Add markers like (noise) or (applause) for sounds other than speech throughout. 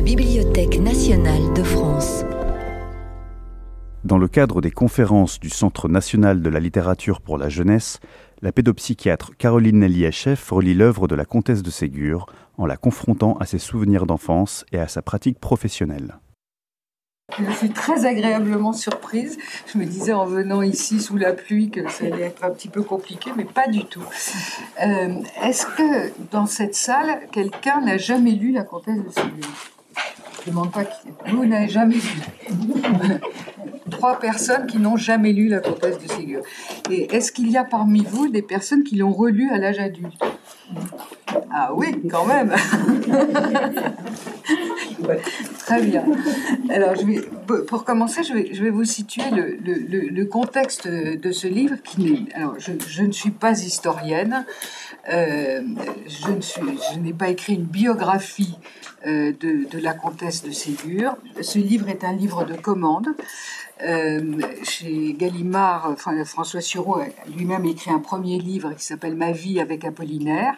la Bibliothèque nationale de France. Dans le cadre des conférences du Centre national de la littérature pour la jeunesse, la pédopsychiatre Caroline Eliachev relit l'œuvre de la comtesse de Ségur en la confrontant à ses souvenirs d'enfance et à sa pratique professionnelle. Je suis très agréablement surprise. Je me disais en venant ici sous la pluie que ça allait être un petit peu compliqué, mais pas du tout. Euh, est-ce que dans cette salle, quelqu'un n'a jamais lu La Comtesse de Ségur? Demande pas qui. Vous n'avez jamais lu. Trois personnes qui n'ont jamais lu La Comtesse de Ségur. Et est-ce qu'il y a parmi vous des personnes qui l'ont relu à l'âge adulte? Ah oui, quand même Très bien. Alors, pour commencer, je vais, vous situer le, contexte de ce livre. Qui alors, je, ne suis pas historienne. Euh, je, n'ai pas écrit une biographie euh, de, la comtesse de Ségur. Ce livre est un livre de commande. Euh, chez Gallimard, François Sureau a lui-même écrit un premier livre qui s'appelle Ma vie avec Apollinaire.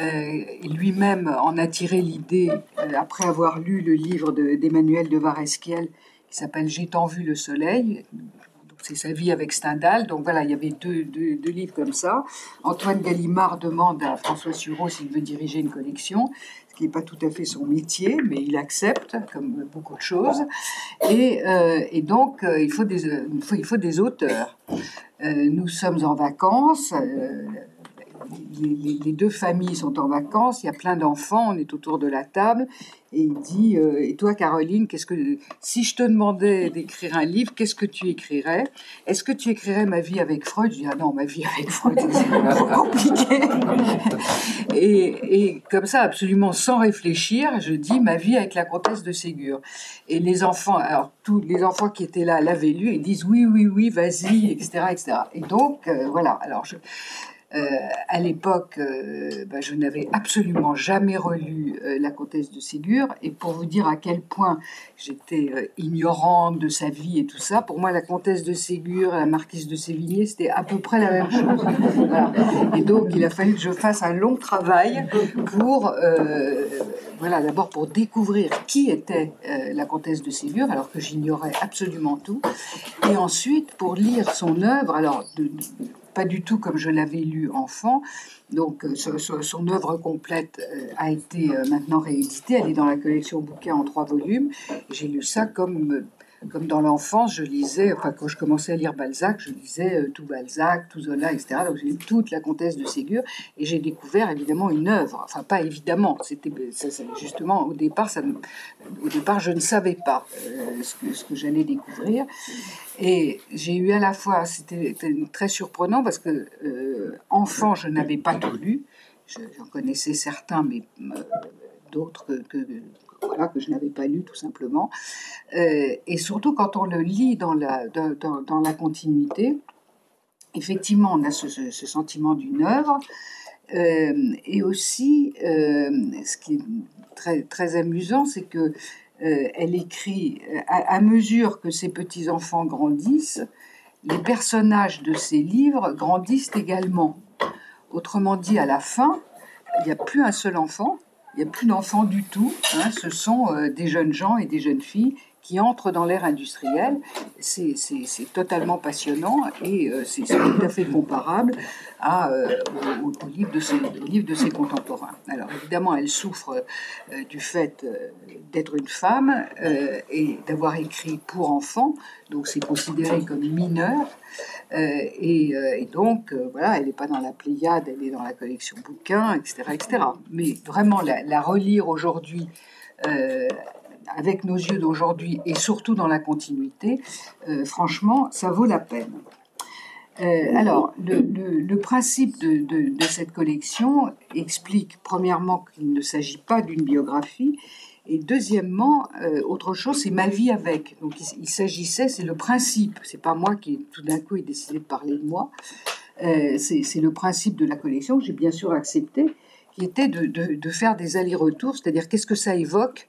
Euh, lui-même en a tiré l'idée après avoir lu le livre d'Emmanuel de, de Varesquiel qui s'appelle J'ai tant vu le soleil. C'est sa vie avec Stendhal. Donc voilà, il y avait deux, deux, livres comme ça. Antoine Gallimard demande à François Sureau s'il veut diriger une collection qui n'est pas tout à fait son métier, mais il accepte, comme beaucoup de choses. Et, euh, et donc, euh, il, faut des, il, faut, il faut des auteurs. Euh, nous sommes en vacances. Les, deux familles sont en vacances, il y a plein d'enfants, on est autour de la table, et il dit euh, Et toi, Caroline, qu'est-ce que si je te demandais d'écrire un livre, qu'est-ce que tu écrirais? Est-ce que tu écrirais ma vie avec Freud? Je dis Ah non, ma vie avec Freud, c'est (laughs) trop compliqué. et, et, comme ça, absolument sans réfléchir, je dis ma vie avec la comtesse de Ségur. Et les enfants, alors tous les enfants qui étaient là l'avaient lu et disent Oui, oui, oui, vas-y, etc., etc. Et donc, euh, voilà. Alors je euh, à l'époque, euh, bah, je n'avais absolument jamais relu euh, La Comtesse de Ségur, et pour vous dire à quel point j'étais ignorante de sa vie et tout ça, pour moi, La Comtesse de Ségur, La Marquise de Sévigné, c'était à peu près la même chose. (laughs) Et donc, il a fallu que je fasse un long travail pour, voilà, d'abord pour découvrir qui était la Comtesse de Ségur, alors que j'ignorais absolument tout, et ensuite pour lire son œuvre, alors de, pas du tout comme je l'avais lu enfant. Donc euh, son, œuvre complète euh, a été euh, maintenant rééditée. Elle est dans la collection bouquin en trois volumes. J'ai lu ça comme comme dans l'enfance, je lisais, enfin quand je commençais à lire Balzac, je lisais euh, tout Balzac, tout Zola, etc. Donc j'ai lu toute la comtesse de Ségur et j'ai découvert évidemment une œuvre. Enfin pas évidemment, c'était justement au départ, au départ je ne savais pas euh, ce que, ce que j'allais découvrir et j'ai eu à la fois, c'était très surprenant parce que euh, enfant je n'avais pas tout lu, j'en connaissais certains mais d'autres que que je n'avais pas lu tout simplement. Euh, et surtout quand on le lit dans la, dans, la continuité, effectivement, on a ce, sentiment d'une œuvre. Euh, et aussi, euh, ce qui est très, très amusant, c'est que elle écrit à, à, mesure que ses petits enfants grandissent, les personnages de ses livres grandissent également. Autrement dit, à la fin, il n'y a plus un seul enfant, il n'y a plus d'enfants du tout. Hein. ce sont euh, des jeunes gens et des jeunes filles qui entrent dans l'ère industrielle. C'est totalement passionnant et euh, c'est tout à fait comparable à, euh, au, livre de ses, livre de ses contemporains. Alors évidemment, elle souffre du fait d'être une femme et d'avoir écrit pour enfants, donc c'est considéré comme mineur. Et, et, donc, voilà, elle n'est pas dans la Pléiade, elle est dans la collection bouquins, etc. etc. Mais vraiment, la, relire aujourd'hui euh, avec nos yeux d'aujourd'hui et surtout dans la continuité, euh, franchement, ça vaut la peine. Euh, alors, le, principe de, cette collection explique premièrement qu'il ne s'agit pas d'une biographie, et deuxièmement, autre chose, c'est ma vie avec. Donc, il, s'agissait, c'est le principe. C'est pas moi qui tout d'un coup ai décidé de parler de moi. c'est le principe de la collection que j'ai bien sûr accepté qui était de, faire des allers-retours, c'est-à-dire qu'est-ce que ça évoque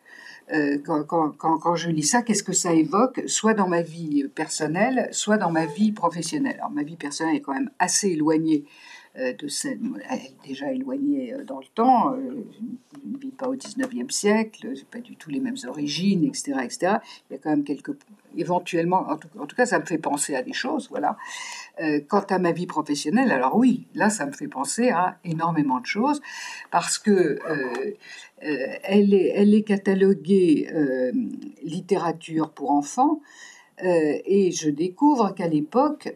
euh, quand, quand, quand, je lis ça, qu'est-ce que ça évoque, soit dans ma vie personnelle, soit dans ma vie professionnelle. Alors ma vie personnelle est quand même assez éloignée de scène. Elle est déjà éloignée dans le temps, je ne vis pas au 19e siècle, j'ai pas du tout les mêmes origines, etc., etc. Il y a quand même quelques éventuellement, en tout, cas, ça me fait penser à des choses, voilà. Euh, quant à ma vie professionnelle, alors oui, là, ça me fait penser à énormément de choses, parce que euh, euh, elle, est, elle est cataloguée littérature pour enfants, et je découvre qu'à l'époque,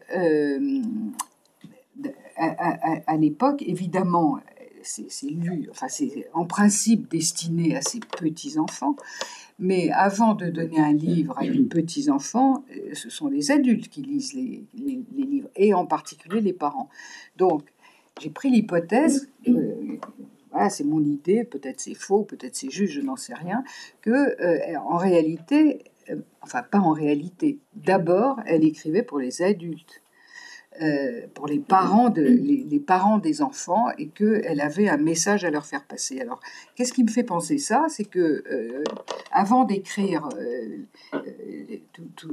à, l'époque, évidemment, c'est lu, enfin c'est en principe destiné à ces petits enfants, mais avant de donner un livre à des petits-enfants, euh, ce sont les adultes qui lisent les, livres, et en particulier les parents. Donc, j'ai pris l'hypothèse, euh, c'est mon idée, peut-être c'est faux, peut-être c'est juste, je n'en sais rien, que euh, en réalité, enfin pas en réalité, d'abord, elle écrivait pour les adultes. Euh, pour les parents, les, des enfants et qu'elle avait un message à leur faire passer. Alors, qu'est-ce qui me fait penser ça? C'est que euh, avant d'écrire euh,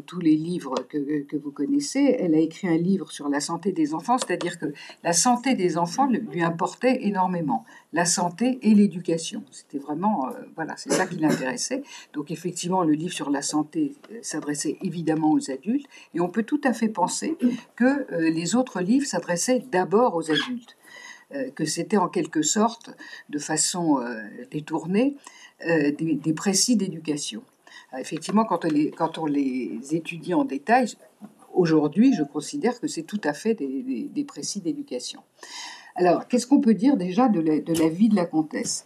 tous les livres que, vous connaissez, elle a écrit un livre sur la santé des enfants, c'est-à-dire que la santé des enfants lui importait énormément, la santé et l'éducation. C'était vraiment, voilà, c'est ça qui l'intéressait. Donc, effectivement, le livre sur la santé s'adressait évidemment aux adultes et on peut tout à fait penser que les autres livres s'adressaient d'abord aux adultes, euh, que c'était en quelque sorte, de façon euh, détournée, euh, des, précis d'éducation. Effectivement, quand on les étudie en détail, aujourd'hui, je considère que c'est tout à fait des, précis d'éducation. Alors, qu'est-ce qu'on peut dire déjà de la, vie de la comtesse?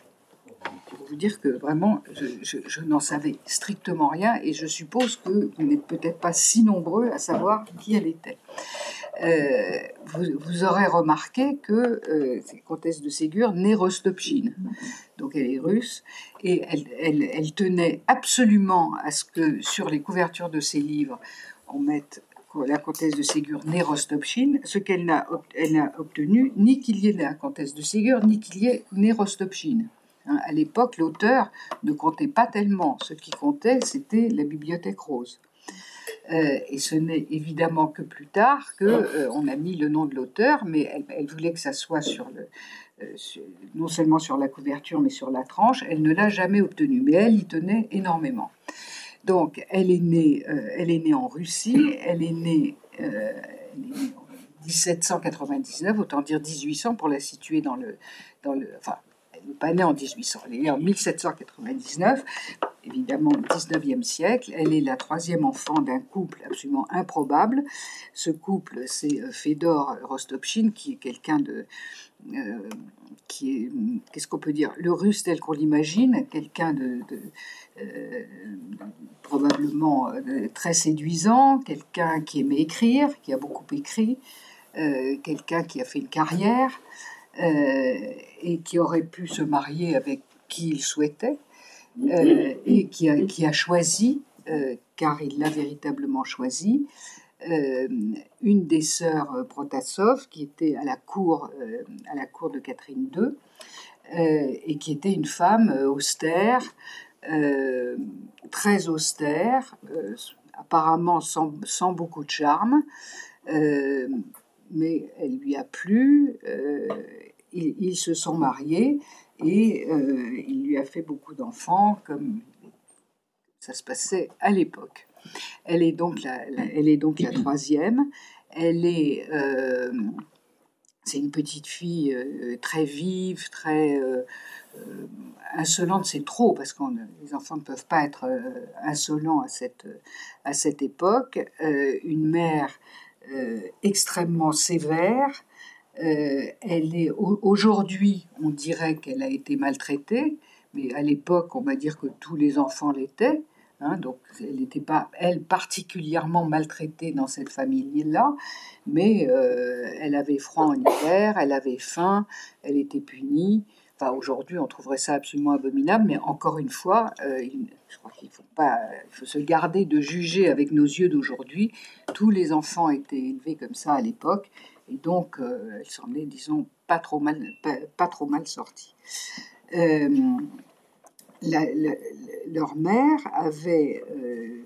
Pour vous dire que vraiment, je, je n'en savais strictement rien et je suppose que vous n'êtes peut-être pas si nombreux à savoir qui elle était. Euh, vous, aurez remarqué que euh, c'est comtesse de Ségur née Rostopchine. Donc elle est russe et elle, tenait absolument à ce que sur les couvertures de ses livres, on mette la comtesse de Ségur née Rostopchine, ce qu'elle n'a obtenu ni qu'il y ait la comtesse de Ségur, ni qu'il y ait née Rostopchine. Hein, à l'époque, l'auteur ne comptait pas tellement. Ce qui comptait, c'était la bibliothèque rose. Euh, et ce n'est évidemment que plus tard qu'on euh, on a mis le nom de l'auteur, mais elle, voulait que ça soit sur le, euh, non seulement sur la couverture, mais sur la tranche. Elle ne l'a jamais obtenu, mais elle y tenait énormément. Donc, elle est née, elle est née en Russie, elle est née, en 1799, autant dire 1800 pour la situer dans le, enfin, elle n'est pas née en 1800, elle est née en 1799 évidemment au XIXe siècle. Elle est la troisième enfant d'un couple absolument improbable. Ce couple, c'est euh, Fedor Rostopchine, qui est quelqu'un de... Euh, qui est, qu'est-ce qu'on peut dire, le russe tel qu'on l'imagine, quelqu'un de, euh, probablement très séduisant, quelqu'un qui aimait écrire, qui a beaucoup écrit, quelqu'un qui a fait une carrière et qui aurait pu se marier avec qui il souhaitait. Euh, et qui a, choisi, euh, car il l'a véritablement choisi, euh, une des sœurs Protasov qui était à la cour, à la cour de Catherine II et qui était une femme austère, très austère, apparemment sans, beaucoup de charme, mais elle lui a plu. Ils, se sont mariés et euh, il lui a fait beaucoup d'enfants, comme ça se passait à l'époque. Elle est donc la, elle est donc la troisième. Elle est, euh, c'est une petite fille euh, très vive, très insolente. C'est trop parce que les enfants ne peuvent pas être insolents à cette à cette époque. une mère extrêmement sévère. Euh, elle est aujourd'hui, on dirait qu'elle a été maltraitée, mais à l'époque, on va dire que tous les enfants l'étaient. Hein, donc, elle n'était pas, elle, particulièrement maltraitée dans cette famille-là, mais euh, elle avait froid en hiver, elle avait faim, elle était punie. Enfin, aujourd'hui, on trouverait ça absolument abominable, mais encore une fois, euh, je crois qu'il faut pas, il faut se garder de juger avec nos yeux d'aujourd'hui. Tous les enfants étaient élevés comme ça à l'époque, et donc, euh, elle est, disons, pas trop mal, pas, trop mal sortie. Euh, leur mère avait euh,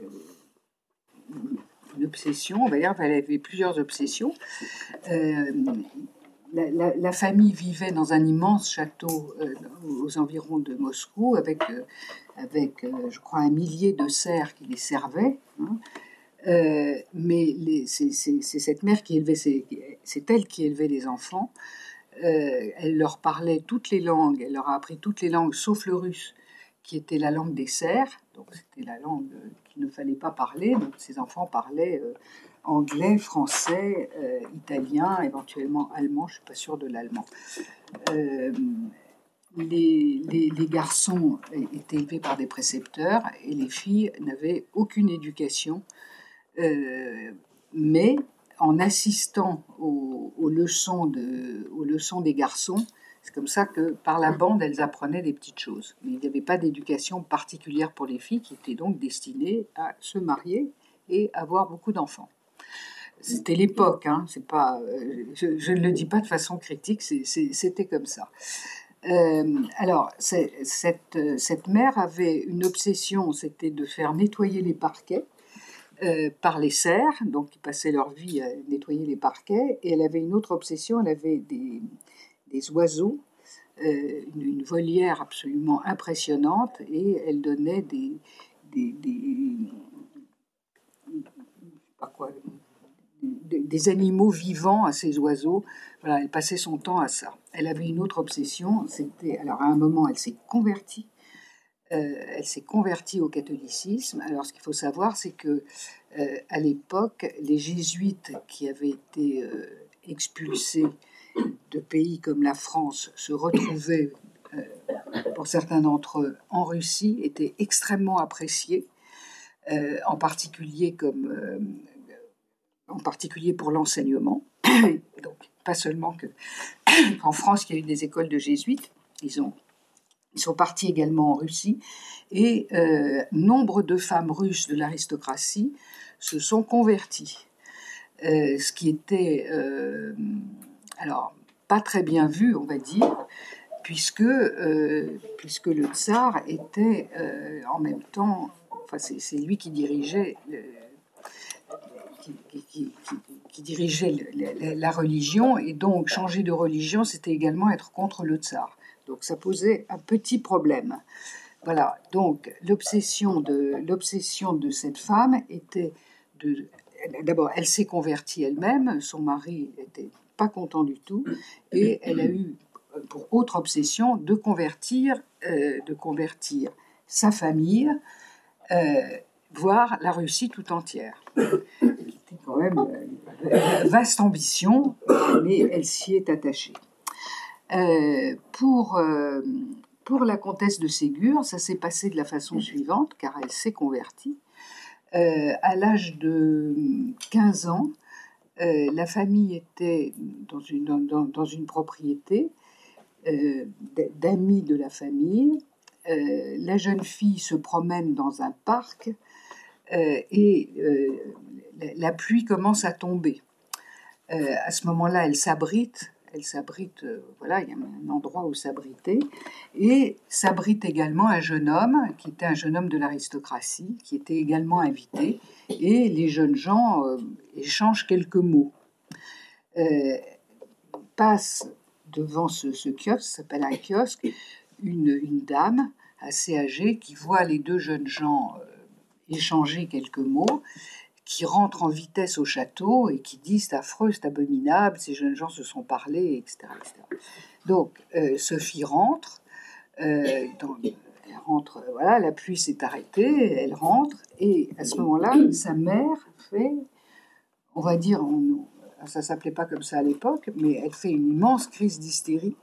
une obsession, on va dire, elle avait plusieurs obsessions. la, famille vivait dans un immense château aux environs de Moscou avec, avec je crois, un millier de serfs qui les servaient. Hein. mais c'est cette mère qui élevait, c'est elle qui élevait les enfants. elle leur parlait toutes les langues, elle leur a appris toutes les langues sauf le russe, qui était la langue des serfs. Donc c'était la langue qu'il ne fallait pas parler. Donc ces enfants parlaient anglais, français, euh, italien, éventuellement allemand, je ne suis pas sûre de l'allemand. Euh, les, garçons étaient élevés par des précepteurs et les filles n'avaient aucune éducation, euh, mais en assistant aux leçons des garçons, c'est comme ça que par la bande, elles apprenaient des petites choses. Mais il n'y avait pas d'éducation particulière pour les filles qui étaient donc destinées à se marier et avoir beaucoup d'enfants. C'était l'époque, hein, c'est pas, euh, je, ne le dis pas de façon critique, c'était comme ça. Euh, alors, cette, cette, mère avait une obsession, c'était de faire nettoyer les parquets euh, par les cerfs, donc ils passaient leur vie à nettoyer les parquets, et elle avait une autre obsession, elle avait des, des oiseaux, une, volière absolument impressionnante, et elle donnait des, des, des quoi, des, animaux vivants à ces oiseaux. Voilà, elle passait son temps à ça. Elle avait une autre obsession, c'était, alors à un moment, elle s'est convertie. Euh, elle s'est convertie au catholicisme. Alors, ce qu'il faut savoir, c'est que euh, à l'époque, les jésuites qui avaient été euh, expulsés de pays comme la France se retrouvaient, pour certains d'entre eux, en Russie, étaient extrêmement appréciés, en particulier comme en particulier pour l'enseignement. (coughs) Donc, pas seulement que (coughs) en France, il y a eu des écoles de jésuites, ils, ont, ils sont partis également en Russie, et euh, nombre de femmes russes de l'aristocratie se sont converties. Euh, ce qui était, euh, alors, pas très bien vu, on va dire, puisque, puisque le tsar était en même temps, enfin, c'est lui qui dirigeait qui, dirigeait la, religion, et donc changer de religion, c'était également être contre le tsar. Donc ça posait un petit problème. Voilà, donc l'obsession de, l'obsession de cette femme était de... D'abord, elle s'est convertie elle-même, son mari n'était pas content du tout, et elle a eu pour autre obsession de convertir, euh, de convertir sa famille, euh, voire la Russie tout entière. C'était quand même une euh, vaste ambition, mais elle s'y est attachée. Pour, pour la comtesse de Ségur, ça s'est passé de la façon suivante, car elle s'est convertie. à l'âge de 15 ans, la famille était dans une, dans, dans une propriété d'amis de la famille. la jeune fille se promène dans un parc euh, et euh, la pluie commence à tomber. Euh, à ce moment-là, elle s'abrite elle s'abrite, voilà, il y a un endroit où s'abriter, et s'abrite également un jeune homme, qui était un jeune homme de l'aristocratie, qui était également invité, et les jeunes gens échangent quelques mots. passe devant ce, kiosque, s'appelle un kiosque, une, dame assez âgée qui voit les deux jeunes gens échanger quelques mots, qui rentrent en vitesse au château et qui disent c'est affreux, c'est abominable, ces jeunes gens se sont parlé, etc. Donc euh, Sophie rentre, euh, elle rentre, voilà, la pluie s'est arrêtée, elle rentre, et à ce moment-là, sa mère fait, on va dire, ça s'appelait pas comme ça à l'époque, mais elle fait une immense crise d'hystérie.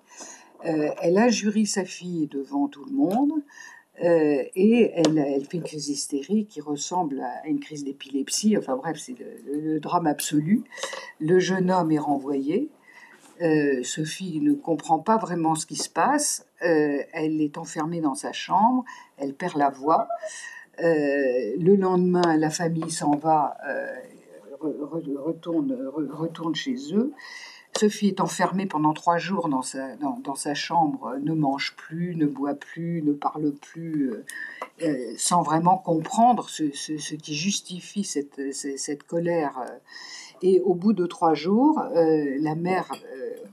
Euh, elle injurie sa fille devant tout le monde. Euh, et elle, fait une crise d'hystérie qui ressemble à une crise d'épilepsie. Enfin bref, c'est le, drame absolu. Le jeune homme est renvoyé. Euh, Sophie ne comprend pas vraiment ce qui se passe. Euh, elle est enfermée dans sa chambre. Elle perd la voix. le lendemain, la famille s'en va, retourne chez eux. Sophie est enfermée pendant trois jours dans sa, dans, sa chambre, ne mange plus, ne boit plus, ne parle plus, sans vraiment comprendre ce, ce, qui justifie cette, cette, colère. Et au bout de trois jours, la mère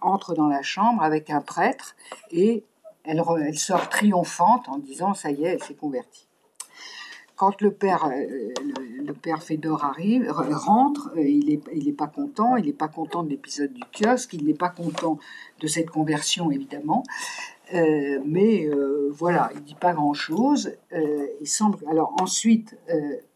entre dans la chambre avec un prêtre et elle, elle sort triomphante en disant ça y est, elle s'est convertie quand le père, euh, le, père Fédor arrive, rentre, euh, il n'est il est pas content, il n'est pas content de l'épisode du kiosque, il n'est pas content de cette conversion évidemment, euh, mais voilà, il dit pas grand chose. il semble. Alors ensuite,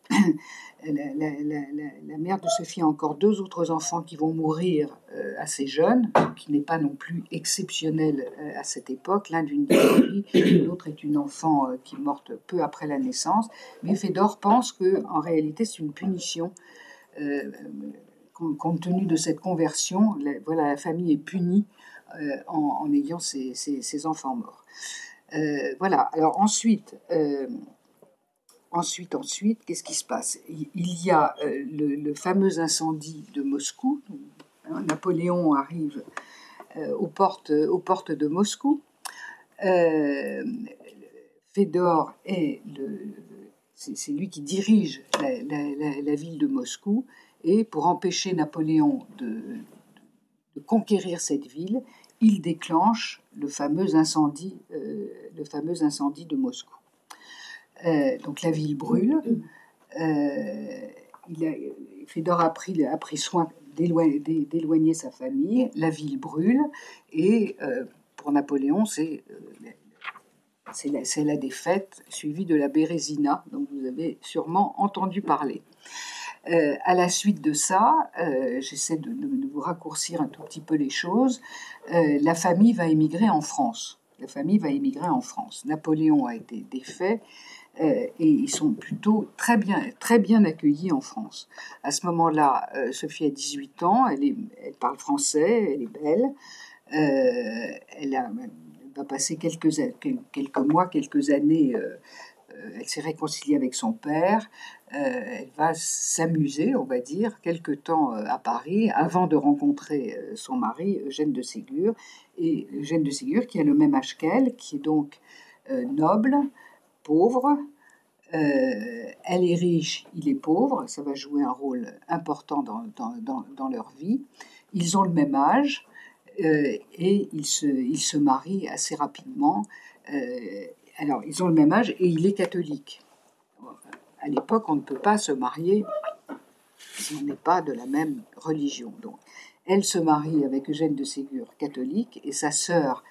(clears throat) la, mère de Sophie a encore deux autres enfants qui vont mourir euh, assez jeunes, qui n'est pas non plus exceptionnel euh, à cette époque. L'un d'une dysenterie, l'autre est une enfant euh, qui est morte peu après la naissance. Mais Fédor pense que en réalité c'est une punition. compte tenu de cette conversion, la, voilà, la famille est punie en, ayant ses, enfants morts. voilà. Alors ensuite, Ensuite, qu'est-ce qui se passe? Il y a euh, le, fameux incendie de Moscou. Hein, Napoléon arrive euh, aux, portes, aux portes de Moscou. Euh, Fédor est c'est lui qui dirige la, ville de Moscou. Et pour empêcher Napoléon de, conquérir cette ville, il déclenche le fameux incendie de Moscou. Euh, donc la ville brûle. Euh, a, Fédor a pris, a pris soin d'éloigner sa famille. La ville brûle et euh, pour Napoléon, c'est la, la, défaite suivie de la Bérésina, dont vous avez sûrement entendu parler. à la suite de ça, j'essaie de, vous raccourcir un tout petit peu les choses, la famille va émigrer en France. La famille va émigrer en France. Napoléon a été défait euh, et ils sont plutôt très bien, très bien accueillis en France. À ce moment-là, euh, Sophie a 18 ans, elle, parle français, elle est belle, euh, elle, va passer quelques, quelques mois, quelques années, elle s'est réconciliée avec son père, elle va s'amuser, on va dire, quelque temps à Paris, avant de rencontrer son mari, Eugène de Ségur, et Eugène de Ségur qui a le même âge qu'elle, qui est donc noble, pauvre, euh, elle est riche, il est pauvre, ça va jouer un rôle important dans, leur vie. Ils ont le même âge euh, et ils se, marient assez rapidement. Euh, alors, ils ont le même âge et il est catholique. À l'époque, on ne peut pas se marier si on n'est pas de la même religion. Donc, elle se marie avec Eugène de Ségur, catholique, et sa sœur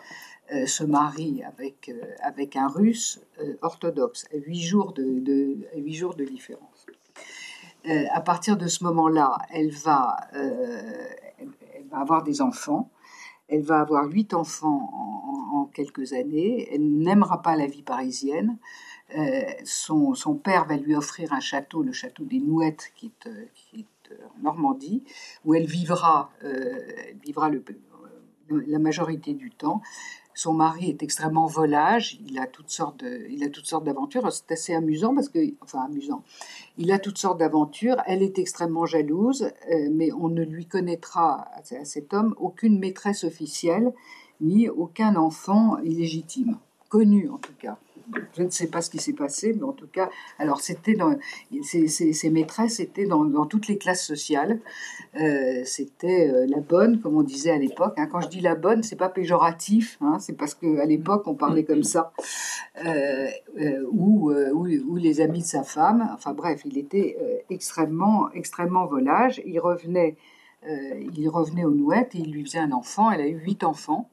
se marie avec, euh, avec un russe euh, orthodoxe, à huit jours de, huit jours de différence. à partir de ce moment-là, elle va, elle va avoir des enfants. Elle va avoir huit enfants en, quelques années. Elle n'aimera pas la vie parisienne. son, son, père va lui offrir un château, le château des Nouettes, qui est, qui est en Normandie, où elle vivra, vivra le, la majorité du temps. Son mari est extrêmement volage, il a toutes sortes de, il a toutes sortes d'aventures. C'est assez amusant parce que, enfin amusant, il a toutes sortes d'aventures. Elle est extrêmement jalouse, euh, mais on ne lui connaîtra à cet homme aucune maîtresse officielle ni aucun enfant illégitime, connu en tout cas. Je ne sais pas ce qui s'est passé, mais en tout cas, alors c'était dans ces, maîtresses étaient dans, toutes les classes sociales. Euh, c'était euh, la bonne, comme on disait à l'époque. Hein. Quand je dis la bonne, c'est pas péjoratif, hein, c'est parce qu'à l'époque on parlait comme ça. Euh, ou, ou, les amis de sa femme. Enfin bref, il était extrêmement, extrêmement volage. Il revenait, il revenait aux nouettes et il lui faisait un enfant. Elle a eu huit enfants.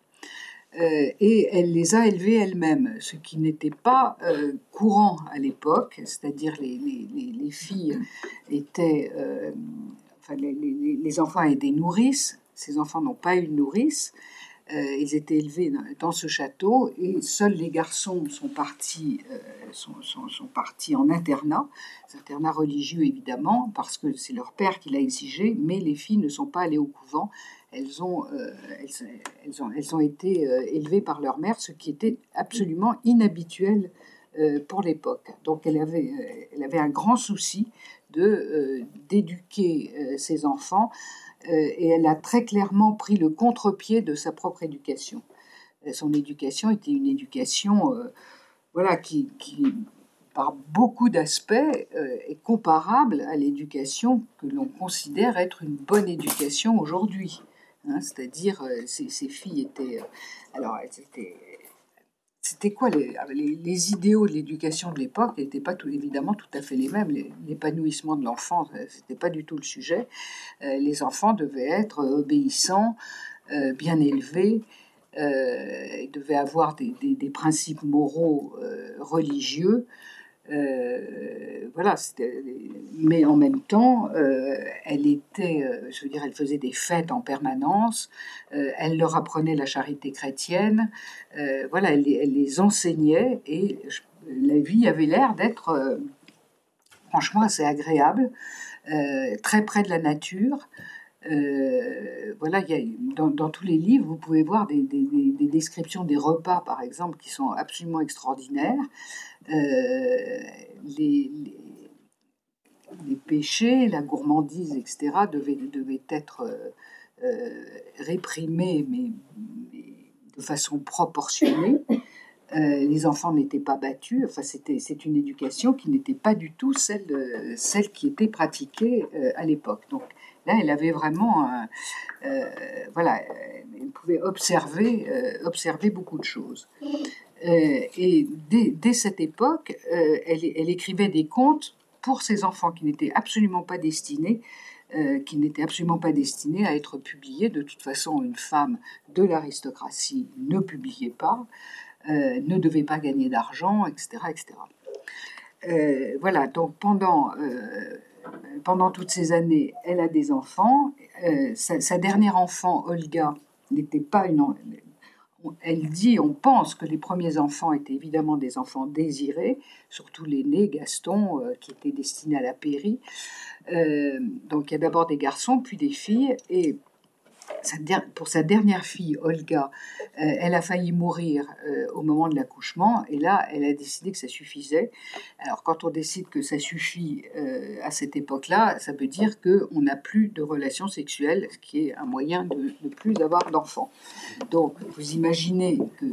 Euh, et elle les a élevés elle-même, ce qui n'était pas euh, courant à l'époque, c'est-à-dire les, les, filles étaient, euh, enfin les, enfants avaient des nourrices, ces enfants n'ont pas eu de nourrice, ils étaient élevés dans, ce château et seuls les garçons sont partis, sont, partis en internat, internat religieux évidemment, parce que c'est leur père qui l'a exigé, mais les filles ne sont pas allées au couvent, elles ont, euh, elles, ont, elles ont été euh, élevées par leur mère, ce qui était absolument inhabituel euh, pour l'époque. Donc elle avait, elle avait un grand souci de d'éduquer ses enfants. et elle a très clairement pris le contre-pied de sa propre éducation. Son éducation était une éducation voilà, qui, par beaucoup d'aspects, est comparable à l'éducation que l'on considère être une bonne éducation aujourd'hui. Hein, c'est-à-dire, ces, ces, filles étaient. alors, elles étaient c'était quoi les, les, idéaux de l'éducation de l'époque? N'étaient pas tout, évidemment tout à fait les mêmes. L'épanouissement de l'enfant, euh, c'était pas du tout le sujet. Euh, les enfants devaient être obéissants, euh, bien élevés, euh, devaient avoir des, des principes moraux religieux euh, voilà, mais en même temps, euh, elle était, euh, je veux dire, elle faisait des fêtes en permanence. elle leur apprenait la charité chrétienne. voilà, elle, les enseignait et la vie avait l'air d'être franchement assez agréable, très près de la nature. Voilà, y a, dans, tous les livres, vous pouvez voir des, des, descriptions des repas, par exemple, qui sont absolument extraordinaires. Euh, les, péchés, la gourmandise, etc., devaient, être euh, euh, réprimés, mais, de façon proportionnée. les enfants n'étaient pas battus. Enfin, c'est une éducation qui n'était pas du tout celle celle qui était pratiquée à l'époque. Donc là, elle avait vraiment, voilà, elle pouvait observer observer beaucoup de choses. Euh, et dès, cette époque, euh, elle, écrivait des contes pour ses enfants qui n'étaient absolument pas destinés euh, qui n'étaient absolument pas destinés à être publiés. De toute façon, une femme de l'aristocratie ne publiait pas, ne devait pas gagner d'argent, etc. etc. voilà, donc pendant, pendant toutes ces années, elle a des enfants. Sa, sa, dernière enfant, Olga, n'était pas une, elle dit, on pense que les premiers enfants étaient évidemment des enfants désirés, surtout l'aîné Gaston, euh, qui était destiné à la pairie. Euh, donc il y a d'abord des garçons, puis des filles, et pour sa dernière fille, Olga, euh, elle a failli mourir euh, au moment de l'accouchement, et là, elle a décidé que ça suffisait. Alors, quand on décide que ça suffit euh, à cette époque-là, ça veut dire qu'on n'a plus de relations sexuelles, ce qui est un moyen de ne plus avoir d'enfants. Donc, vous imaginez que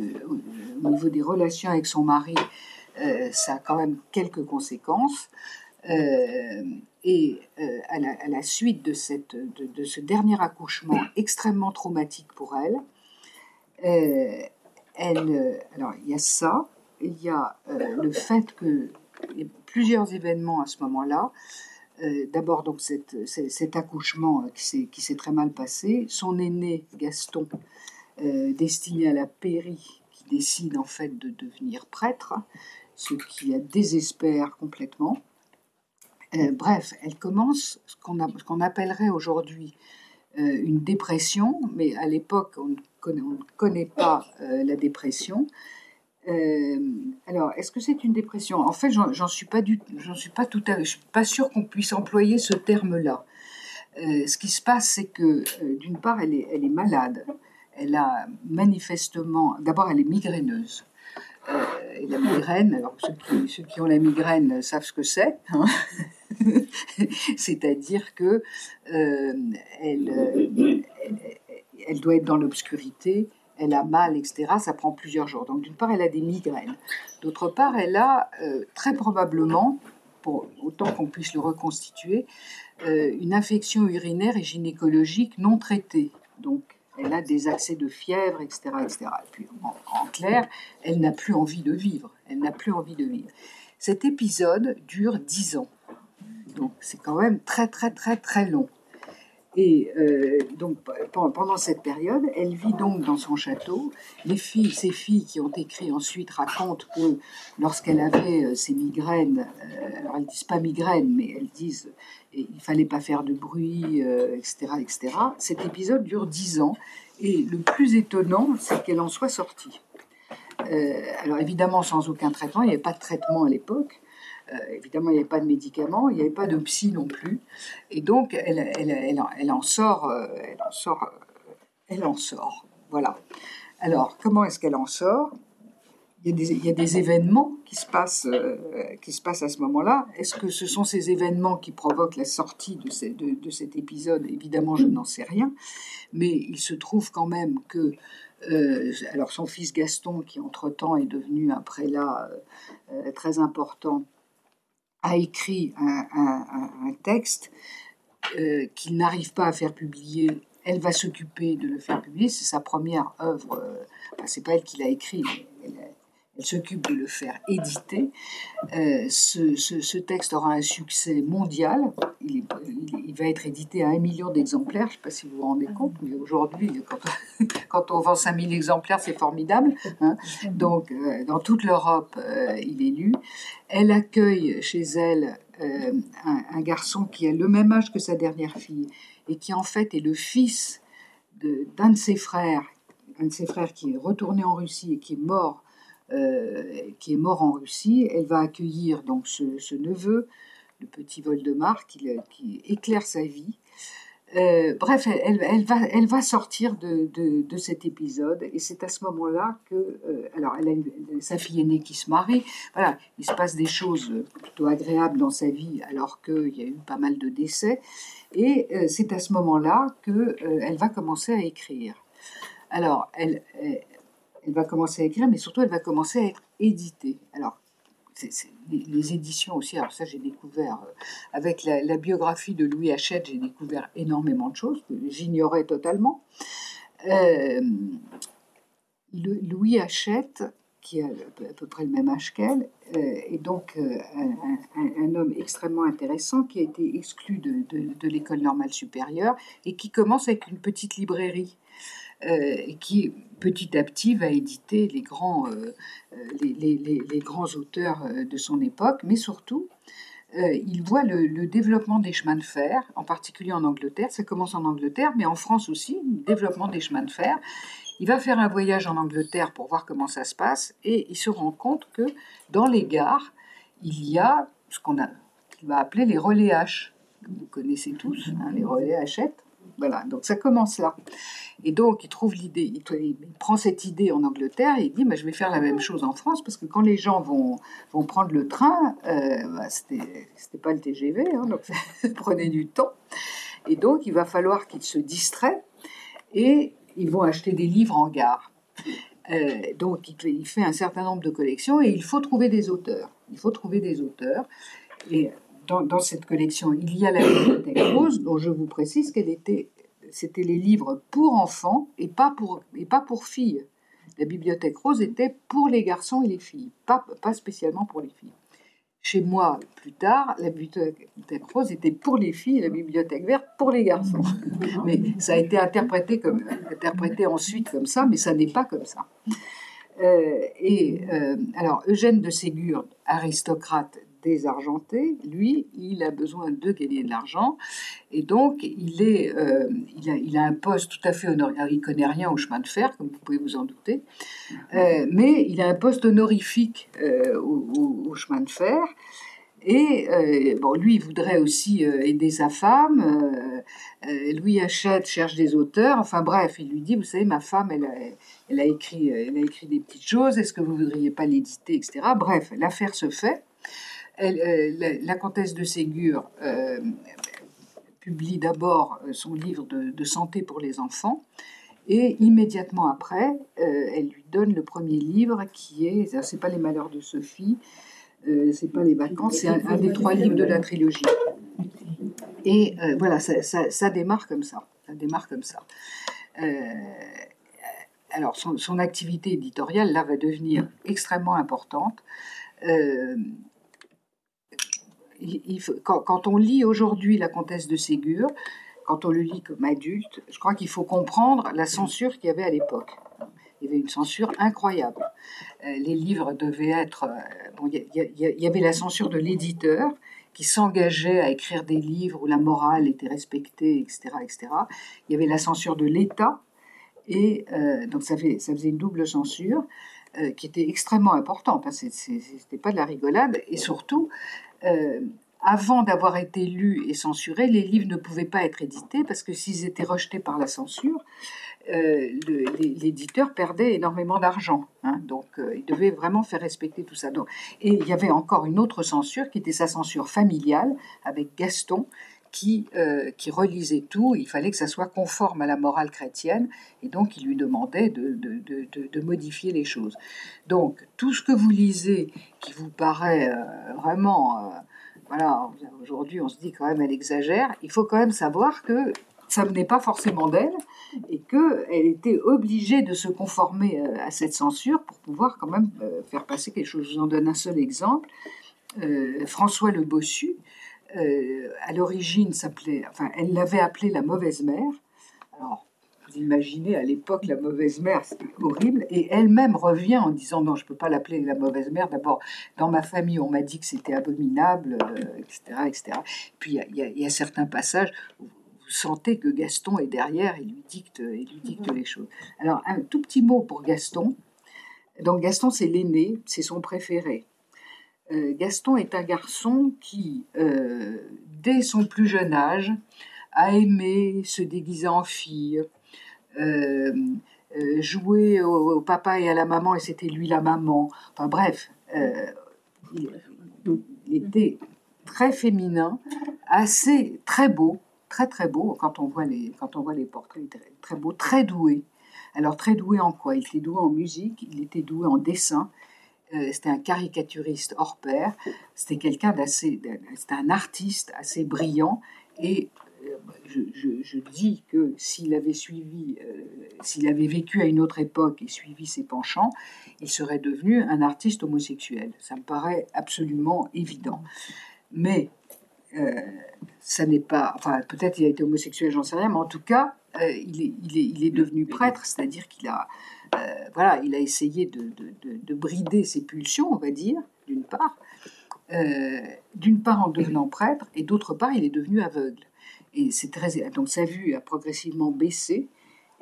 au niveau des relations avec son mari, ça a quand même quelques conséquences. Et euh, à, la, suite de, cette, de, ce dernier accouchement extrêmement traumatique pour elle, euh, elle alors il y a ça, il y a le fait que plusieurs événements à ce moment-là. D'abord donc cette, cet accouchement qui s'est très mal passé, son aîné Gaston, destiné à la pairie, qui décide en fait de devenir prêtre, ce qui la désespère complètement. Euh, bref, elle commence ce qu'on appellerait aujourd'hui euh, une dépression, mais à l'époque, on, ne connaît pas euh, la dépression. alors, est-ce que c'est une dépression? En fait, j'en suis pas du, j'en suis pas tout à, je suis pas sûre qu'on puisse employer ce terme-là. ce qui se passe, c'est que d'une part, elle est, malade. Elle a manifestement, d'abord, elle est migraineuse. et la migraine, alors ceux qui, ceux qui, ont la migraine savent ce que c'est. Hein (laughs) C'est-à-dire que euh, elle, elle, doit être dans l'obscurité, elle a mal, etc. Ça prend plusieurs jours. Donc d'une part, elle a des migraines. D'autre part, elle a euh, très probablement, pour autant qu'on puisse le reconstituer, euh, une infection urinaire et gynécologique non traitée. Donc elle a des accès de fièvre, etc. etc. Et puis, en clair, elle n'a plus envie de vivre. Elle n'a plus envie de vivre. Cet épisode dure dix ans. Donc c'est quand même très très très très long. Et euh, donc pendant cette période, elle vit donc dans son château. Les filles, ses filles qui ont écrit ensuite racontent que lorsqu'elle avait euh, ses migraines, euh, alors elles disent pas migraines, mais elles disent il fallait pas faire de bruit, etc., etc. Cet épisode dure dix ans et le plus étonnant, c'est qu'elle en soit sortie. alors évidemment sans aucun traitement, il n'y avait pas de traitement à l'époque. Euh, évidemment, il n'y avait pas de médicaments, il n'y avait pas de psy non plus. Et donc, elle, elle, elle, elle en sort, euh, elle en sort, euh, elle en sort. Voilà. Alors, comment est-ce qu'elle en sort? Il y, a des, événements qui se passent, qui se passent à ce moment-là. Est-ce que ce sont ces événements qui provoquent la sortie de, cet épisode? Évidemment, je n'en sais rien. Mais il se trouve quand même que alors son fils Gaston, qui entre-temps est devenu un prélat très important, a écrit un, texte qu'il n'arrive pas à faire publier. Elle va s'occuper de le faire publier. C'est sa première œuvre. Enfin, c'est pas elle qui l'a écrit, elle s'occupe de le faire éditer. Euh, ce, texte aura un succès mondial. Il, va être édité à un million d'exemplaires. Je ne sais pas si vous vous rendez compte, mais aujourd'hui, quand, on (laughs) vend 5000 exemplaires, c'est formidable. Hein. Donc, euh, dans toute l'Europe, euh, il est lu. Elle accueille chez elle un, un, garçon qui a le même âge que sa dernière fille et qui, en fait, est le fils d'un de, ses frères, un de ses frères qui est retourné en Russie et qui est mort qui est mort en Russie. Elle va accueillir donc ce, neveu, le petit Voldemar, qui, qui éclaire sa vie. Euh, bref, elle, va, sortir de, cet épisode et c'est à ce moment-là que, euh, alors, elle a sa fille aînée qui se marie. Voilà, il se passe des choses plutôt agréables dans sa vie alors qu'il y a eu pas mal de décès. Et c'est à ce moment-là que elle va commencer à écrire. Alors, elle, elle va commencer à écrire, mais surtout elle va commencer à être éditée. Alors, les, éditions aussi, alors ça j'ai découvert, euh, avec la, biographie de Louis Hachette, j'ai découvert énormément de choses que j'ignorais totalement. Euh, Louis Hachette, qui a à peu près le même âge qu'elle, euh, est donc un, homme extrêmement intéressant qui a été exclu de l'école normale supérieure et qui commence avec une petite librairie. Euh, qui petit à petit va éditer les grands, euh, euh, les, grands auteurs de son époque, mais surtout, il voit le, développement des chemins de fer, en particulier en Angleterre. Ça commence en Angleterre, mais en France aussi, le développement des chemins de fer. Il va faire un voyage en Angleterre pour voir comment ça se passe, et il se rend compte que dans les gares, il y a ce qu'on va appeler les relais H, que vous connaissez tous, hein, les relais Hachette. Voilà, donc ça commence là. Et donc, il trouve l'idée, il, prend cette idée en Angleterre et il dit, bah, je vais faire la même chose en France, parce que quand les gens vont, vont prendre le train, euh, bah, c'était pas le TGV, hein, donc (laughs) ça prenait du temps. Et donc, il va falloir qu'ils se distraient et ils vont acheter des livres en gare. Euh, donc, il, fait un certain nombre de collections et il faut trouver des auteurs. Il faut trouver des auteurs. Et dans, dans cette collection, il y a la bibliothèque (coughs) rose, dont je vous précise qu'elle était c'était les livres pour enfants et pas pour, et pas pour filles. La bibliothèque rose était pour les garçons et les filles, pas, pas spécialement pour les filles. Chez moi, plus tard, la bibliothèque rose était pour les filles et la bibliothèque verte pour les garçons. (laughs) Mais ça a été interprété, comme, interprété ensuite comme ça, mais ça n'est pas comme ça. Euh, et euh, alors, Eugène de Ségur, aristocrate désargenté, lui, il a besoin de gagner de l'argent et donc il, est, euh, il, a, un poste tout à fait honorifique. Il connaît rien au chemin de fer, comme vous pouvez vous en douter, euh, mais il a un poste honorifique euh, au, chemin de fer. Et bon, lui, il voudrait aussi aider sa femme. Louis Hachette cherche des auteurs. Enfin bref, il lui dit, vous savez, ma femme, elle a, elle a écrit, elle a écrit des petites choses. Est-ce que vous voudriez pas l'éditer, etc. Bref, l'affaire se fait. Euh, la, comtesse de Ségur euh, publie d'abord euh, son livre de, santé pour les enfants. Et immédiatement après, elle lui donne le premier livre qui est, c'est pas les malheurs de Sophie, c'est pas les vacances, c'est un, des trois livres de la trilogie. Et voilà, ça, démarre comme ça. Ça démarre comme ça. alors, son, son, activité éditoriale, là, va devenir extrêmement importante quand, on lit aujourd'hui La Comtesse de Ségur, quand on le lit comme adulte, je crois qu'il faut comprendre la censure qu'il y avait à l'époque. Il y avait une censure incroyable. Euh, les livres devaient être... il y, avait la censure de l'éditeur qui s'engageait à écrire des livres où la morale était respectée, etc. etc. Il y avait la censure de l'État, et euh, donc ça, faisait une double censure euh, qui était extrêmement importante. Hein. Ce n'était pas de la rigolade, et surtout, euh, avant d'avoir été lus et censurés, les livres ne pouvaient pas être édités parce que s'ils étaient rejetés par la censure, euh, l'éditeur perdait énormément d'argent. Hein. donc, euh, il devait vraiment faire respecter tout ça. Et il y avait encore une autre censure qui était sa censure familiale avec Gaston, qui, euh, qui relisait tout. Il fallait que ça soit conforme à la morale chrétienne, et donc il lui demandait de, modifier les choses. Donc, tout ce que vous lisez qui vous paraît vraiment voilà, aujourd'hui on se dit quand même elle exagère. Il faut quand même savoir que ça venait pas forcément d'elle et qu'elle était obligée de se conformer euh, à cette censure pour pouvoir quand même euh, faire passer quelque chose. Je vous en donne un seul exemple. Euh, François le Bossu, à l'origine s'appelait, enfin elle l'avait appelé la mauvaise mère. Alors vous imaginez, à l'époque, la mauvaise mère, c'était horrible. Et elle-même revient en disant non, je ne peux pas l'appeler la mauvaise mère. D'abord, dans ma famille, on m'a dit que c'était abominable, etc., euh, etc. Puis il y, a certains passages où vous sentez que Gaston est derrière et lui dicte, et lui dicte les choses. Alors, un tout petit mot pour Gaston. Donc, Gaston, c'est l'aîné, c'est son préféré. Euh, Gaston est un garçon qui, euh, dès son plus jeune âge, a aimé se déguiser en fille, euh, jouer au, papa et à la maman et c'était lui la maman. Enfin bref, il, était très féminin, assez très beau, très très beau quand on voit les quand on voit les portraits, très beau, très doué. Alors très doué en quoi? Il était doué en musique, il était doué en dessin. C'était un caricaturiste hors pair. C'était quelqu'un d'assez, c'était un artiste assez brillant et je, dis que s'il avait suivi, euh, s'il avait vécu à une autre époque et suivi ses penchants, il serait devenu un artiste homosexuel. Ça me paraît absolument évident. Mais euh, ça n'est pas, enfin peut-être il a été homosexuel, j'en sais rien, mais en tout cas, euh, il, est, il, est, devenu prêtre, c'est-à-dire qu'il a, voilà, il a essayé de, de, brider ses pulsions, on va dire, d'une part, d'une part en devenant prêtre, et d'autre part, il est devenu aveugle. Et c'est très, donc sa vue a progressivement baissé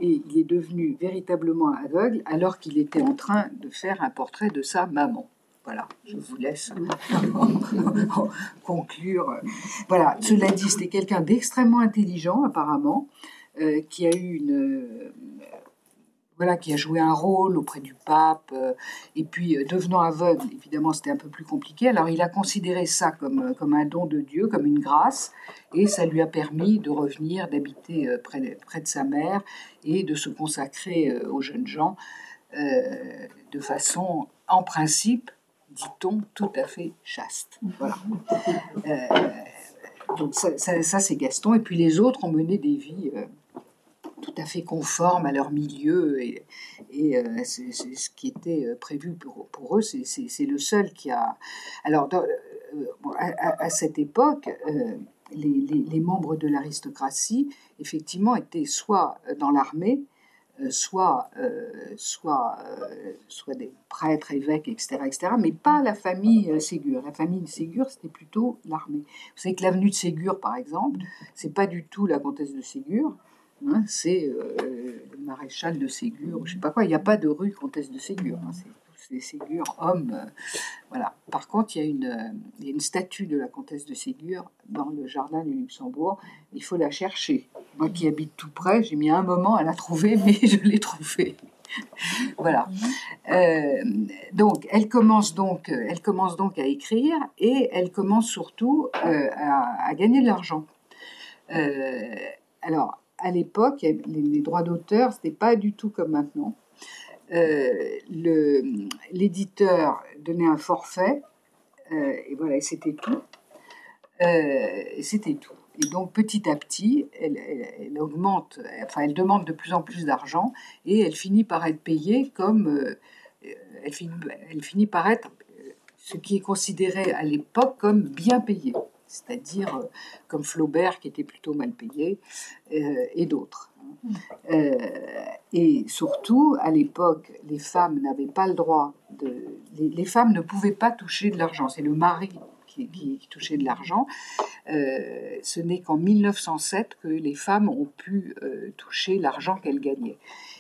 et il est devenu véritablement aveugle alors qu'il était en train de faire un portrait de sa maman. Voilà, je vous laisse (laughs) conclure. Voilà, cela dit, c'était quelqu'un d'extrêmement intelligent apparemment, euh, qui a eu une, voilà, qui a joué un rôle auprès du pape. Euh, et puis, euh, devenant aveugle, évidemment, c'était un peu plus compliqué. Alors, il a considéré ça comme, euh, comme un don de Dieu, comme une grâce, et ça lui a permis de revenir, d'habiter près, de, près de sa mère et de se consacrer aux jeunes gens de façon, en principe, dit-on, tout à fait chaste. Voilà. donc, ça, ça c'est Gaston. Et puis, les autres ont mené des vies tout à fait conformes à leur milieu et, euh, c'est ce qui était euh, prévu pour, eux. C'est le seul qui a. Alors, euh, à, cette époque, les, les, membres de l'aristocratie, effectivement, étaient soit dans l'armée, soit, soit, soit des prêtres, évêques, etc., etc., mais pas la famille Ségur. La famille Ségur, c'était plutôt l'armée. Vous savez que l'avenue de Ségur, par exemple, c'est pas du tout la comtesse de Ségur, Hein, c'est euh, le maréchal de Ségur, je sais pas quoi. Il n'y a pas de rue comtesse de Ségur. Hein, c'est des Ségur hommes. Euh, voilà. Par contre, il y, a une, euh, y, a une, statue de la comtesse de Ségur dans le jardin du Luxembourg. Il faut la chercher. Moi qui habite tout près, j'ai mis un moment à la trouver, (laughs) mais je l'ai trouvée. (laughs) voilà. donc, elle commence donc, elle commence donc à écrire et elle commence surtout à, à, gagner de l'argent. alors, à l'époque, les, droits d'auteur, ce n'était pas du tout comme maintenant. Euh, l'éditeur donnait un forfait, euh, et voilà, c'était tout. Euh, c'était tout. Et donc petit à petit, elle, augmente, enfin elle demande de plus en plus d'argent et elle finit par être payée comme, elle finit, elle finit par être ce qui est considéré à l'époque comme bien payé c'est-à-dire euh, comme Flaubert qui était plutôt mal payé, euh, et d'autres. Euh, et surtout, à l'époque, les femmes n'avaient pas le droit de... Les, femmes ne pouvaient pas toucher de l'argent. C'est le mari qui, touchait de l'argent. ce n'est qu'en 1907 que les femmes ont pu toucher l'argent qu'elles gagnaient.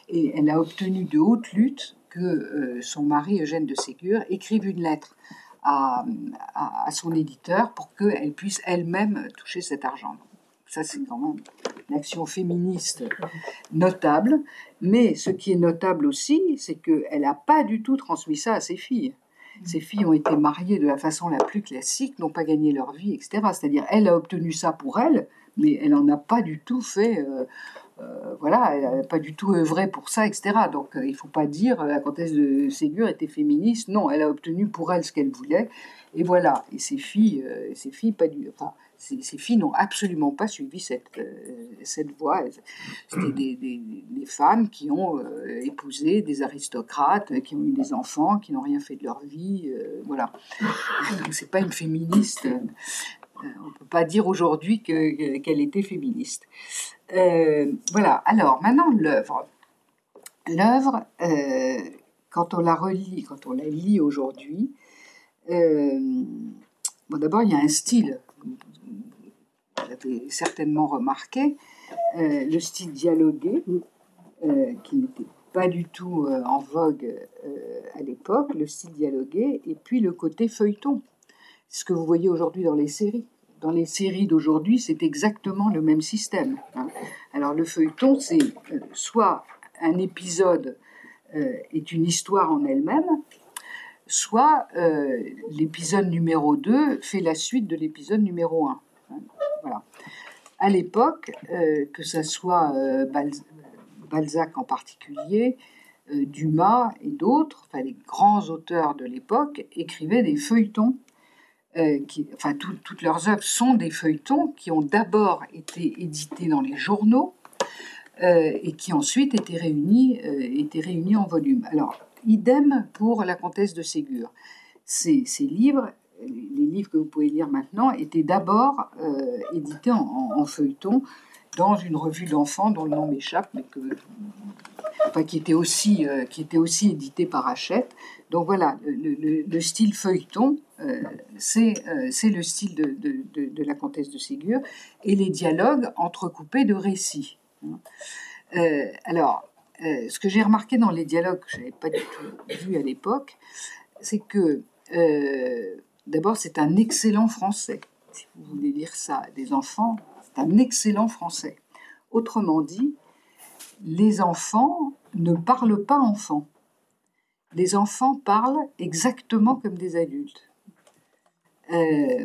Et elle a obtenu de haute lutte que son mari, Eugène de Ségur, écrive une lettre à, son éditeur pour qu'elle puisse elle-même toucher cet argent. Ça, c'est quand même une action féministe notable. Mais ce qui est notable aussi, c'est qu'elle n'a pas du tout transmis ça à ses filles. Ses filles ont été mariées de la façon la plus classique, n'ont pas gagné leur vie, etc. C'est-à-dire, elle a obtenu ça pour elle, mais elle n'en a pas du tout fait. Euh, euh, voilà, elle n'a pas du tout œuvré pour ça, etc. Donc, euh, il ne faut pas dire la comtesse de Ségur était féministe. Non, elle a obtenu pour elle ce qu'elle voulait, et voilà. Et ses filles, ses filles, pas du, ces, filles n'ont absolument pas suivi cette, euh, cette voie. C'était des, des, femmes qui ont euh, épousé des aristocrates, qui ont eu des enfants, qui n'ont rien fait de leur vie. Euh, voilà. Donc, c'est pas une féministe. On ne peut pas dire aujourd'hui qu'elle était féministe. voilà. Alors, maintenant, l'œuvre. L'œuvre, quand on la relit, quand on la lit aujourd'hui, bon, d'abord, il y a un style vous l'avez certainement remarqué, euh, le style dialogué, euh, qui n'était pas du tout euh, en vogue à l'époque, le style dialogué, et puis le côté feuilleton, ce que vous voyez aujourd'hui dans les séries. Dans les séries d'aujourd'hui, c'est exactement le même système. Hein. Alors le feuilleton, c'est soit un épisode est une histoire en elle-même, soit l'épisode numéro 2 fait la suite de l'épisode numéro 1. Voilà. À l'époque, euh, que ce soit euh, Balzac en particulier, euh, Dumas et d'autres, enfin les grands auteurs de l'époque, écrivaient des feuilletons. Qui, enfin, toutes leurs œuvres sont des feuilletons qui ont d'abord été édités dans les journaux et qui ensuite étaient réunis, étaient réunis en volume. Alors, idem pour la comtesse de Ségur. Ces, livres les livres que vous pouvez lire maintenant étaient d'abord euh, édités en, feuilleton dans une revue d'enfants dont le nom m'échappe, mais que, enfin, qui était aussi euh, qui était aussi édité par Hachette. Donc voilà, le, style feuilleton, euh, c'est c'est le style de, de, la comtesse de Ségur, et les dialogues entrecoupés de récits. alors, ce que j'ai remarqué dans les dialogues que je n'avais pas du tout vu à l'époque, c'est que D'abord, c'est un excellent français. Si vous voulez lire ça des enfants, un excellent français. Autrement dit, les enfants ne parlent pas enfants. Les enfants parlent exactement comme des adultes. Euh,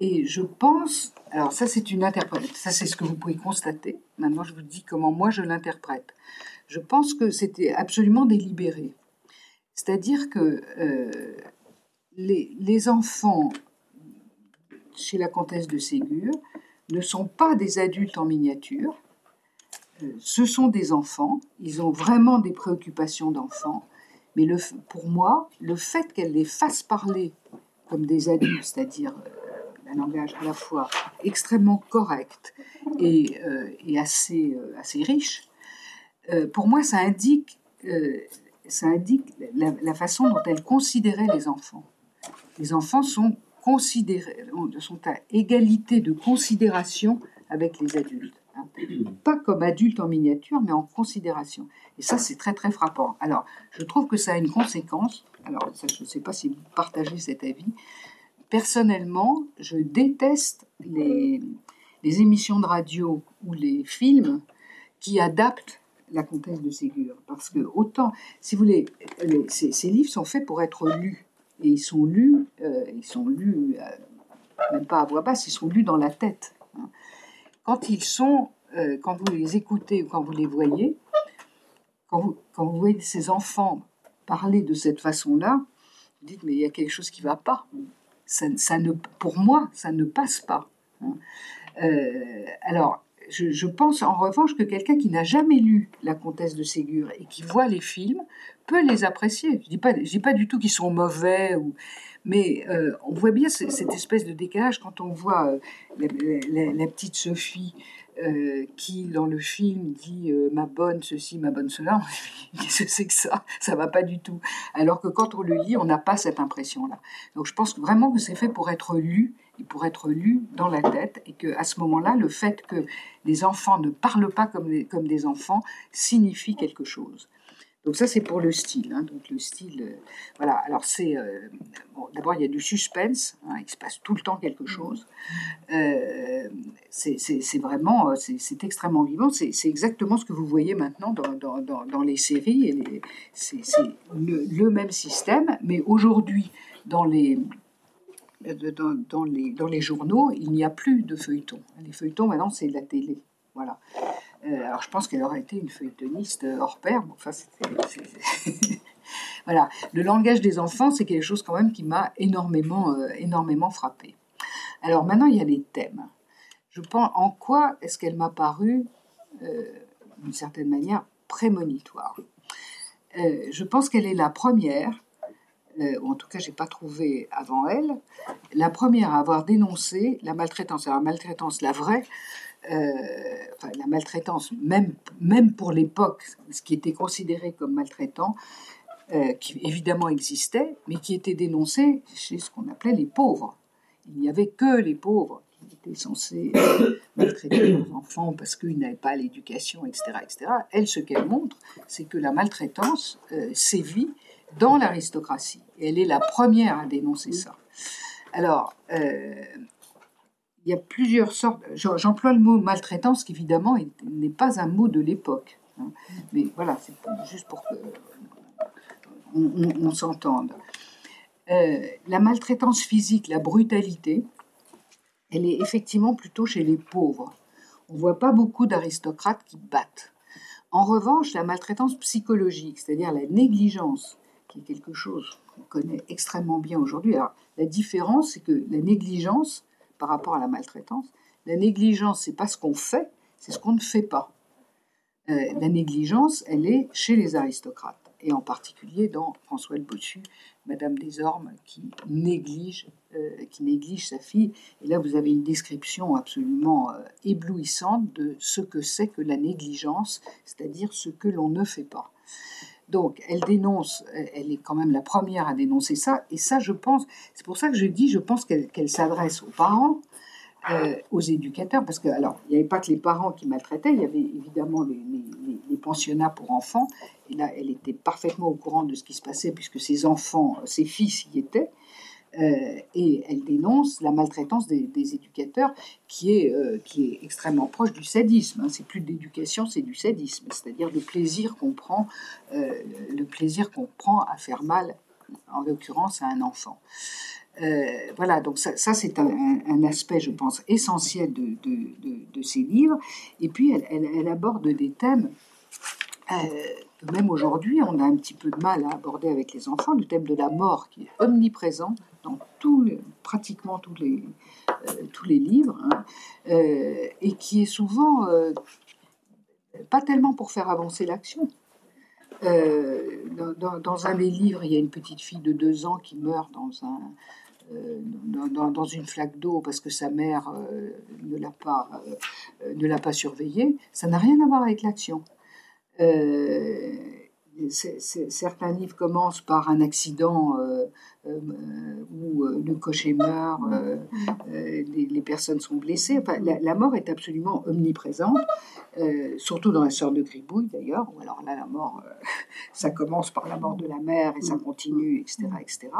et je pense, alors ça c'est une interprétation, ça c'est ce que vous pouvez constater. Maintenant je vous dis comment moi je l'interprète. Je pense que c'était absolument délibéré. C'est-à-dire que euh, les, enfants chez la comtesse de Ségur ne sont pas des adultes en miniature, euh, ce sont des enfants, ils ont vraiment des préoccupations d'enfants, mais pour moi, le fait qu'elle les fasse parler comme des adultes, c'est-à-dire euh, un langage à la fois extrêmement correct et, euh, assez, assez riche, pour moi, ça indique, ça indique la, façon dont elle considérait les enfants. Les enfants sont sont à égalité de considération avec les adultes. Hein. Pas comme adultes en miniature, mais en considération. Et ça, c'est très très frappant. Alors, je trouve que ça a une conséquence. Alors, je ne sais pas si vous partagez cet avis. Personnellement, je déteste les, les émissions de radio ou les films qui adaptent la comtesse de Ségur. Parce que autant, si vous voulez, ces livres sont faits pour être lus et ils sont lus, euh, ils sont lus, euh, même pas à voix basse, ils sont lus dans la tête. Hein. Quand ils sont, euh, quand vous les écoutez ou quand vous les voyez, quand vous, voyez ces enfants parler de cette façon-là, vous dites mais il y a quelque chose qui ne va pas. Ça, ne, pour moi, ça ne passe pas. Hein. alors, je, pense en revanche que quelqu'un qui n'a jamais lu La Comtesse de Ségur et qui voit les films peut les apprécier. Je dis pas, dis pas du tout qu'ils sont mauvais, mais euh, on voit bien cette espèce de décalage quand on voit euh, la, petite Sophie euh, qui, dans le film, dit ma bonne ceci, ma bonne cela. (laughs) Qu'est-ce que c'est que ça? Ça va pas du tout. Alors que quand on le lit, on n'a pas cette impression-là. Donc je pense vraiment que c'est fait pour être lu et pour être lu dans la tête et que à ce moment-là, le fait que les enfants ne parlent pas comme des, comme des enfants signifie quelque chose. Donc ça, c'est pour le style. Hein. Donc le style, euh, voilà. Alors c'est euh, bon, d'abord il y a du suspense. Hein, il se passe tout le temps quelque chose. Euh, c'est vraiment, c'est extrêmement vivant. C'est exactement ce que vous voyez maintenant dans, dans, dans, dans les séries. C'est le, le, même système, mais aujourd'hui dans les dans, les, journaux, il n'y a plus de feuilletons. Les feuilletons, maintenant, c'est la télé. Voilà. Euh, alors je pense qu'elle aurait été une feuilletoniste hors pair. enfin, (laughs) voilà. Le langage des enfants, c'est quelque chose quand même qui m'a énormément, euh, énormément frappé. Alors maintenant, il y a les thèmes. Je pense en quoi est-ce qu'elle m'a paru, euh, d'une certaine manière, prémonitoire? je pense qu'elle est la première, ou en tout cas, j'ai pas trouvé avant elle, la première à avoir dénoncé la maltraitance. Alors, la maltraitance, la vraie, euh, la maltraitance, même, même pour l'époque, ce qui était considéré comme maltraitant, euh, qui évidemment existait, mais qui était dénoncé chez ce qu'on appelait les pauvres. Il n'y avait que les pauvres qui étaient censés (coughs) maltraiter leurs enfants parce qu'ils n'avaient pas l'éducation, etc., etc. Elle, ce qu'elle montre, c'est que la maltraitance euh, sévit dans l'aristocratie. Et elle est la première à dénoncer ça. Alors, il y a plusieurs sortes. J'emploie le mot maltraitance, qui évidemment n'est pas un mot de l'époque. Hein. Mais voilà, c'est juste pour que on, s'entende. Euh, la maltraitance physique, la brutalité, elle est effectivement plutôt chez les pauvres. On ne voit pas beaucoup d'aristocrates qui battent. En revanche, la maltraitance psychologique, c'est-à-dire la négligence, qui est quelque chose qu'on connaît extrêmement bien aujourd'hui. Alors, la différence, c'est que la négligence, par rapport à la maltraitance. La négligence, c'est pas ce qu'on fait, c'est ce qu'on ne fait pas. Euh, la négligence, elle est chez les aristocrates, et en particulier dans François le Bossu, Madame Desormes, qui néglige, euh, qui néglige sa fille. Et là, vous avez une description absolument euh, éblouissante de ce que c'est que la négligence, c'est-à-dire ce que l'on ne fait pas. Donc, elle dénonce, elle est quand même la première à dénoncer ça, et ça, je pense, c'est pour ça que je dis, je pense qu'elle s'adresse aux parents, euh, aux éducateurs, parce que, alors, il n'y avait pas que les parents qui maltraitaient, il y avait évidemment les, les, pensionnats pour enfants, et là, elle était parfaitement au courant de ce qui se passait, puisque ses enfants, ses fils y étaient, euh, et elle dénonce la maltraitance des, éducateurs qui est, euh, qui est extrêmement proche du sadisme. Hein. C'est plus de l'éducation, c'est du sadisme, c'est-à-dire le plaisir qu'on prend, euh, le prend à faire mal, en l'occurrence à un enfant. voilà, donc ça, c'est un, aspect, je pense, essentiel de, de, ces livres. Et puis, elle, aborde des thèmes même aujourd'hui, on a un petit peu de mal à aborder avec les enfants le thème de la mort qui est omniprésent dans pratiquement tous les, euh, livres hein, euh, et qui est souvent euh, pas tellement pour faire avancer l'action. Dans, un des livres, il y a une petite fille de deux ans qui meurt dans un, dans, une flaque d'eau parce que sa mère ne l'a pas surveillée, ça n'a rien à voir avec l'action. Euh, certains livres commencent par un accident euh, euh, où le cocher meurt, les, personnes sont blessées. la, mort est absolument omniprésente, surtout dans la sorte de Gribouille d'ailleurs, où alors là, la mort, (laughs) ça commence par la mort de la mère et ça continue, etc. etc.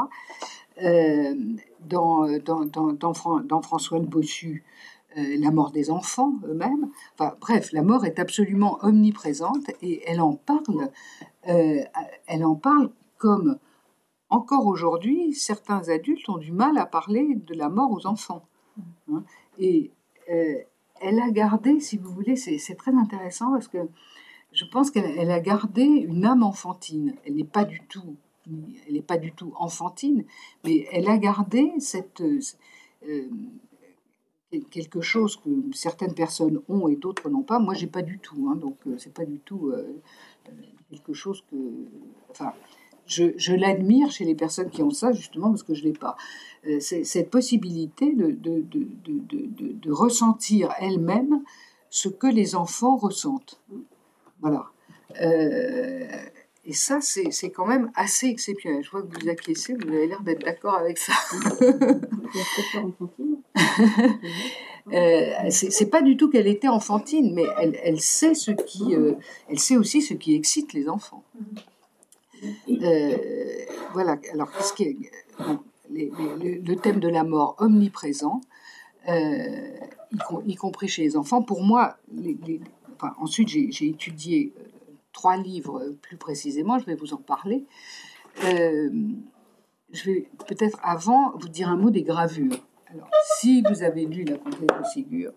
dans, dans, dans, dans, François le Bossu, euh, la mort des enfants eux-mêmes. Enfin, bref, la mort est absolument omniprésente et elle en parle, euh, elle en parle comme encore aujourd'hui, certains adultes ont du mal à parler de la mort aux enfants. Hein. Et euh, elle a gardé, si vous voulez, c'est très intéressant parce que je pense qu'elle a gardé une âme enfantine. Elle n'est pas du tout, elle n'est pas du tout enfantine, mais elle a gardé cette quelque chose que certaines personnes ont et d'autres n'ont pas. Moi, j'ai pas du tout. Hein, donc, euh, c'est pas du tout euh, euh, quelque chose que. Enfin, je, l'admire chez les personnes qui ont ça, justement, parce que je l'ai pas. cette possibilité de, de, de, de ressentir elle-même ce que les enfants ressentent. Voilà. Et ça, c'est quand même assez exceptionnel. Je vois que vous acquiescez, vous avez l'air d'être d'accord avec ça. (laughs) euh, c'est pas du tout qu'elle était enfantine, mais elle, elle, sait ce qui, euh, elle sait aussi ce qui excite les enfants. voilà, alors qu'est-ce qui est, le thème de la mort omniprésent, y, compris chez les enfants. Pour moi, ensuite j'ai étudié trois livres plus précisément, je vais vous en parler. je vais peut-être avant vous dire un mot des gravures. Alors, si vous avez lu La Comtesse de Ségur,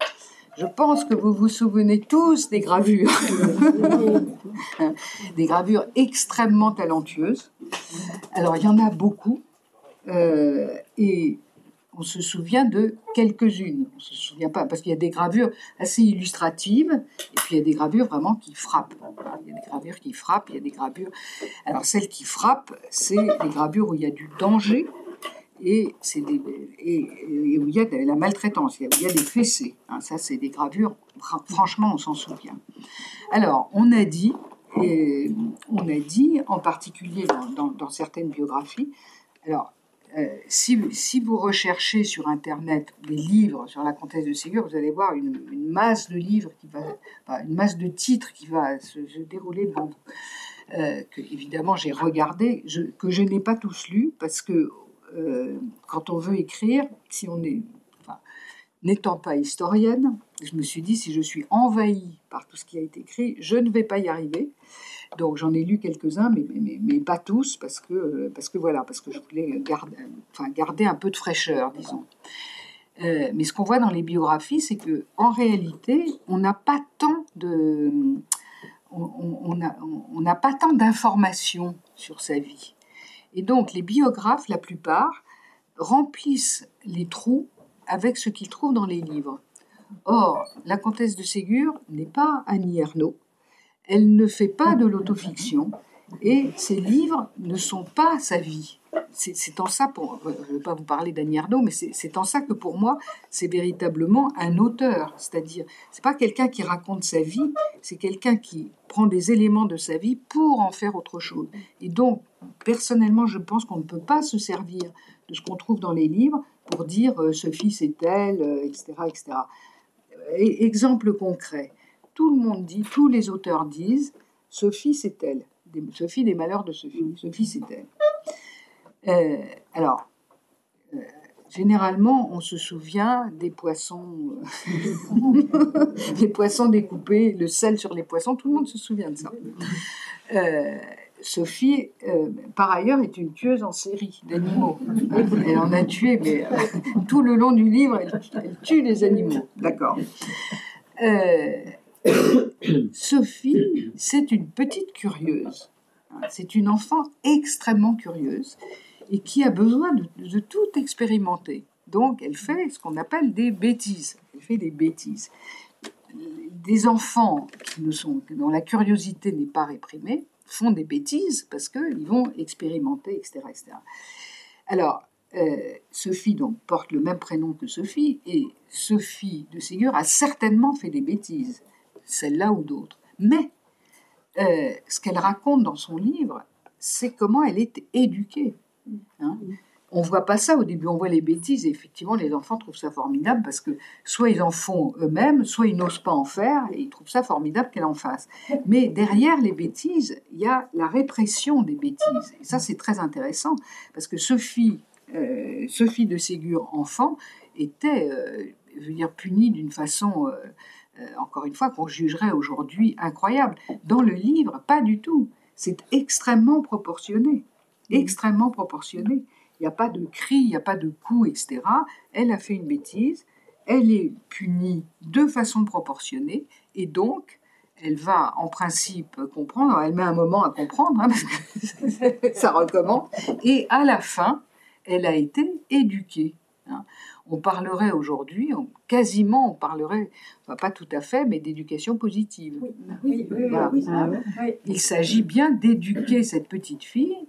je pense que vous vous souvenez tous des gravures, (laughs) des gravures extrêmement talentueuses. Alors, il y en a beaucoup, euh, et on se souvient de quelques-unes. On se souvient pas, parce qu'il y a des gravures assez illustratives, et puis il y a des gravures vraiment qui frappent. Il y a des gravures qui frappent, il y a des gravures. Alors, celles qui frappent, c'est des gravures où il y a du danger, et, c'est où il y a la maltraitance, il y a, des fessées. Hein, ça, c'est des gravures, franchement, on s'en souvient. Alors, on a dit, on a dit, en particulier dans, certaines biographies, alors, euh, si, vous recherchez sur Internet des livres sur la comtesse de Ségur, vous allez voir une, masse de livres, qui va, une masse de titres qui va se, dérouler devant vous. Euh, que évidemment j'ai regardé, que je n'ai pas tous lus parce que euh, quand on veut écrire, si on est, n'étant pas historienne, je me suis dit si je suis envahie par tout ce qui a été écrit, je ne vais pas y arriver. Donc j'en ai lu quelques-uns, mais, mais, pas tous, parce que, parce que voilà, parce que je voulais garder, un peu de fraîcheur, disons. Euh, mais ce qu'on voit dans les biographies, c'est que en réalité, on n'a pas tant de, on n'a pas tant d'informations sur sa vie. Et donc les biographes, la plupart, remplissent les trous avec ce qu'ils trouvent dans les livres. Or, la comtesse de Ségur n'est pas Annie Ernaux, elle ne fait pas de l'autofiction, et ses livres ne sont pas sa vie. C'est en ça, pour, je ne vais pas vous parler d'Annie mais c'est en ça que pour moi, c'est véritablement un auteur. C'est-à-dire, c'est pas quelqu'un qui raconte sa vie, c'est quelqu'un qui prend des éléments de sa vie pour en faire autre chose. Et donc, personnellement, je pense qu'on ne peut pas se servir de ce qu'on trouve dans les livres pour dire euh, Sophie c'est elle, etc., etc. exemple concret, tout le monde dit, tous les auteurs disent Sophie c'est elle. Sophie des malheurs de Sophie. Sophie c'est elle. Euh, alors, euh, généralement, on se souvient des poissons, (laughs) les poissons découpés, le sel sur les poissons, tout le monde se souvient de ça. Sophie, euh, par ailleurs, est une tueuse en série d'animaux. Elle en a tué, mais euh, tout le long du livre, elle, tue les animaux. D'accord. Euh, Sophie, c'est une petite curieuse. C'est une enfant extrêmement curieuse et qui a besoin de, tout expérimenter. Donc, elle fait ce qu'on appelle des bêtises. Elle fait des bêtises. Des enfants qui ne sont, dont la curiosité n'est pas réprimée font des bêtises parce qu'ils vont expérimenter, etc. Alors, euh, Sophie donc, porte le même prénom que Sophie, et Sophie de Ségur a certainement fait des bêtises, celle-là ou d'autres. Mais euh, ce qu'elle raconte dans son livre, c'est comment elle est éduquée. Hein on voit pas ça au début, on voit les bêtises et effectivement les enfants trouvent ça formidable parce que soit ils en font eux-mêmes, soit ils n'osent pas en faire et ils trouvent ça formidable qu'elle en fasse. Mais derrière les bêtises, il y a la répression des bêtises et ça c'est très intéressant parce que Sophie, euh, Sophie de Ségur enfant était, euh, punie d'une façon, euh, encore une fois, qu'on jugerait aujourd'hui incroyable. Dans le livre, pas du tout. C'est extrêmement proportionné, extrêmement proportionné il n'y a pas de cris, il n'y a pas de coups, etc. Elle a fait une bêtise, elle est punie de façon proportionnée, et donc elle va en principe comprendre, elle met un moment à comprendre, hein, parce que (laughs) ça recommence, et à la fin, elle a été éduquée. Hein. On parlerait aujourd'hui, quasiment on parlerait, pas tout à fait, mais d'éducation positive. Il s'agit bien d'éduquer cette petite fille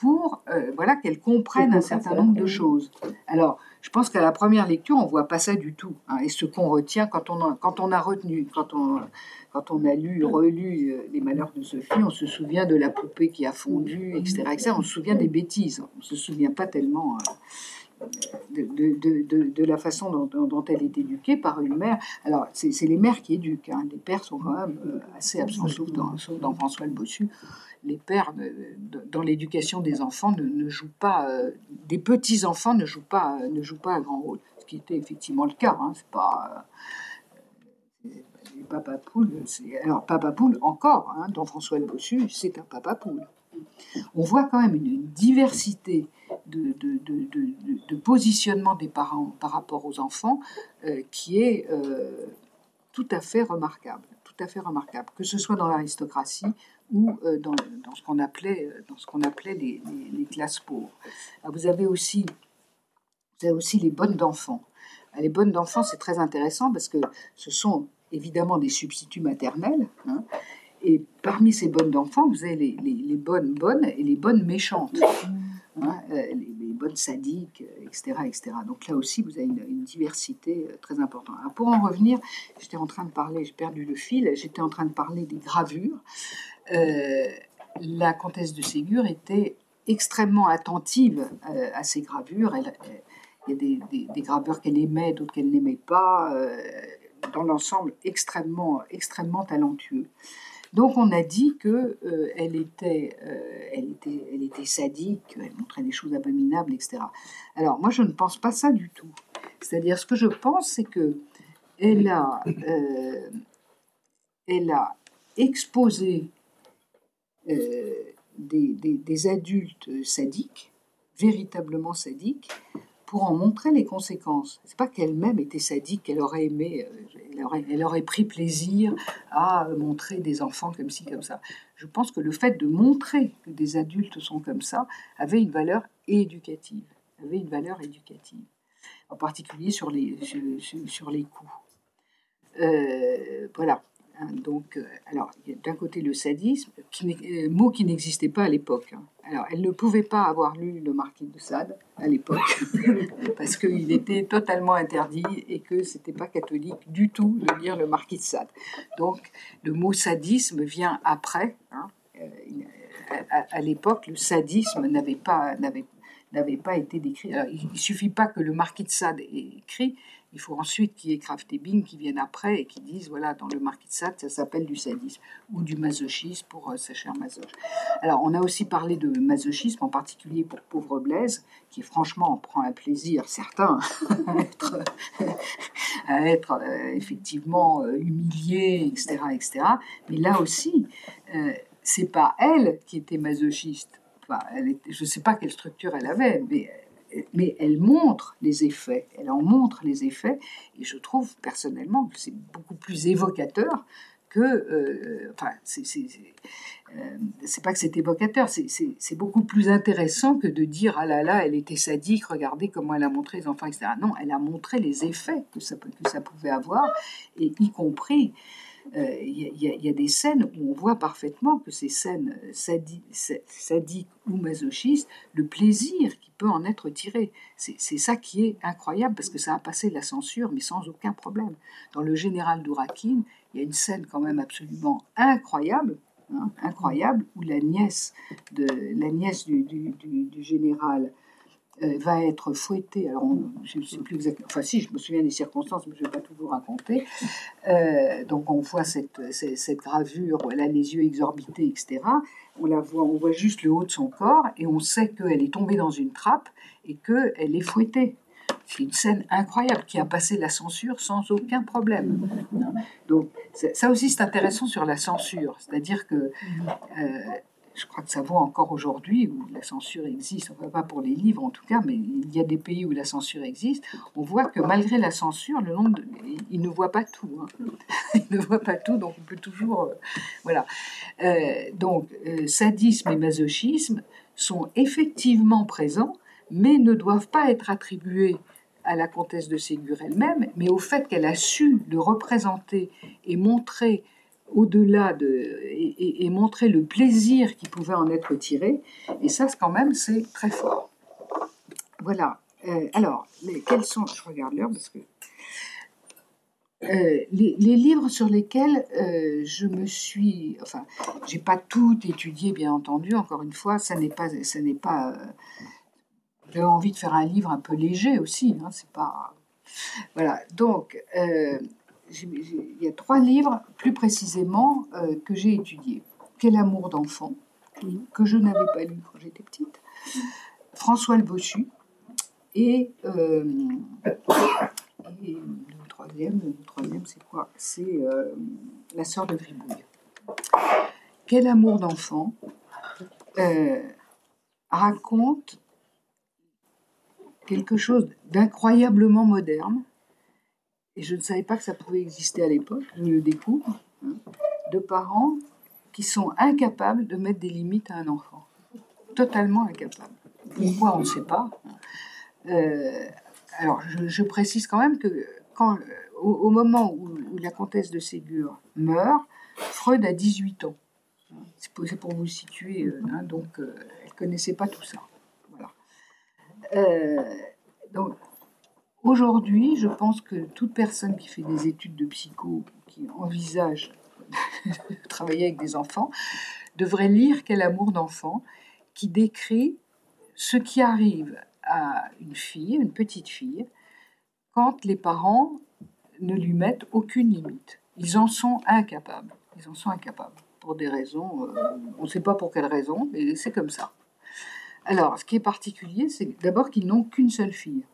pour euh, voilà qu'elle comprenne un certain nombre de choses. Alors, je pense qu'à la première lecture, on voit pas ça du tout. Hein. et ce qu'on retient quand on a, quand on a retenu, quand on quand on a lu, relu euh, les Malheurs de Sophie, on se souvient de la poupée qui a fondu, etc., etc. On se souvient des bêtises. On se souvient pas tellement euh, de, la façon dont, elle est éduquée par une mère. Alors, c'est les mères qui éduquent. Hein. Les pères sont quand même euh, assez absents, sauf dans, dans François le Bossu. Les pères, dans l'éducation des enfants, ne, jouent pas, euh, des petits-enfants ne jouent pas, ne jouent pas un grand rôle. Ce qui était effectivement le cas. Hein. C'est pas. Euh, papa poule, alors papa poule encore, hein, dans François le Bossu, c'est un papa poule on voit quand même une diversité de, de, positionnement des parents par rapport aux enfants euh, qui est euh, tout à fait remarquable, tout à fait remarquable, que ce soit dans l'aristocratie ou euh, dans, ce qu'on appelait, dans ce qu'on appelait les, classes pauvres. vous avez aussi, vous avez aussi les bonnes d'enfants. Les bonnes d'enfants, c'est très intéressant parce que ce sont évidemment des substituts maternels. Hein, et parmi ces bonnes d'enfants, vous avez les, bonnes bonnes et les bonnes méchantes, hein, euh, les, bonnes sadiques, etc., etc. Donc là aussi, vous avez une, diversité euh, très importante. Alors pour en revenir, j'étais en train de parler, j'ai perdu le fil, j'étais en train de parler des gravures. Euh, la comtesse de Ségur était extrêmement attentive à ces gravures. Elle, il y a des, des, graveurs qu'elle aimait, d'autres qu'elle n'aimait pas. dans l'ensemble, extrêmement, extrêmement talentueux. Donc on a dit que euh, elle, était, euh, elle, était, elle était sadique, elle montrait des choses abominables, etc. Alors moi je ne pense pas ça du tout. C'est-à-dire ce que je pense, c'est que elle a, euh, elle a exposé des, des, adultes sadiques, véritablement sadiques, pour en montrer les conséquences. C'est pas qu'elle-même était sadique, qu'elle aurait aimé, euh, elle aurait, pris plaisir à montrer des enfants comme ci, comme ça. Je pense que le fait de montrer que des adultes sont comme ça avait une valeur éducative, avait une valeur éducative, en particulier sur les, sur, les coups. Euh, voilà. Hein, donc, euh, alors, d'un côté le sadisme, euh, mot qui n'existait pas à l'époque. Hein. Alors, elle ne pouvait pas avoir lu le Marquis de Sade à l'époque, (laughs) parce qu'il était totalement interdit et que c'était pas catholique du tout de lire le Marquis de Sade. Donc, le mot sadisme vient après. Hein. Euh, à, l'époque, le sadisme n'avait pas, n'avait, n'avait pas été décrit. il ne suffit pas que le Marquis de Sade ait écrit, il faut ensuite qu'il y ait Kraft et Bing qui viennent après et qui disent voilà, dans le de Sade, ça s'appelle du sadisme ou du masochisme pour euh, sa chère Masoche. Alors, on a aussi parlé de masochisme, en particulier pour Pauvre Blaise, qui franchement en prend un plaisir certain (laughs) à être, euh, effectivement euh, humilié, etc., etc. Mais là aussi, c'est pas elle qui était masochiste. Je ne sais pas quelle structure elle avait, mais mais elle montre les effets, elle en montre les effets, et je trouve personnellement que c'est beaucoup plus évocateur que, euh, enfin, euh, c'est pas que c'est évocateur, c'est beaucoup plus intéressant que de dire ah là là, elle était sadique, regardez comment elle a montré les enfants, etc. Non, elle a montré les effets que ça, que ça pouvait avoir, et y compris euh, il y, a des scènes où on voit parfaitement que ces scènes sadiques ou masochistes, le plaisir qui peut en être tiré, c'est ça qui est incroyable parce que ça a passé la censure, mais sans aucun problème. Dans le général d'Ourakine, il y a une scène quand même absolument incroyable, hein, incroyable, où la nièce, de, la nièce du, général euh, va être fouetté. Alors, je ne sais plus exactement. Enfin, si, je me souviens des circonstances, mais je ne vais pas tout vous raconter. Euh, donc, on voit cette, cette, gravure où elle a les yeux exorbités, etc. On la voit, on voit juste le haut de son corps et on sait qu'elle est tombée dans une trappe et qu'elle est fouettée. C'est une scène incroyable qui a passé la censure sans aucun problème. Donc, ça aussi, c'est intéressant sur la censure. C'est-à-dire que euh, je crois que ça vaut encore aujourd'hui où la censure existe, enfin pas pour les livres en tout cas, mais il y a des pays où la censure existe. On voit que malgré la censure, le nombre de, il ne voit pas tout. Hein. (laughs) il ne voit pas tout, donc on peut toujours, euh, voilà. Euh, donc euh, sadisme et masochisme sont effectivement présents, mais ne doivent pas être attribués à la comtesse de Ségur elle-même, mais au fait qu'elle a su le représenter et montrer au-delà de et, montrer le plaisir qui pouvait en être tiré. Et ça, quand même, c'est très fort. Voilà. Euh, alors, quels sont Je regarde l'heure parce que euh, les, livres sur lesquels euh, je me suis, enfin, j'ai pas tout étudié, bien entendu. Encore une fois, ça n'est pas, ça n'est pas j'avais envie de faire un livre un peu léger aussi. Hein, c'est pas voilà. Donc il y a trois livres plus précisément euh, que j'ai étudiés. Quel amour d'enfant que je n'avais pas lu quand j'étais petite. François le Bossu et, euh, et le troisième, le troisième c'est quoi? C'est la sœur de Gribouille. Quel amour d'enfant euh, raconte quelque chose d'incroyablement moderne, et je ne savais pas que ça pouvait exister à l'époque, je le découvre, hein, de parents qui sont incapables de mettre des limites à un enfant. Totalement incapables. Pourquoi on ne sait pas. Euh, alors, je, précise quand même que quand, au, moment où, la comtesse de Ségur meurt, Freud a 18 ans. C'est pour, vous situer, euh, hein, donc euh, elle ne connaissait pas tout ça. Voilà. Euh, donc, aujourd'hui, je pense que toute personne qui fait des études de psycho, qui envisage (laughs) de travailler avec des enfants, devrait lire Quel amour d'enfant, qui décrit ce qui arrive à une fille, une petite fille, quand les parents ne lui mettent aucune limite. Ils en sont incapables. Ils en sont incapables pour des raisons, euh, on ne sait pas pour quelles raisons, mais c'est comme ça. Alors, ce qui est particulier, c'est d'abord qu'ils n'ont qu'une seule fille.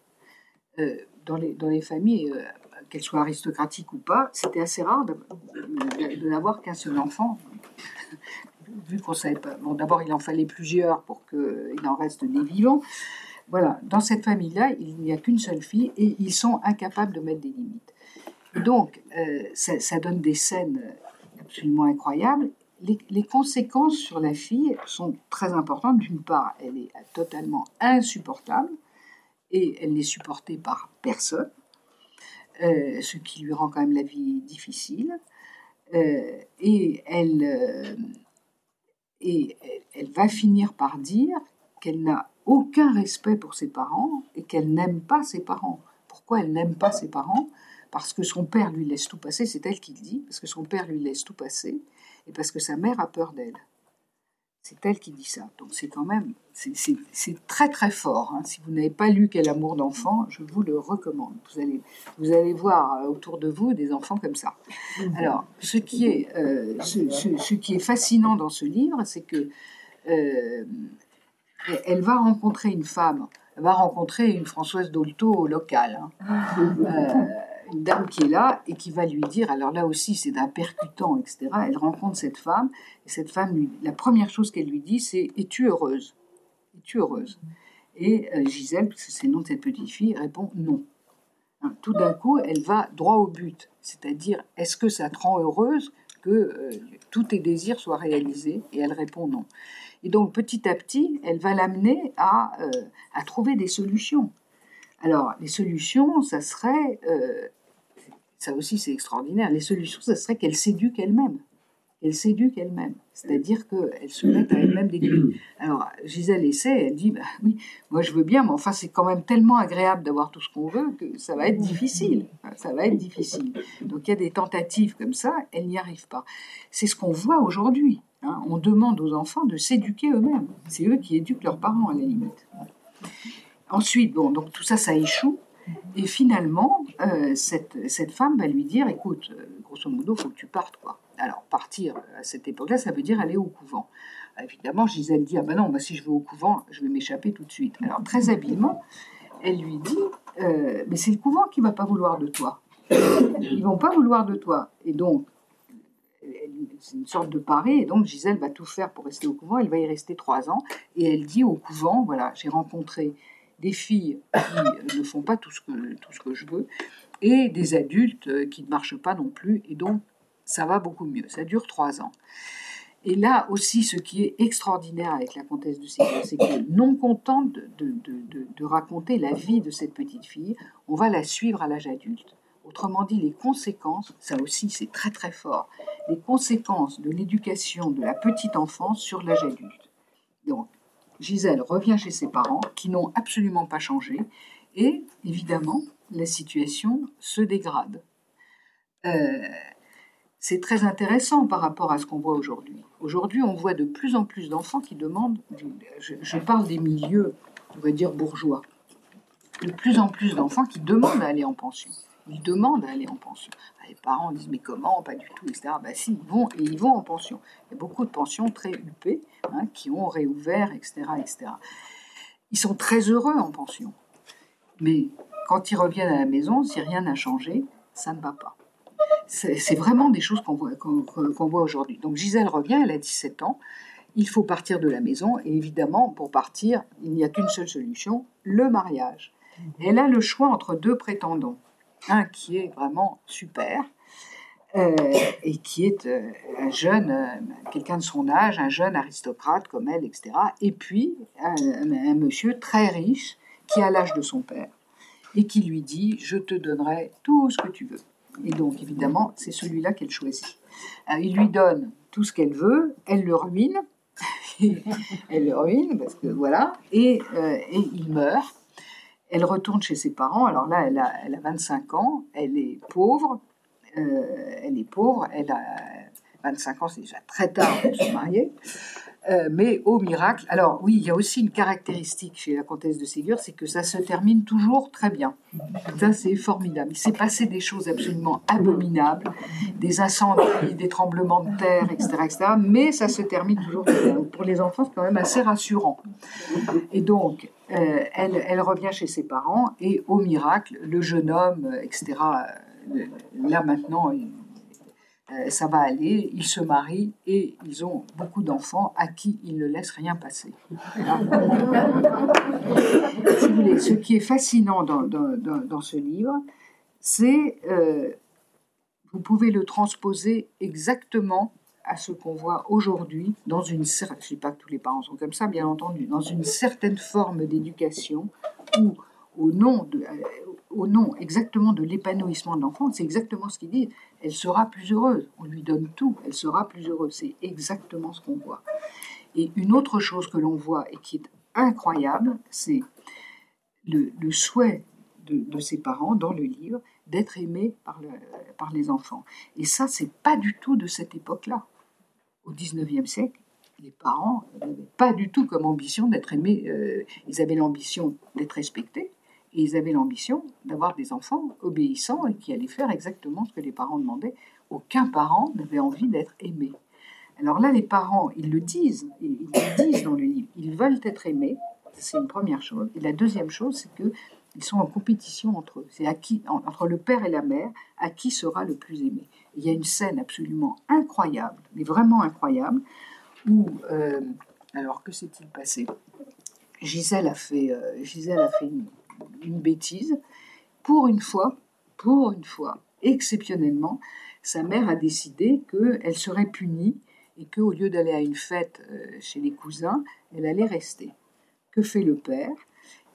Euh, dans, les, dans les familles, euh, qu'elles soient aristocratiques ou pas, c'était assez rare de, n'avoir qu'un seul enfant. (laughs) Vu qu'on savait pas. Bon, d'abord, il en fallait plusieurs pour qu'il en reste des vivants. Voilà, dans cette famille-là, il n'y a qu'une seule fille et ils sont incapables de mettre des limites. Donc, ça, ça, donne des scènes absolument incroyable. Les, conséquences sur la fille sont très importantes. D'une part, elle est totalement insupportable et elle n'est supportée par personne, euh, ce qui lui rend quand même la vie difficile. Euh, et elle, euh, et elle va finir par dire qu'elle n'a aucun respect pour ses parents et qu'elle n'aime pas ses parents. Pourquoi elle n'aime pas ses parents? Parce que son père lui laisse tout passer, c'est elle qui le dit, parce que son père lui laisse tout passer, et parce que sa mère a peur d'elle. C'est elle qui dit ça. Donc c'est quand même, c'est très très fort. Hein. Si vous n'avez pas lu Quel amour d'enfant, je vous le recommande. Vous allez, vous allez voir euh, autour de vous des enfants comme ça. Alors, ce qui est, euh, ce, qui est fascinant dans ce livre, c'est que euh, elle va rencontrer une femme, elle va rencontrer une Françoise Dolto locale. Hein une dame qui est là et qui va lui dire, alors là aussi c'est d'un percutant, etc. Elle rencontre cette femme et cette femme, lui, la première chose qu'elle lui dit, c'est Es-tu heureuse? Es-tu heureuse? Et euh, Gisèle, c'est le nom de cette petite fille, répond non. Hein, tout d'un coup, elle va droit au but, c'est-à-dire Est-ce que ça te rend heureuse que euh, tous tes désirs soient réalisés? Et elle répond non. Et donc petit à petit, elle va l'amener à, euh, à trouver des solutions. Alors, les solutions, ça serait ça aussi c'est extraordinaire, les solutions, ça serait qu'elle s'éduque elle-même. Elle s'éduque elle-même. C'est-à-dire qu'elle se met à elle-même des limites. Alors, Gisèle essaie, elle dit, bah oui, moi je veux bien, mais enfin c'est quand même tellement agréable d'avoir tout ce qu'on veut que ça va être difficile. Ça va être difficile. Donc il y a des tentatives comme ça, elle n'y arrive pas. C'est ce qu'on voit aujourd'hui. Hein. On demande aux enfants de s'éduquer eux-mêmes. C'est eux qui éduquent leurs parents à la limite. Ensuite, bon, donc tout ça, ça échoue. Et finalement, euh, cette, cette, femme va lui dire, écoute, euh, grosso modo, faut que tu partes. Quoi. Alors, partir à cette époque-là, ça veut dire aller au couvent. évidemment, Gisèle dit, ah ben non, bah, si je vais au couvent, je vais m'échapper tout de suite. Alors, très habilement, elle lui dit, euh, mais c'est le couvent qui va pas vouloir de toi. Ils vont pas vouloir de toi. Et donc, c'est une sorte de pari, et donc Gisèle va tout faire pour rester au couvent. Elle va y rester trois ans, et elle dit au couvent, voilà, j'ai rencontré des filles qui ne font pas tout ce, que, tout ce que je veux, et des adultes qui ne marchent pas non plus, et donc ça va beaucoup mieux. Ça dure trois ans. Et là aussi, ce qui est extraordinaire avec la comtesse de Ségur, c'est que non contente de, de, de, raconter la vie de cette petite fille, on va la suivre à l'âge adulte. Autrement dit, les conséquences, ça aussi c'est très très fort, les conséquences de l'éducation de la petite enfance sur l'âge adulte. Donc, Gisèle revient chez ses parents, qui n'ont absolument pas changé, et évidemment, la situation se dégrade. Euh, c'est très intéressant par rapport à ce qu'on voit aujourd'hui. Aujourd'hui, on voit de plus en plus d'enfants qui demandent, je, parle des milieux on va dire bourgeois. De plus en plus d'enfants qui demandent à aller en pension. Ils demandent à aller en pension. Les parents disent mais comment Pas du tout, etc. Bah si, ils vont et ils vont en pension. Il y a beaucoup de pensions très huppées hein, qui ont réouvert, etc., etc. Ils sont très heureux en pension. Mais quand ils reviennent à la maison, si rien n'a changé, ça ne va pas. C'est vraiment des choses qu'on voit, qu'on voit aujourd'hui. Donc Gisèle revient, elle a 17 ans. Il faut partir de la maison. Et évidemment, pour partir, il n'y a qu'une seule solution, le mariage. Elle a le choix entre deux prétendants. Un qui est vraiment super, euh, et qui est euh, un jeune, euh, quelqu'un de son âge, un jeune aristocrate comme elle, etc. Et puis un monsieur très riche qui a l'âge de son père et qui lui dit Je te donnerai tout ce que tu veux. Et donc, évidemment, c'est celui-là qu'elle choisit. Il lui donne tout ce qu'elle veut, elle le ruine, (laughs) elle le ruine, parce que voilà, et, et, il meurt. Elle retourne chez ses parents, alors là, elle a, elle a 25 ans, elle est pauvre, euh, elle est pauvre, elle a 25 ans, c'est déjà très tard pour se marier. Euh, mais au miracle, alors oui, il y a aussi une caractéristique chez la comtesse de Ségur, c'est que ça se termine toujours très bien. Ça, c'est formidable. Il s'est passé des choses absolument abominables, des incendies, des tremblements de terre, etc., etc., mais ça se termine toujours très bien. Pour les enfants, c'est quand même assez rassurant. Et donc, euh, elle, elle, revient chez ses parents, et au miracle, le jeune homme, etc., euh, là maintenant, euh, ça va aller, ils se marient et ils ont beaucoup d'enfants à qui ils ne laissent rien passer. (laughs) ce qui est fascinant dans, ce livre, c'est euh, vous pouvez le transposer exactement à ce qu'on voit aujourd'hui dans une je ne dis pas tous les parents sont comme ça bien entendu dans une certaine forme d'éducation où au nom de, au nom exactement de l'épanouissement de l'enfant, c'est exactement ce qu'il dit. Elle sera plus heureuse. On lui donne tout, elle sera plus heureuse. C'est exactement ce qu'on voit. Et une autre chose que l'on voit et qui est incroyable, c'est le, souhait de, ses parents dans le livre d'être le, par les enfants. Et ça, c'est pas du tout de cette époque-là. Au 19e siècle, les parents n'avaient pas du tout comme ambition d'être aimés. Euh, ils avaient l'ambition d'être respectés, et ils avaient l'ambition d'avoir des enfants obéissants et qui allaient faire exactement ce que les parents demandaient. Aucun parent n'avait envie d'être aimé. Alors là, les parents, ils le disent, ils le disent dans le livre, ils veulent être aimés, c'est une première chose. Et la deuxième chose, c'est que ils sont en compétition entre eux. C'est entre le père et la mère, à qui sera le plus aimé. il y a une scène absolument incroyable, mais vraiment incroyable, où, euh, alors que s'est-il passé? Gisèle a fait, euh, Gisèle a fait une, une bêtise. Pour une fois, pour une fois, exceptionnellement, sa mère a décidé qu'elle serait punie et qu'au lieu d'aller à une fête euh, chez les cousins, elle allait rester. Que fait le père?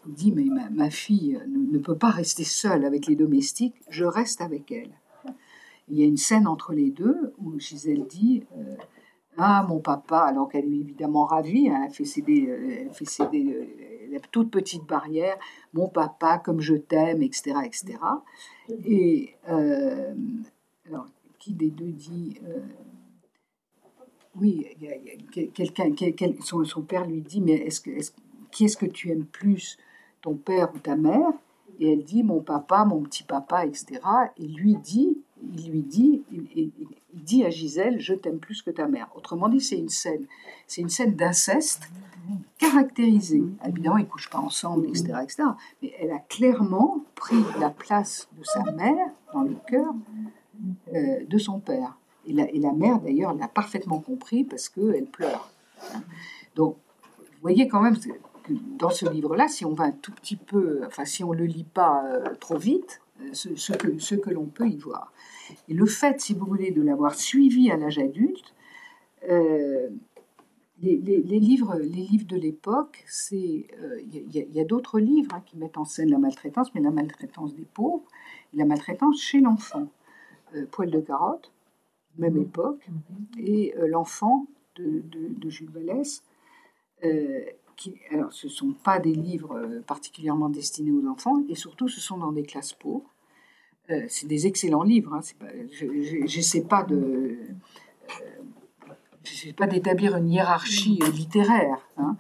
Il dit, mais ma, fille ne, peut pas rester seule avec les domestiques, je reste avec elle. Il y a une scène entre les deux où Gisèle dit, euh, ah, mon papa, alors qu'elle est évidemment ravie, hein, elle fait céder, euh, elle fait céder la toute petite barrière, mon papa, comme je t'aime, etc., etc. Et euh, alors, qui des deux dit euh, Oui, quelqu'un, son, son, père lui dit Mais est-ce que, qui est-ce que tu aimes plus, ton père ou ta mère? Et elle dit Mon papa, mon petit papa, etc. Et lui dit il lui dit, il, dit à Gisèle, je t'aime plus que ta mère. Autrement dit, c'est une scène, c'est une scène d'inceste caractérisée. Évidemment, ils couchent pas ensemble, etc., etc. Mais elle a clairement pris la place de sa mère dans le cœur euh, de son père. Et la, et la mère, d'ailleurs, l'a parfaitement compris parce qu'elle pleure. Donc, vous voyez quand même que dans ce livre-là, si on va un tout petit peu, enfin, si on le lit pas euh, trop vite, euh, ce, que, ce que l'on peut y voir. Et le fait, si vous voulez, de l'avoir suivi à l'âge adulte, euh, les, livres, les livres de l'époque, c'est euh, il y a, d'autres livres hein, qui mettent en scène la maltraitance, mais la maltraitance des pauvres, la maltraitance chez l'enfant. Poil de carotte, même mmh. époque, et l'enfant de, de, Jules Vallès. Qui, alors, ce ne sont pas des livres particulièrement destinés aux enfants, et surtout, ce sont dans des classes pauvres. Euh, c'est des excellents livres. Hein, je n'essaie pas de, euh, pas d'établir une hiérarchie littéraire. Hein.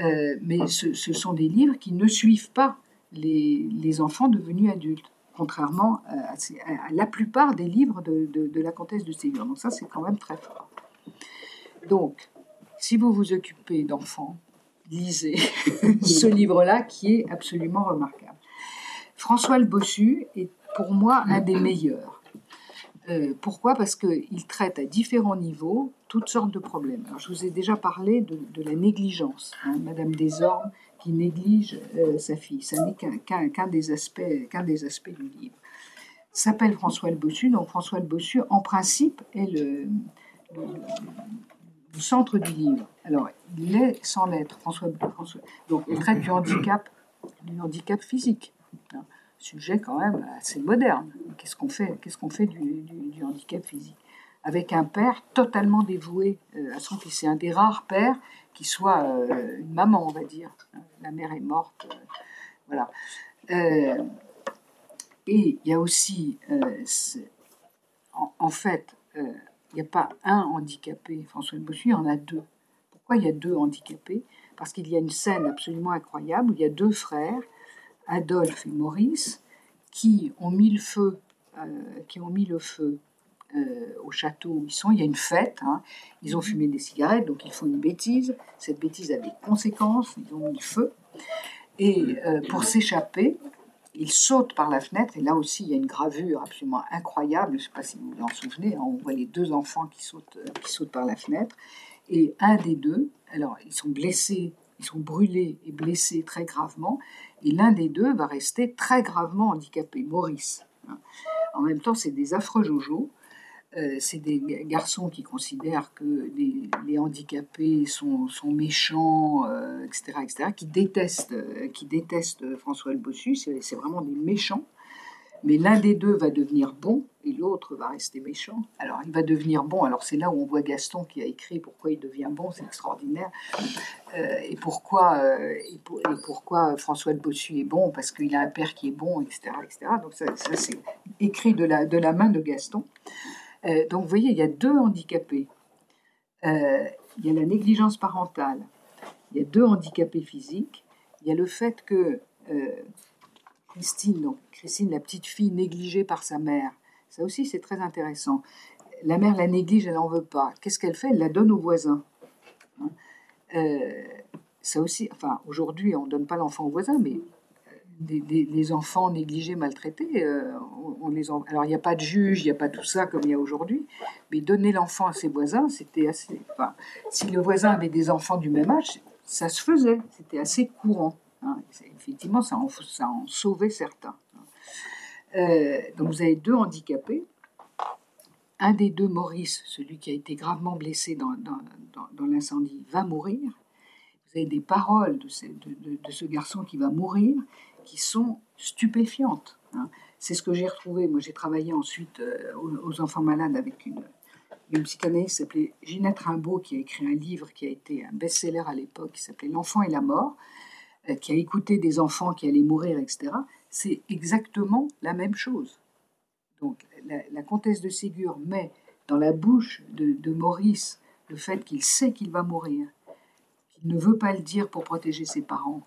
Euh, mais ce, sont des livres qui ne suivent pas les, enfants devenus adultes, contrairement à, la plupart des livres de, la comtesse de Ségur. Donc ça, c'est quand même très fort. Donc, si vous vous occupez d'enfants, lisez (laughs) ce livre-là qui est absolument remarquable. François le Bossu est pour moi un des meilleurs. Euh, pourquoi? Parce qu'il traite à différents niveaux toutes sortes de problèmes. Alors, je vous ai déjà parlé de, la négligence. Hein, Madame Desormes qui néglige euh, sa fille. Ça n'est qu'un des, aspects, du livre. S'appelle François le Bossu. Donc François le Bossu, en principe, est le, centre du livre. Alors, il est sans lettres, François. Donc, il traite du handicap, du handicap physique. Hein sujet quand même assez moderne. Qu'est-ce qu'on fait du, handicap physique? Avec un père totalement dévoué euh, à son fils. C'est un des rares pères qui soit euh, une maman, on va dire. La mère est morte. Euh, voilà. et il y a aussi, en, fait, il n'y a pas un handicapé, François de Bossu, il y en a deux. Pourquoi il y a deux handicapés? Parce qu'il y a une scène absolument incroyable où il y a deux frères Adolphe et Maurice, qui ont mis le feu, qui ont mis le feu au château où ils sont. Il y a une fête, hein. ils ont fumé des cigarettes, donc ils font une bêtise. Cette bêtise a des conséquences, ils ont mis feu. Et euh, pour s'échapper, ils sautent par la fenêtre, et là aussi il y a une gravure absolument incroyable, je ne sais pas si vous vous en souvenez, hein. on voit les deux enfants qui sautent, qui sautent par la fenêtre, et un des deux, alors ils sont blessés, ils sont brûlés et blessés très gravement, et l'un des deux va rester très gravement handicapé, Maurice. En même temps, c'est des affreux jojo. Euh, c'est des garçons qui considèrent que les, handicapés sont, méchants, etc., euh, etc., qui détestent, euh, qui détestent François le Bossu. C'est vraiment des méchants. Mais l'un des deux va devenir bon et l'autre va rester méchant. Alors il va devenir bon. Alors c'est là où on voit Gaston qui a écrit pourquoi il devient bon, c'est extraordinaire. Et, pourquoi, et, pourquoi François de Bossu est bon, parce qu'il a un père qui est bon, etc. etc. Donc ça, c'est écrit de la, de la main de Gaston. Euh, donc vous voyez, il y a deux handicapés. il y a la négligence parentale, il y a deux handicapés physiques, il y a le fait que Christine, donc Christine, la petite fille négligée par sa mère. Ça aussi, c'est très intéressant. La mère la néglige, elle n'en veut pas. Qu'est-ce qu'elle fait? Elle la donne au voisin. Hein? Euh, ça aussi, enfin, aujourd'hui, on ne donne pas l'enfant au voisin, mais des, enfants négligés, maltraités, euh, on, les alors il n'y a pas de juge, il n'y a pas tout ça comme il y a aujourd'hui, mais donner l'enfant à ses voisins, c'était assez. Enfin, si le voisin avait des enfants du même âge, ça se faisait, c'était assez courant. Hein. Effectivement, ça en, en sauvait certains. Euh, donc vous avez deux handicapés. Un des deux, Maurice, celui qui a été gravement blessé dans, l'incendie, va mourir. Vous avez des paroles de, ce, garçon qui va mourir qui sont stupéfiantes. Hein. C'est ce que j'ai retrouvé. Moi, j'ai travaillé ensuite euh, aux, enfants malades avec une, psychanalyste qui s'appelait Ginette Rimbaud, qui a écrit un livre qui a été un best-seller à l'époque, qui s'appelait L'enfant et la mort, euh, qui a écouté des enfants qui allaient mourir, etc c'est exactement la même chose. Donc la, comtesse de Ségur met dans la bouche de, Maurice le fait qu'il sait qu'il va mourir, qu'il ne veut pas le dire pour protéger ses parents.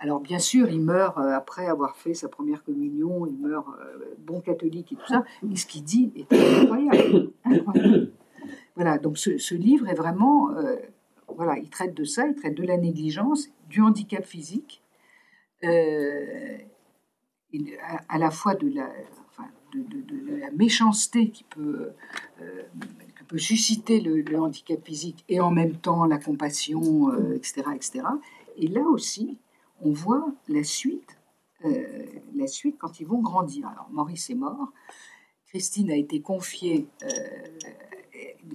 Alors bien sûr, il meurt euh, après avoir fait sa première communion, il meurt euh, bon catholique et tout ça, et ce qu'il dit est incroyable. incroyable. Voilà, donc ce, livre est vraiment, euh, voilà, il traite de ça, il traite de la négligence, du handicap physique, à, la fois de la, méchanceté qui peut, susciter le, handicap physique et en même temps la compassion, etc., etc. Et là aussi, on voit la suite, euh, la suite quand ils vont grandir. Alors Maurice est mort, Christine a été confiée,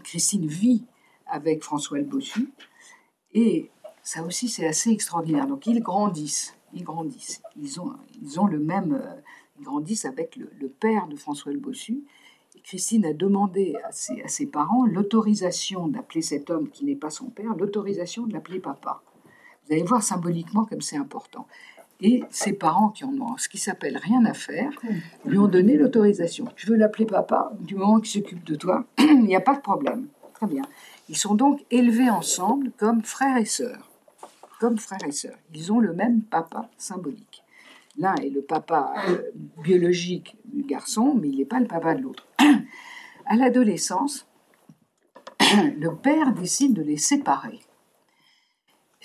Christine vit avec François le Bossu, et ça aussi c'est assez extraordinaire. Donc ils grandissent ils grandissent. Ils ont, ils ont le même. Euh, ils grandissent avec le, père de François le Bossu. Et Christine a demandé à ses parents l'autorisation d'appeler cet homme qui n'est pas son père, l'autorisation de l'appeler papa. Vous allez voir symboliquement comme c'est important. Et ses parents, qui en ont ce qui s'appelle rien à faire, lui ont donné l'autorisation. Tu veux l'appeler papa Du moment qu'il s'occupe de toi, (clears throat) il n'y a pas de problème. Très bien. Ils sont donc élevés ensemble comme frères et sœurs comme frère et sœur. Ils ont le même papa symbolique. L'un est le papa euh, biologique du garçon, mais il n'est pas le papa de l'autre. (clears throat) À l'adolescence, (clears throat) le père décide de les séparer.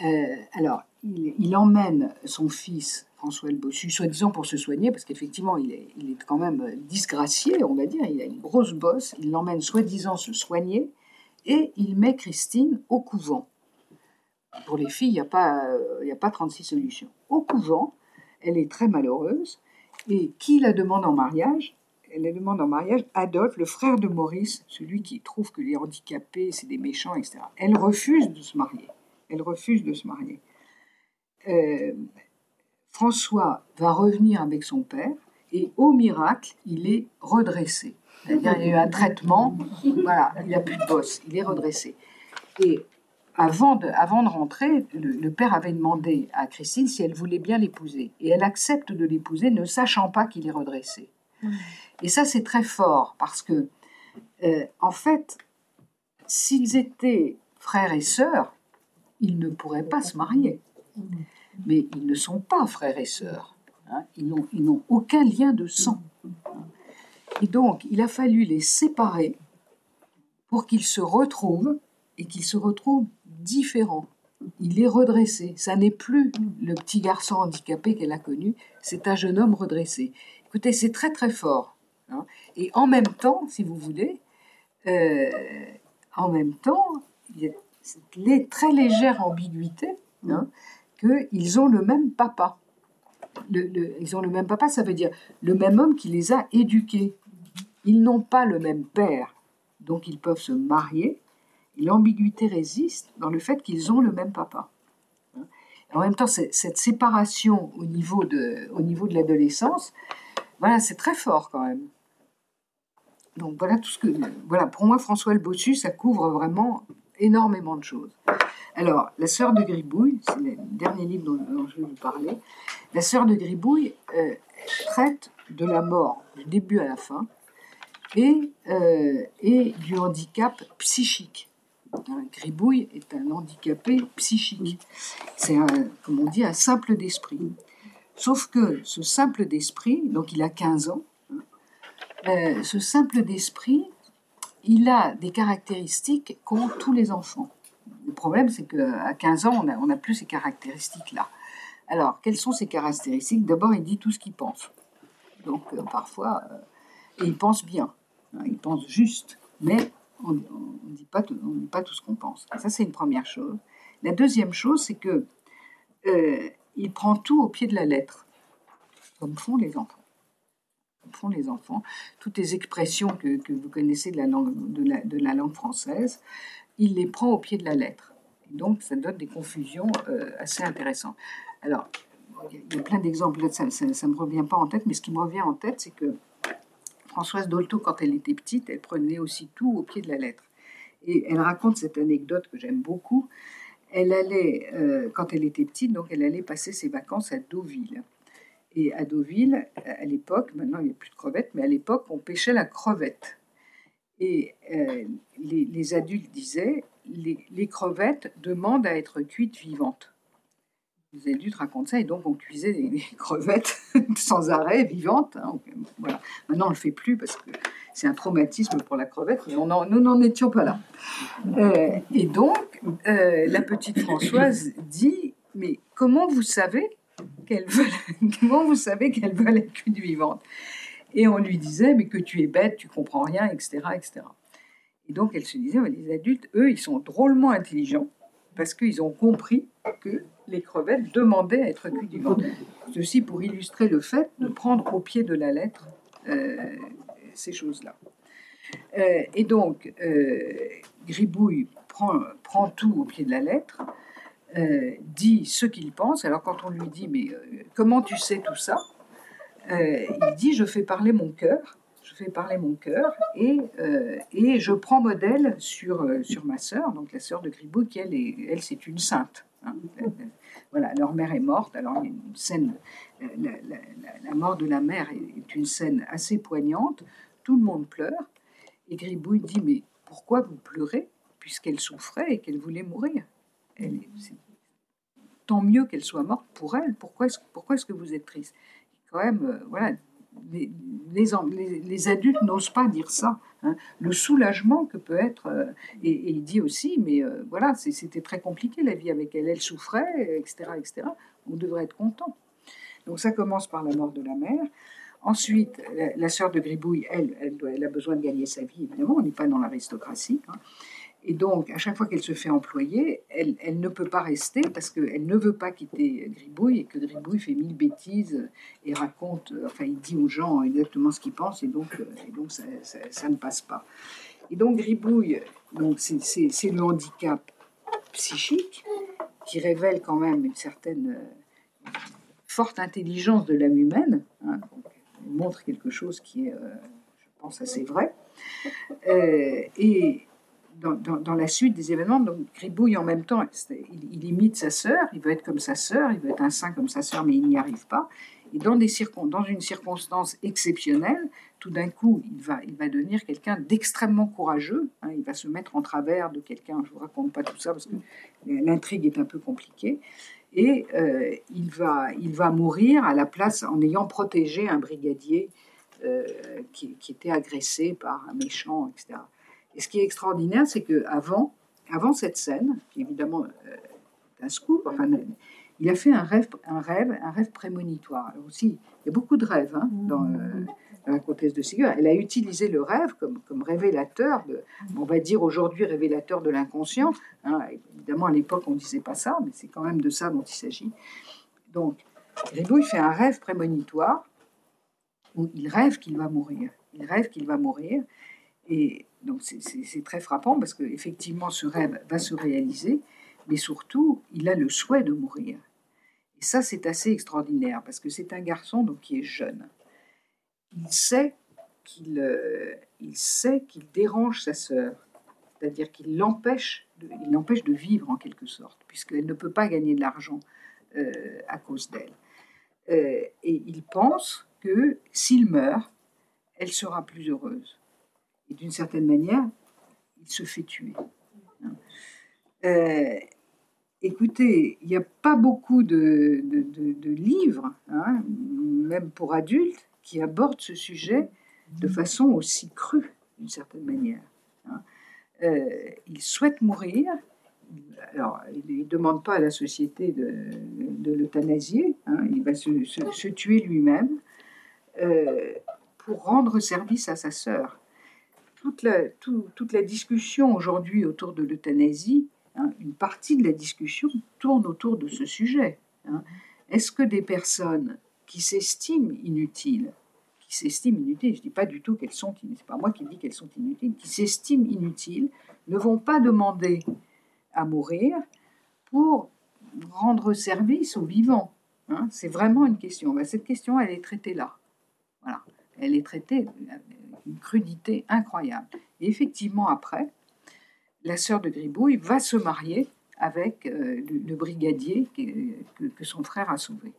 Euh, alors, il, emmène son fils, François le Bossu, soi-disant pour se soigner, parce qu'effectivement, il est, quand même disgracié, on va dire, il a une grosse bosse, il l'emmène soi-disant se soigner, et il met Christine au couvent. Pour les filles, il n'y a, pas, a pas 36 solutions. Au couvent, elle est très malheureuse, et qui la demande en mariage? Elle la demande en mariage Adolphe, le frère de Maurice, celui qui trouve que les handicapés, c'est des méchants, etc. Elle refuse de se marier. Elle refuse de se marier. Euh, François va revenir avec son père et au miracle, il est redressé. C'est-à-dire, il y a eu un traitement, voilà, il n'a plus de bosse, il est redressé. Et avant de, avant de rentrer, le, père avait demandé à Christine si elle voulait bien l'épouser. Et elle accepte de l'épouser, ne sachant pas qu'il est redressé. Et ça, c'est très fort, parce que, euh, en fait, s'ils étaient frères et sœurs, ils ne pourraient pas se marier. Mais ils ne sont pas frères et sœurs. Hein. Ils n'ont aucun lien de sang. Et donc, il a fallu les séparer pour qu'ils se retrouvent et qu'ils se retrouvent différents. Il est redressé. Ça n'est plus le petit garçon handicapé qu'elle a connu, c'est un jeune homme redressé. Écoutez, c'est très très fort. Hein. Et en même temps, si vous voulez, euh, en même temps, il cette très légère ambiguïté hein, qu'ils ont le même papa. ils ont le même papa, ça veut dire le même homme qui les a éduqués. Ils n'ont pas le même père, donc ils peuvent se marier. L'ambiguïté résiste dans le fait qu'ils ont le même papa. En même temps, cette séparation au niveau de, l'adolescence, voilà, c'est très fort quand même. Donc voilà, pour moi, François Le Bossu, ça couvre vraiment énormément de choses. Alors, La sœur de Gribouille, c'est le dernier livre dont, je vais vous parler. La sœur de Gribouille euh, traite de la mort du début à la fin et, euh, du handicap psychique. Gribouille est un handicapé psychique. C'est, comme on dit, un simple d'esprit. Sauf que ce simple d'esprit, donc il a 15 ans, hein, euh, ce simple d'esprit, il a des caractéristiques qu'ont tous les enfants. Le problème, c'est qu'à 15 ans, on n'a plus ces caractéristiques-là. Alors, quelles sont ces caractéristiques? D'abord, il dit tout ce qu'il pense. Donc, euh, parfois, euh, il pense bien. Hein, il pense juste. Mais on ne dit, pas tout, pas tout ce qu'on pense. Ça, c'est une première chose. La deuxième chose, c'est que euh, il prend tout au pied de la lettre, comme font les enfants font les enfants, toutes les expressions que, vous connaissez de la, langue, française, il les prend au pied de la lettre. donc, ça donne des confusions euh, assez intéressantes. Alors, il y a plein d'exemples, ça ne me revient pas en tête, mais ce qui me revient en tête, c'est que Françoise Dolto, quand elle était petite, elle prenait aussi tout au pied de la lettre. Et elle raconte cette anecdote que j'aime beaucoup. Elle allait, euh, quand elle était petite, donc elle allait passer ses vacances à Deauville. Et à Deauville, à l'époque, maintenant il n'y a plus de crevettes, mais à l'époque, on pêchait la crevette. Et euh, les, adultes disaient, les, crevettes demandent à être cuites vivantes. Les adultes racontent ça, et donc on cuisait les, crevettes (laughs) sans arrêt, vivantes. Hein. voilà. Maintenant, on ne le fait plus parce que c'est un traumatisme pour la crevette, mais nous n'en étions pas là. Euh, et donc, euh, la petite Françoise dit, mais comment vous savez qu'elles (laughs) veulent, comment vous savez qu'elles veulent être cuites vivantes Et on lui disait, mais que tu es bête, tu comprends rien, etc., etc. Et donc elle se disait, les adultes, eux, ils sont drôlement intelligents parce qu'ils ont compris que les crevettes demandaient à être cuites vivantes. Ceci pour illustrer le fait de prendre au pied de la lettre euh, ces choses-là. Euh, et donc, euh, Gribouille prend tout au pied de la lettre. Euh, dit ce qu'il pense. Alors quand on lui dit mais euh, comment tu sais tout ça euh, Il dit je fais parler mon cœur, je fais parler mon cœur et, et je prends modèle sur, sur ma sœur, donc la sœur de Gribouille, qui elle, elle c'est une sainte. Hein. (laughs) Voilà, leur mère est morte. Alors une scène, la, la, mort de la mère est une scène assez poignante. Tout le monde pleure et Gribouille dit mais pourquoi vous pleurez puisqu'elle souffrait et qu'elle voulait mourir? Tant mieux qu'elle soit morte pour elle. Pourquoi est-ce, pourquoi est-ce que vous êtes triste? Quand même, euh, voilà, les, adultes n'osent pas dire ça. Hein. Le soulagement que peut être, euh, et, il dit aussi, mais euh, voilà, c'était très compliqué la vie avec elle, elle souffrait, etc., etc. On devrait être content. Donc ça commence par la mort de la mère. Ensuite, la, sœur de Gribouille, elle, elle, a besoin de gagner sa vie, évidemment, on n'est pas dans l'aristocratie. Hein. Et donc, à chaque fois qu'elle se fait employer, elle, ne peut pas rester parce qu'elle ne veut pas quitter Gribouille et que Gribouille fait mille bêtises et raconte, enfin, il dit aux gens exactement ce qu'il pense et donc, et donc ça, ne passe pas. Et donc, Gribouille, donc c'est le handicap psychique qui révèle quand même une certaine euh, forte intelligence de l'âme humaine. Hein, elle montre quelque chose qui est, euh, je pense, assez vrai. Euh, et dans, la suite des événements, donc Gribouille en même temps, il, imite sa sœur, il veut être comme sa sœur, il veut être un saint comme sa sœur, mais il n'y arrive pas. Et dans, une circonstance exceptionnelle, tout d'un coup, il va, devenir quelqu'un d'extrêmement courageux. Hein. il va se mettre en travers de quelqu'un. Je vous raconte pas tout ça parce que l'intrigue est un peu compliquée. Et euh, il, va, mourir à la place en ayant protégé un brigadier euh, qui, était agressé par un méchant, etc. Et ce qui est extraordinaire, c'est que avant, avant cette scène, qui évidemment euh, est un scoop, enfin, il a fait un rêve, un rêve, un rêve prémonitoire. Alors aussi, il y a beaucoup de rêves hein, dans, euh, dans, la comtesse de Ségur. Elle a utilisé le rêve comme, comme révélateur, de, on va dire aujourd'hui révélateur de l'inconscient. Hein. Évidemment, à l'époque, on ne disait pas ça, mais c'est quand même de ça dont il s'agit. Donc, il fait un rêve prémonitoire où il rêve qu'il va mourir. Il rêve qu'il va mourir. Et donc c'est très frappant parce qu'effectivement ce rêve va se réaliser, mais surtout il a le souhait de mourir. Et ça c'est assez extraordinaire parce que c'est un garçon donc, qui est jeune. Il sait qu'il euh, il sait qu'il dérange sa sœur, c'est-à-dire qu'il l'empêche de, il l'empêche de vivre en quelque sorte, puisqu'elle ne peut pas gagner de l'argent euh, à cause d'elle. Euh, et il pense que s'il meurt, elle sera plus heureuse et d'une certaine manière, il se fait tuer. Euh, écoutez, il n'y a pas beaucoup de, livres, hein, même pour adultes, qui abordent ce sujet de façon aussi crue, d'une certaine manière. Hein. Euh, il souhaite mourir. Alors, il ne demande pas à la société de, l'euthanasier, hein, il va se, tuer lui-même euh, pour rendre service à sa sœur toute la, toute la discussion aujourd'hui autour de l'euthanasie, hein, une partie de la discussion tourne autour de ce sujet. Hein. Est-ce que des personnes qui s'estiment inutiles, qui s'estiment inutiles, je ne dis pas du tout qu'elles sont inutiles, c'est pas moi qui dis qu'elles sont inutiles, qui s'estiment inutiles, ne vont pas demander à mourir pour rendre service aux vivants hein? C'est vraiment une question. Ben, cette question, elle est traitée là. Voilà. Elle est traitée crudité incroyable. Et effectivement, après, la sœur de Gribouille va se marier avec euh, le, brigadier que, son frère a sauvé.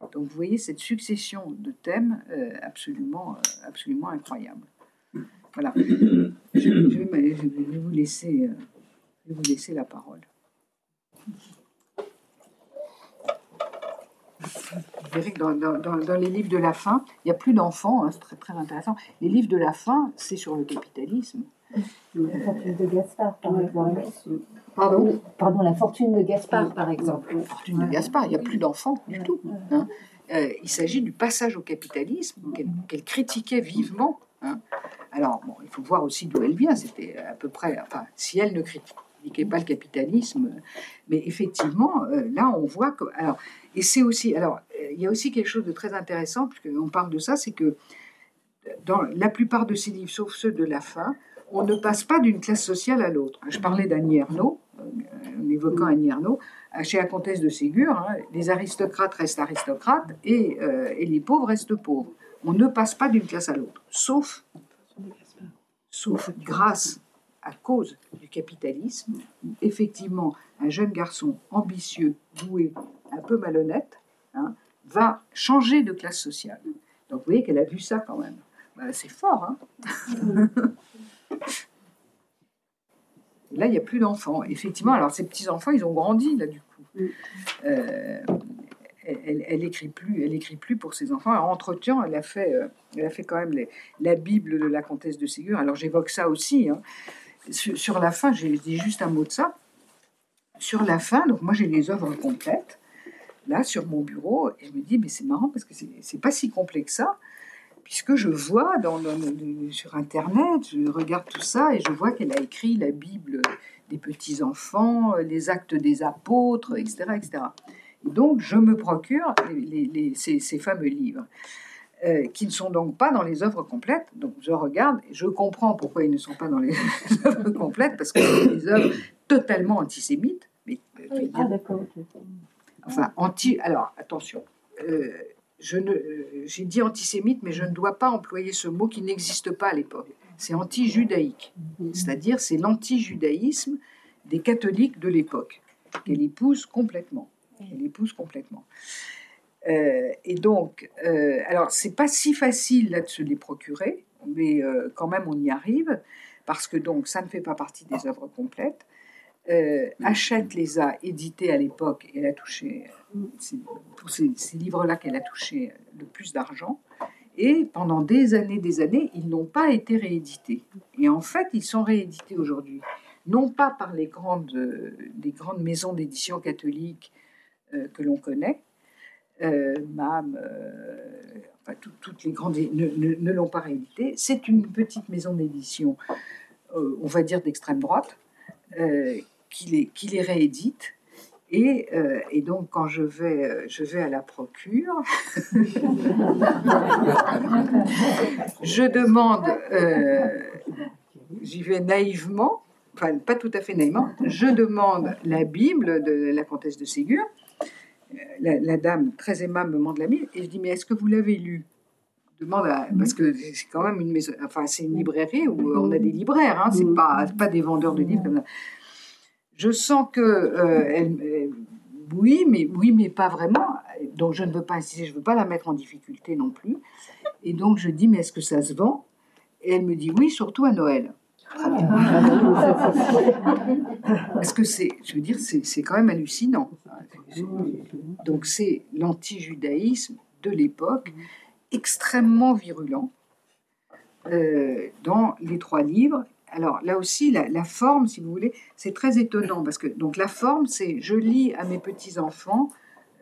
Donc vous voyez cette succession de thèmes euh, absolument, euh, absolument incroyable. Voilà. Vous laisser, je vais vous laisser la parole. Vous verrez que dans, les livres de la fin, il n'y a plus d'enfants, hein, c'est très, très intéressant. Les livres de la fin, c'est sur le capitalisme. La fortune de Gaspard, par exemple. Pardon Pardon, la fortune de Gaspard, par exemple. La fortune de Gaspard, il n'y a plus d'enfants du tout. Hein. Euh, il s'agit du passage au capitalisme qu'elle critiquait vivement. Hein. Alors, bon, il faut voir aussi d'où elle vient. C'était à peu près, enfin, si elle ne critiquait pas le capitalisme, mais effectivement, euh, là, on voit que, alors, et c'est aussi, alors, il y a aussi quelque chose de très intéressant, puisqu'on parle de ça, c'est que dans la plupart de ces livres, sauf ceux de la fin, on ne passe pas d'une classe sociale à l'autre. Je parlais d'Annie Ernaux, euh, en évoquant Annie Ernaux, chez la comtesse de Ségur, hein, les aristocrates restent aristocrates et, euh, et, les pauvres restent pauvres. On ne passe pas d'une classe à l'autre, sauf, sauf grâce à cause du capitalisme, effectivement, un jeune garçon ambitieux, doué, un peu malhonnête, hein, va changer de classe sociale. Donc vous voyez qu'elle a vu ça quand même. Bah, c'est fort. Hein (laughs) là, il n'y a plus d'enfants. Effectivement, alors ces petits-enfants, ils ont grandi là du coup. Euh, elle, elle, écrit plus, elle écrit plus pour ses enfants. entre temps, elle a fait, euh, elle a fait quand même la Bible de la comtesse de Ségur. Alors j'évoque ça aussi. Hein. Sur, la fin, j'ai dit juste un mot de ça. Sur la fin, donc moi j'ai les œuvres complètes là sur mon bureau et je me dis mais c'est marrant parce que c'est pas si complet que ça puisque je vois dans, sur internet, je regarde tout ça et je vois qu'elle a écrit la Bible des petits enfants, les actes des apôtres, etc., etc. Donc, je me procure ces, fameux livres, euh, qui ne sont donc pas dans les œuvres complètes. Donc, je regarde et je comprends pourquoi ils ne sont pas dans les (laughs) œuvres complètes, parce que c'est des œuvres totalement antisémites. Mais, euh, ah, d'accord. Enfin, anti. Alors, attention. Euh, je ne, j'ai dit antisémite, mais je ne dois pas employer ce mot qui n'existe pas à l'époque. C'est anti-judaïque, mhm. c'est-à-dire c'est l'anti-judaïsme des catholiques de l'époque qu'elle épouse complètement. Elle épouse complètement. Euh, et donc, euh, alors, c'est pas si facile là de se les procurer, mais euh, quand même on y arrive, parce que donc ça ne fait pas partie des œuvres complètes. Hachette les a édités à l'époque et elle a touché, pour ces, ces livres-là qu'elle a touché le plus d'argent. Et pendant des années, des années, ils n'ont pas été réédités. Et en fait, ils sont réédités aujourd'hui, non pas par les grandes, les grandes maisons d'édition catholiques euh, que l'on connaît. Euh, MAM, euh, enfin, toutes les grandes ne, l'ont pas réédité. C'est une petite maison d'édition, on va dire d'extrême droite, qui les, réédite. Et, et, donc, quand je vais, je vais à la procure, (laughs) je demande, j'y vais naïvement, enfin pas tout à fait naïvement, je demande la Bible de la comtesse de Ségur, la, dame très aimable me demande la Bible et je dis mais est-ce que vous l'avez lu? Demande parce que c'est quand même une maison, enfin c'est une librairie où on a des libraires, hein, c'est pas pas des vendeurs de livres Je sens que euh, euh, oui, mais oui, mais pas vraiment. Donc je ne veux pas insister, je veux pas la mettre en difficulté non plus. Et donc je dis mais est-ce que ça se vend? Et elle me dit oui, surtout à Noël. Parce que c'est, je veux dire, c'est quand même hallucinant. Donc c'est l'anti-judaïsme de l'époque, extrêmement virulent, euh, dans les trois livres. Alors là aussi, la, forme, si vous voulez, c'est très étonnant, parce que donc la forme, c'est je lis à mes petits-enfants,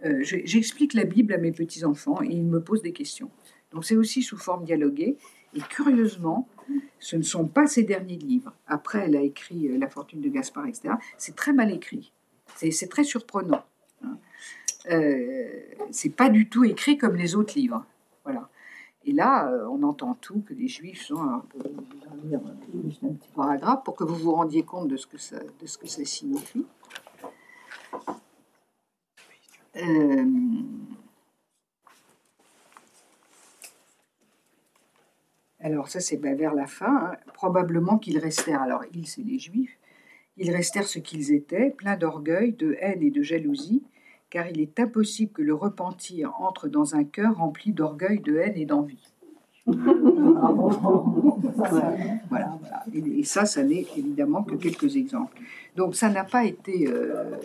euh, j'explique la Bible à mes petits-enfants, et ils me posent des questions. Donc c'est aussi sous forme dialoguée, et curieusement, ce ne sont pas ses derniers livres. Après, elle a écrit euh, La fortune de Gaspard, etc. C'est très mal écrit. C'est très surprenant. Hein. Euh, c'est pas du tout écrit comme les autres livres. Voilà. Et là, euh, on entend tout, que les juifs sont. un petit paragraphe pour que vous vous rendiez compte de ce que ça, de ce que ça signifie. Alors ça c'est ben, vers la fin, hein. probablement qu'ils restèrent, alors ils c'est les juifs, ils restèrent ce qu'ils étaient, pleins d'orgueil, de haine et de jalousie, car il est impossible que le repentir entre dans un cœur rempli d'orgueil, de haine et d'envie. (laughs) voilà, Et, ça, ça n'est évidemment que quelques exemples. Donc ça n'a pas été... Euh,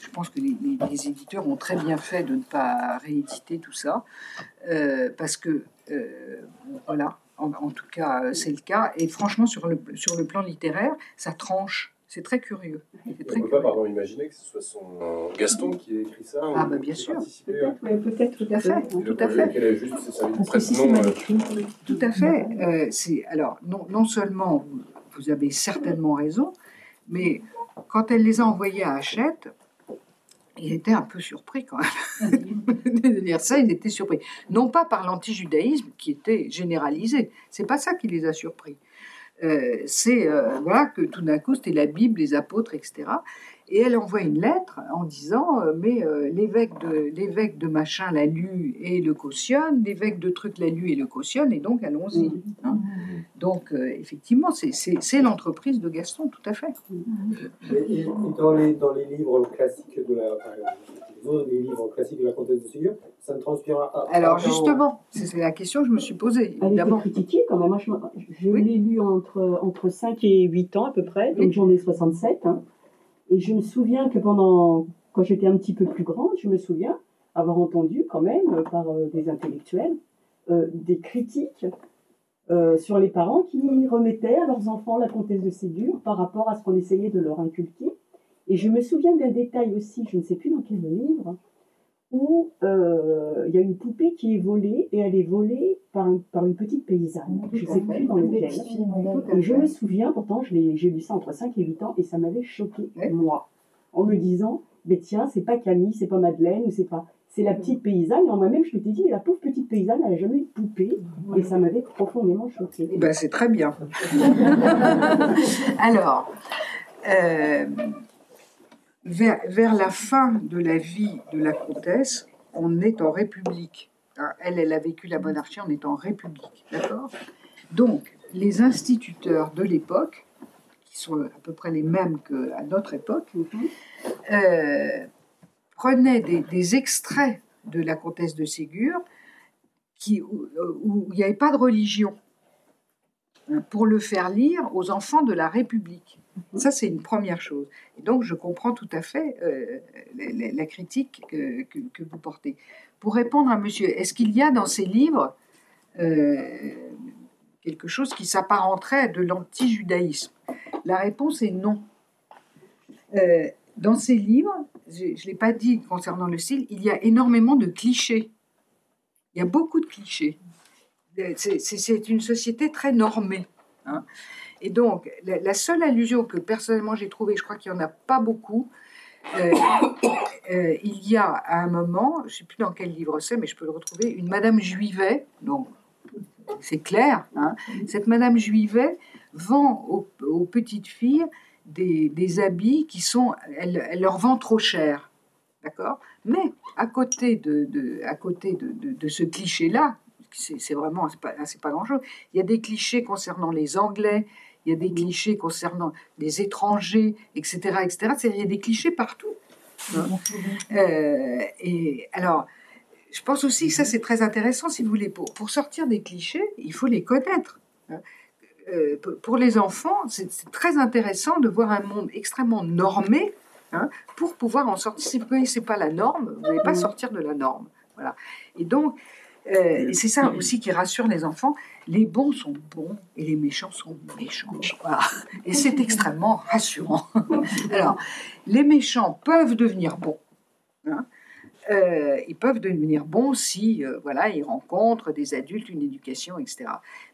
je pense que les, éditeurs ont très bien fait de ne pas rééditer tout ça, euh, parce que, voilà, en, tout cas, c'est le cas. Et franchement, sur le, sur le plan littéraire, ça tranche c'est très curieux. On ne peut pas pardon, imaginer que ce soit son Gaston qui ait écrit ça. Ah, bah, bien sûr. Peut-être, tout à fait. Tout à fait. Qu'elle a juste euh, Tout à fait. Euh, c'est, alors, non, non seulement vous, vous, avez certainement raison, mais quand elle les a envoyés à Hachette, il était un peu surpris quand même (laughs) de dire ça. Il était surpris, non pas par l'antijudaïsme qui était généralisé. C'est pas ça qui les a surpris. Euh, c'est euh, que tout d'un coup c'était la Bible, les apôtres, etc. Et elle envoie une lettre en disant euh, mais l'évêque de l'évêque de machin l'a lu et le cautionne, l'évêque de truc l'a lu et le cautionne et donc allons-y. Mmh. Hein. Donc effectivement c'est l'entreprise de Gaston tout à fait. Et, dans, les, dans les livres classiques de la les livres classiques de la comtesse de Ségur, ça ne transpire à. Alors justement, c'est la question que je me suis posée. Évidemment. Elle critiquée quand même. Moi, je, l'ai lu entre, entre 5 et 8 ans à peu près, donc j'en ai 67. Hein. Et je me souviens que pendant quand j'étais un petit peu plus grande, je me souviens avoir entendu quand même euh, par euh, des intellectuels euh, des critiques sur les parents qui remettaient à leurs enfants la comtesse de Ségur par rapport à ce qu'on essayait de leur inculquer. Et je me souviens d'un détail aussi, je ne sais plus dans quel livre, où euh, il y a une poupée qui est volée et elle est volée par, un- par une petite paysanne. Je ne sais plus dans lequel. Et je me souviens, pourtant, j'ai lu ça entre 5 et 8 ans et ça m'avait choqué, Ouais. moi, en me disant, mais tiens, c'est pas Camille, c'est pas Madeleine, ou c'est pas. C'est la petite paysanne, et en moi-même, je m'étais dit, mais la pauvre petite paysanne, elle n'a jamais eu de poupée, et ça m'avait profondément choqué. Eh ben, c'est très bien. (laughs) Alors, euh, vers, vers la fin de la vie de la comtesse, on est en République. Hein, Elle, elle a vécu la monarchie, on est en République. D'accord? Donc, les instituteurs de l'époque, qui sont à peu près les mêmes qu'à notre époque, euh, prenaient des, des extraits de la comtesse de Ségur qui, où où il n'y avait pas de religion hein, pour le faire lire aux enfants de la République. Ça, c'est une première chose. Et donc, je comprends tout à fait euh, la, critique que, vous portez. Pour répondre à monsieur, est-ce qu'il y a dans ces livres euh, quelque chose qui s'apparenterait à de l'anti-judaïsme? La réponse est non. Euh, dans ces livres, je ne l'ai pas dit concernant le style, il y a énormément de clichés. Il y a beaucoup de clichés. C'est une société très normée. hein. Et donc, la, seule allusion que personnellement j'ai trouvée, je crois qu'il n'y en a pas beaucoup, euh, (coughs) euh, il y a à un moment, je ne sais plus dans quel livre c'est, mais je peux le retrouver, une Madame Juivet, donc c'est clair, hein, cette Madame Juivet vend aux, petites filles des, des habits qui sont, elle, elle leur vend trop cher, d'accord? Mais à côté de, de- à côté de, de- ce cliché-là, c'est vraiment, c'est pas, pas grand-chose, il y a des clichés concernant les Anglais, il y a des clichés concernant les étrangers, etc., etc. Il y a des clichés partout. hein. Euh, et alors, je pense aussi que ça, c'est très intéressant, si vous voulez. Pour, pour sortir des clichés, il faut les connaître. hein. Euh, pour- les enfants, c'est très intéressant de voir un monde extrêmement normé hein, pour pouvoir en sortir. Si vous ne connaissez pas la norme, vous n'allez pas sortir de la norme. Voilà. Et donc, euh, c'est ça aussi qui rassure les enfants. Les bons sont bons et les méchants sont méchants. Voilà. Et c'est extrêmement rassurant. (laughs) Alors, les méchants peuvent devenir bons. hein. Euh, ils peuvent devenir bons si euh, voilà, ils rencontrent des adultes, une éducation, etc.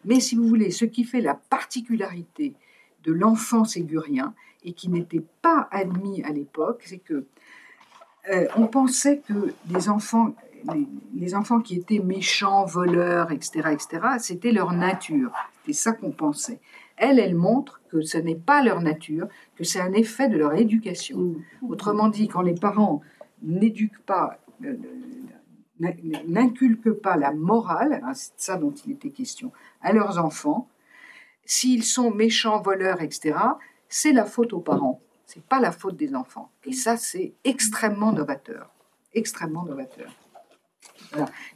Mais si vous voulez, ce qui fait la particularité de l'enfant ségurien et qui n'était pas admis à l'époque, c'est que euh, on pensait que les enfants, les, les enfants qui étaient méchants, voleurs, etc., etc., c'était leur nature. C'est ça qu'on pensait. Elle, elle montre que ce n'est pas leur nature, que c'est un effet de leur éducation. Autrement dit, quand les parents n'éduquent pas, euh, n- n'inculquent pas la morale, hein, c'est ça dont il était question, à leurs enfants, s'ils sont méchants, voleurs, etc., c'est la faute aux parents. C'est pas la faute des enfants. Et ça, c'est extrêmement novateur. Extrêmement novateur.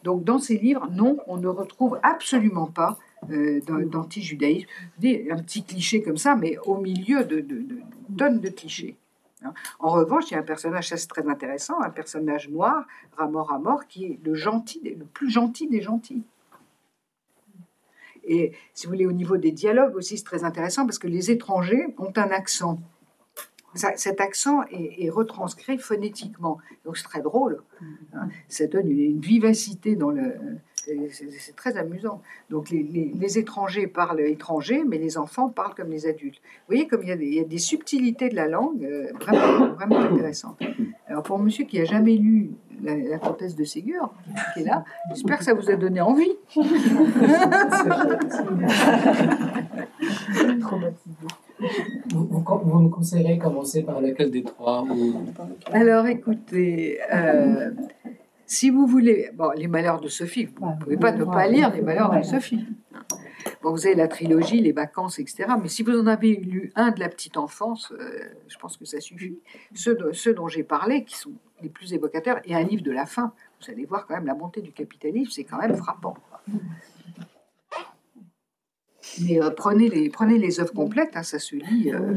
Donc, dans ces livres, non, on ne retrouve absolument pas euh, d'an- d'anti-judaïsme. Un petit cliché comme ça, mais au milieu de, tonnes de clichés. hein. En revanche, il y a un personnage, très intéressant, un personnage noir, Ramor Ramor, qui est le gentil, le plus gentil des gentils. Et si vous voulez, au niveau des dialogues aussi, c'est très intéressant parce que les étrangers ont un accent. Ça- cet accent est, est retranscrit phonétiquement. Donc c'est très drôle. hein. Ça donne une, une vivacité dans le. c'est- C'est très amusant. Donc les, les- les étrangers parlent étranger, mais les enfants parlent comme les adultes. Vous voyez comme il y a des, il y a des subtilités de la langue euh, vraiment, vraiment intéressantes. Alors pour monsieur qui a jamais lu la, la comtesse de Ségur, qui est là, j'espère que ça vous a donné envie. (laughs) (laughs) Vous, vous, vous me conseillerez commencer par lequel des trois ou... Alors écoutez, euh, si vous voulez, bon, les malheurs de Sophie, vous ne pouvez pas ne pas lire les malheurs de Sophie. Bon, vous avez la trilogie, les vacances, etc. Mais si vous en avez lu un de la petite enfance, euh, je pense que ça suffit. Ceux, de- ceux dont j'ai parlé, qui sont les plus évocateurs, et un livre de la fin, vous allez voir quand même la montée du capitalisme, c'est quand même frappant. Mais euh, prenez, les, prenez les œuvres complètes, hein, ça se lit. euh,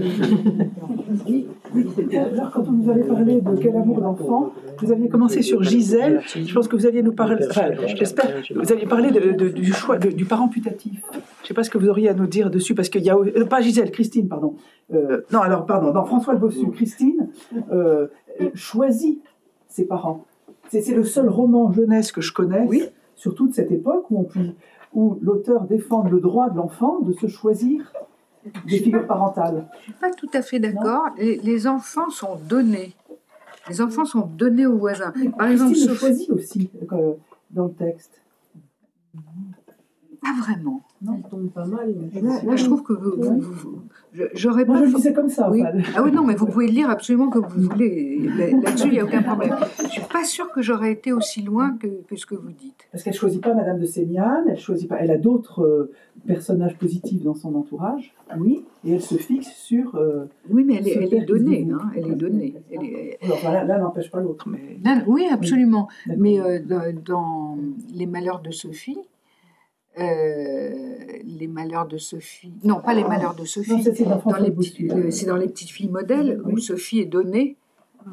Alors, quand on nous avait parlé de quel amour d'enfant, vous aviez commencé sur Gisèle. Je pense que vous alliez nous parler, enfin, j'espère, vous aviez parlé de- de- du choix de- du parent putatif. Je ne sais pas ce que vous auriez à nous dire dessus, parce qu'il y a, euh, pas Gisèle, Christine, pardon. Euh, non, alors, pardon, dans François le Bossu, Christine euh, choisit ses parents. C'est le seul roman jeunesse que je connaisse, sur toute cette époque où, on peut- où l'auteur défend le droit de l'enfant de se choisir des figures parentales. Je suis pas tout à fait d'accord. Les, les enfants sont donnés. Les enfants sont donnés aux voisins. Par exemple, le choisit aussi euh, dans le texte. Pas vraiment. Elle tombe pas mal. Là, là, je trouve que vous, vous- vous- je- j'aurais Moi, pas. je le disais comme ça. Oui. Ah oui, non, mais vous pouvez le lire absolument comme vous voulez. Là- Là-dessus, il n'y a aucun problème. Je suis pas sûre que j'aurais été aussi loin que, que ce que vous dites. Parce qu'elle choisit pas Madame de Sémiane, elle choisit pas. Elle a d'autres euh, personnages positifs dans son entourage, oui, et elle se fixe sur. euh, Oui, mais elle est, elle est donnée. Hein, elle est donnée. Elle est- alors, voilà, l'un n'empêche pas l'autre, mais. Non, oui, absolument. Mais euh, dans Les Malheurs de Sophie, euh, Les Malheurs de Sophie, non, pas Les Malheurs de Sophie, ça, c'est dans dans François les Bossu. petits- euh, c'est dans Les Petites Filles modèles où. Sophie est donnée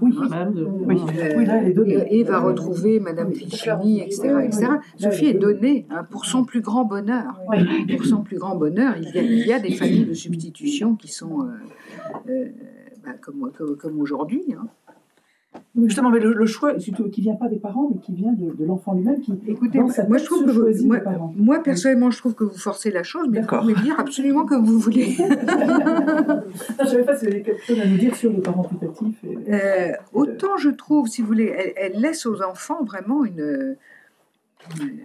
Oui, oui. oui, là, elle est donnée. et, et va retrouver Madame Fichini, etc. etc. Sophie est donnée hein, pour son plus grand bonheur. Pour son plus grand bonheur, il y a, il y a des familles de substitution qui sont euh, bah, comme, comme, comme aujourd'hui. hein. Justement, mais le, le choix, qui vient pas des parents, mais qui vient de, de l'enfant lui-même, qui, Écoutez, moi tête, je trouve se que vous- choisit moi, les parents. moi, personnellement je trouve que vous forcez la chose, mais vous pouvez dire absolument comme vous voulez. (laughs) Non, je savais pas si vous avez quelque chose à nous dire sur le parent putatif. et- Euh, autant je trouve, si vous voulez, elle, elle laisse aux enfants vraiment une, une,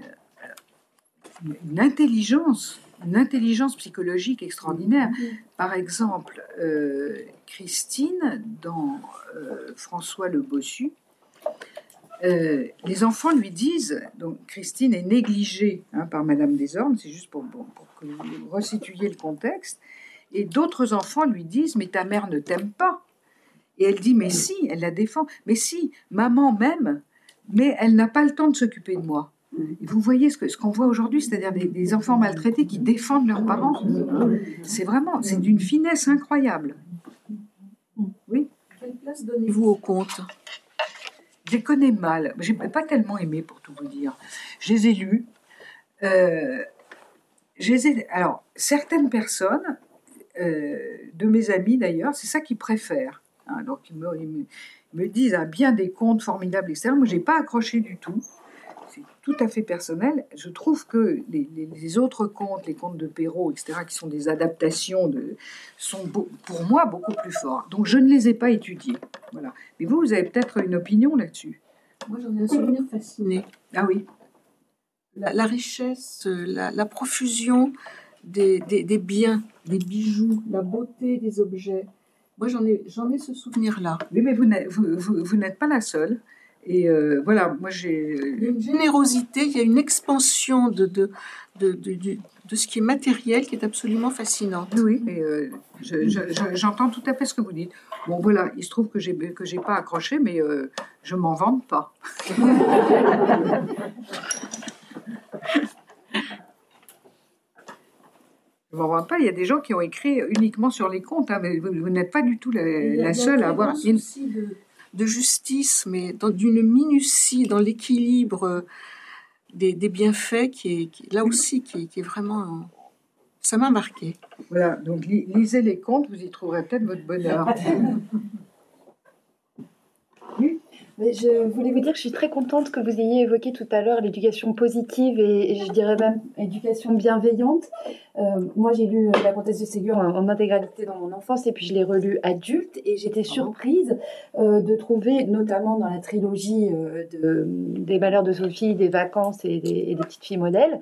une intelligence, une intelligence psychologique extraordinaire. Par exemple, euh, Christine, dans euh, François le Bossu, euh, les enfants lui disent, donc Christine est négligée hein, par Madame Desormes, c'est juste pour, pour- pour que vous resituiez le contexte, et d'autres enfants lui disent, mais ta mère ne t'aime pas. Et elle dit, mais si, elle la défend, mais si, maman m'aime, mais elle n'a pas le temps de s'occuper de moi. Et vous voyez ce que- ce qu'on voit aujourd'hui, c'est-à-dire des, des enfants maltraités qui défendent leurs parents. C'est vraiment, c'est d'une finesse incroyable. Quelle place donnez-vous au conte Je les connais mal. J'ai pas tellement aimé, pour tout vous dire. Je les ai lus. Euh, je les ai- alors, certaines personnes, euh, de mes amis d'ailleurs, c'est ça qu'ils préfèrent. hein. donc, ils me, ils disent ah, bien des contes formidables, etc. Moi, j'ai pas accroché du tout. Tout à fait personnel. Je trouve que les, les- les autres contes, les contes de Perrault, etc., qui sont des adaptations, de, sont beau- pour moi beaucoup plus forts. Donc, je ne les ai pas étudiés. Voilà. Mais vous, vous avez peut-être une opinion là-dessus. Moi, j'en ai un souvenir fasciné. Ah oui. La, la richesse, la, la profusion des, des- des biens, des bijoux, la beauté des objets. Moi, j'en ai, j'en ai ce souvenir-là. Oui, mais vous n'êtes, vous, vous- vous n'êtes pas la seule. Et euh, voilà, moi j'ai. Une générosité, il y a une expansion de, de, de, de, ce qui est matériel qui est absolument fascinante. Oui, mais euh, je- je- je- j'entends tout à fait ce que vous dites. Bon, voilà, il se trouve que j'ai que j'ai pas accroché, mais euh, je m'en vante pas. (laughs) Je m'en vante pas. Il y a des gens qui ont écrit uniquement sur les comptes, hein, mais vous, vous n'êtes pas du tout la, il y a seule à avoir. de, de justice, mais dans- d'une minutie, dans l'équilibre euh, des, des bienfaits, qui est, qui- là aussi, qui est, qui est vraiment. Ça m'a marqué. Voilà, donc li- lisez les comptes, vous y trouverez peut-être votre bonheur. (laughs) Je voulais vous dire que je suis très contente que vous ayez évoqué tout à l'heure l'éducation positive et, et je dirais même éducation bienveillante. Euh, moi, j'ai lu La Comtesse de Ségur en, en intégralité dans mon enfance et puis je l'ai relu adulte et j'étais surprise euh, de trouver, notamment dans la trilogie euh, de, des Malheurs de Sophie, des Vacances et des, et des Petites Filles modèles,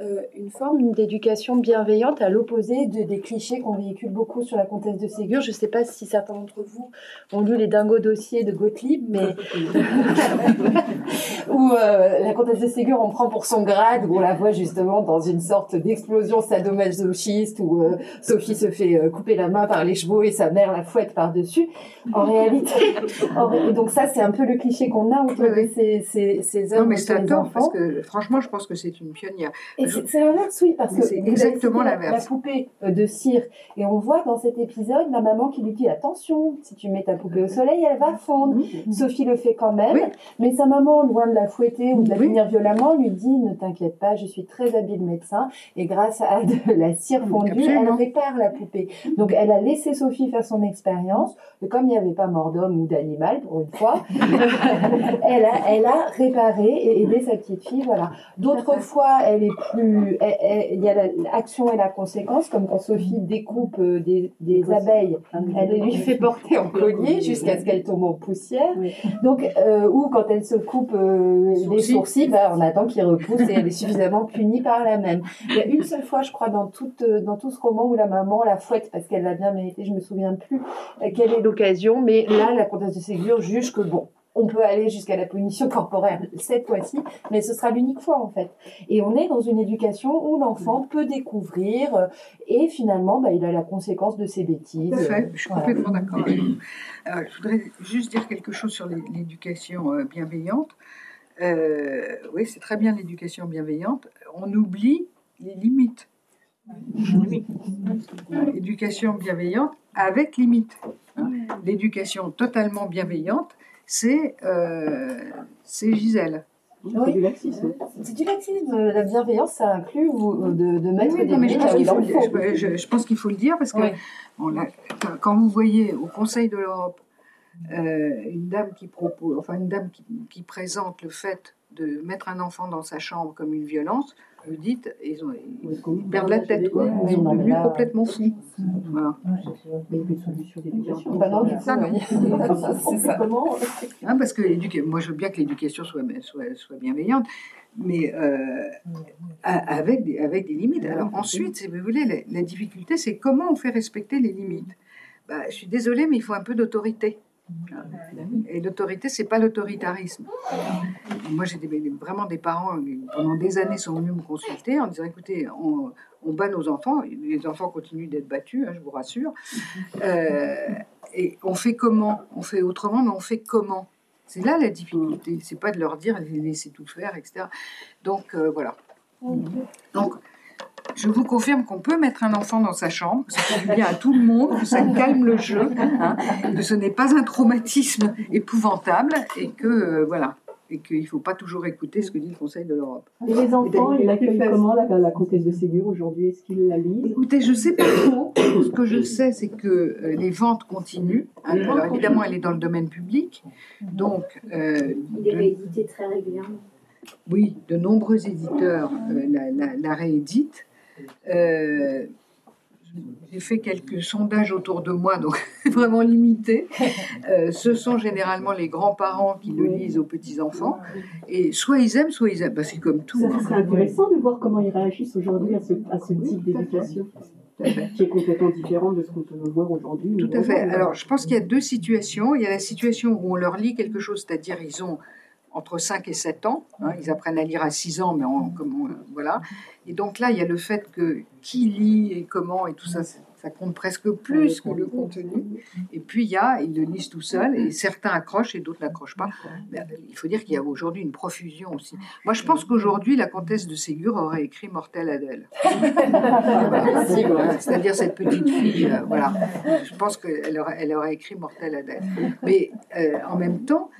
euh, une forme d'éducation bienveillante à l'opposé de, des clichés qu'on véhicule beaucoup sur la comtesse de Ségur. Je ne sais pas si certains d'entre vous ont lu les dingos dossiers de Gottlieb, mais (laughs) où euh, la comtesse de Ségur on prend pour son grade, où on la voit justement dans une sorte d'explosion sadomasochiste où euh, Sophie se fait couper la main par les chevaux et sa mère la fouette par-dessus. En réalité, (laughs) en ré- et donc ça c'est un peu le cliché qu'on a autour de ces, ces, ces Non, œuvres mais c'est parce que franchement, je pense que c'est une pionnière. C'est l'inverse, oui, parce que C'est exactement l'inverse. La poupée euh, de cire, et on voit dans cet épisode la maman qui lui dit attention, si tu mets ta poupée au soleil, elle va fondre. Sophie le fait quand même, Oui. mais sa maman, loin de la fouetter ou de la Oui. punir violemment, lui dit ne t'inquiète pas, je suis très habile médecin, et grâce à de (laughs) la cire fondue, Absolument. elle répare la poupée. Donc elle a laissé Sophie faire son expérience, et comme il n'y avait pas mort d'homme ou d'animal pour une fois, (laughs) (laughs) elle a, elle a réparé et aidé sa petite fille, voilà. D'autres fois, elle est plus, elle- elle- il y a la- l'action et la conséquence, comme quand Sophie découpe euh, des, des abeilles, elle lui fait porter en collier jusqu'à ce qu'elle tombe en poussière. Donc, euh, ou quand elle se coupe euh, les Sourcils. bah, on attend qu'il repousse et elle est suffisamment punie par la même. Il y a une seule fois, je crois, dans, toute, euh, dans tout ce roman où la maman la fouette parce qu'elle l'a bien mérité, je me souviens plus quelle est l'occasion, mais là, la comtesse de Ségur juge que bon, on peut aller jusqu'à la punition corporelle cette fois-ci, mais ce sera l'unique fois en fait. Et on est dans une éducation où l'enfant peut découvrir euh, et finalement, bah, il a la conséquence de ses bêtises. Tout à fait, je suis Voilà. complètement d'accord avec vous. Euh, je voudrais juste dire quelque chose sur l'é- l'éducation euh, bienveillante. Euh, oui, c'est très bien l'éducation bienveillante. On oublie les limites. L'éducation bienveillante avec limite. hein. L'éducation totalement bienveillante, c'est euh, c'est Gisèle. C'est du laxisme. C'est du laxisme. La bienveillance, ça inclut vous, de, de mettre Oui, des mais je pense là qu'il il faut, le- faut. je- je- je pense qu'il faut le dire parce que Oui. on l'a- quand- quand vous voyez au Conseil de l'Europe euh, une dame qui propose, enfin une dame qui, qui présente le fait de mettre un enfant dans sa chambre comme une violence, vous dites, ils, ont, ils perdent la tête, quoi. Ils sont devenus là- complètement fous. Voilà. Bah (laughs) (laughs) c'est ça. Hein, parce que moi je veux bien que l'éducation soit, soit, soit bienveillante, mais euh, a- avec, des, avec des limites. Alors ensuite, si vous voulez, la, la difficulté, c'est comment on fait respecter les limites. Bah, je suis désolée, mais il faut un peu d'autorité. Et l'autorité, c'est pas l'autoritarisme. Moi, j'ai vraiment des parents qui, pendant des années, sont venus me consulter en disant écoutez, on, on bat nos enfants, les enfants continuent d'être battus, hein, je vous rassure. Euh, et on fait comment? On fait autrement, mais on fait comment? C'est là la difficulté. C'est pas de leur dire les laisser tout faire, etc. Donc euh, voilà. Donc je vous confirme qu'on peut mettre un enfant dans sa chambre, que ça fait du bien à tout le monde, que ça calme le jeu, hein, que ce n'est pas un traumatisme épouvantable et que euh, voilà et qu'il ne faut pas toujours écouter ce que dit le Conseil de l'Europe. Et les enfants, ils l'accueillent comment, la, la comtesse de Ségur, aujourd'hui? Est-ce qu'ils la lisent? Écoutez, je sais pas trop. Ce que je sais, c'est que euh, les ventes continuent. hein. Alors évidemment, elle est dans le domaine public, donc euh, Il est de- réédité très régulièrement. oui, de nombreux éditeurs euh, la, la- la rééditent. Euh, j'ai fait quelques sondages autour de moi, donc (laughs) vraiment limités. Euh, ce sont généralement les grands-parents qui le lisent aux petits-enfants. Et soit ils aiment, soit ils aiment. Bah, c'est comme tout. Hein. serait intéressant de voir comment ils réagissent aujourd'hui à ce, à ce type d'éducation, qui est complètement différent de ce qu'on peut voir aujourd'hui. Tout à fait. Alors, je pense qu'il y a deux situations. Il y a la situation où on leur lit quelque chose, c'est-à-dire ils ont entre 5 et 7 ans. hein, ils apprennent à lire à 6 ans, mais comme on- voilà. Et donc là, il y a le fait que qui lit et comment et tout ça, ça compte presque plus que le contenu. Et puis, il y a, ils le lisent tout seuls, et certains accrochent et d'autres n'accrochent pas. Mais, euh, il faut dire qu'il y a aujourd'hui une profusion aussi. Moi, je pense qu'aujourd'hui, la comtesse de Ségur aurait écrit Mortel Adèle. (laughs) C'est-à-dire cette petite fille, euh, voilà. Je pense qu'elle aurait, elle aurait écrit Mortel Adèle. Mais euh, en même temps,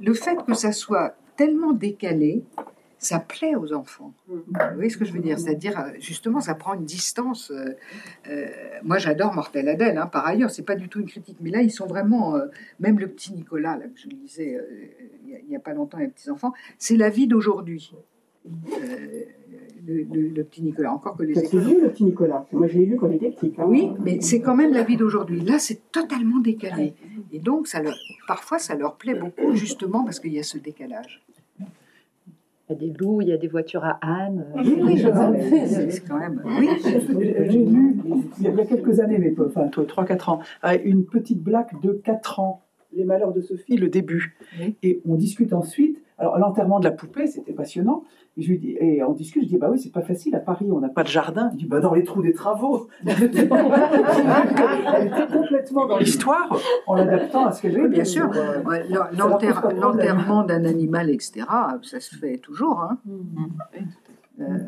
le fait que ça soit tellement décalé, ça plaît aux enfants. Vous voyez ce que je veux dire? C'est-à-dire, euh, justement, ça prend une distance. euh, euh, moi, j'adore Mortel Adèle, hein, par ailleurs, c'est pas du tout une critique, mais là, ils sont vraiment. euh, même le petit Nicolas, là, que je lisais euh, il n'y a, pas longtemps, les petits-enfants, c'est la vie d'aujourd'hui. Le, le- le petit Nicolas, encore que les Tu as écoles. lu le petit Nicolas Moi, je l'ai lu quand il était petit. hein. Oui, mais c'est quand même la vie d'aujourd'hui. Là, c'est totalement décalé. Et donc, ça leur, parfois, ça leur plaît beaucoup, justement, parce qu'il y a ce décalage. Il y a des loups, il y a des voitures à âne. Oui, oui, je. C'est c'est quand même. Oui, J'ai lu, il y a quelques années, mais enfin, 3-4 ans, euh, une petite blague de 4 ans, Les Malheurs de Sophie, le début. Et on discute ensuite. Alors, l'enterrement de la poupée, c'était passionnant. Et, je lui dis, et on discute, je dis, bah oui, c'est pas facile, à Paris, on n'a pas de jardin. Il dit, bah dans les trous des travaux. (laughs) Elle était complètement dans l'histoire, en l'adaptant à ce qu'elle oui, veut. bien sûr. Ouais, l'enter- L'enterrement d'un animal, etc., ça se fait toujours. Hein. Euh,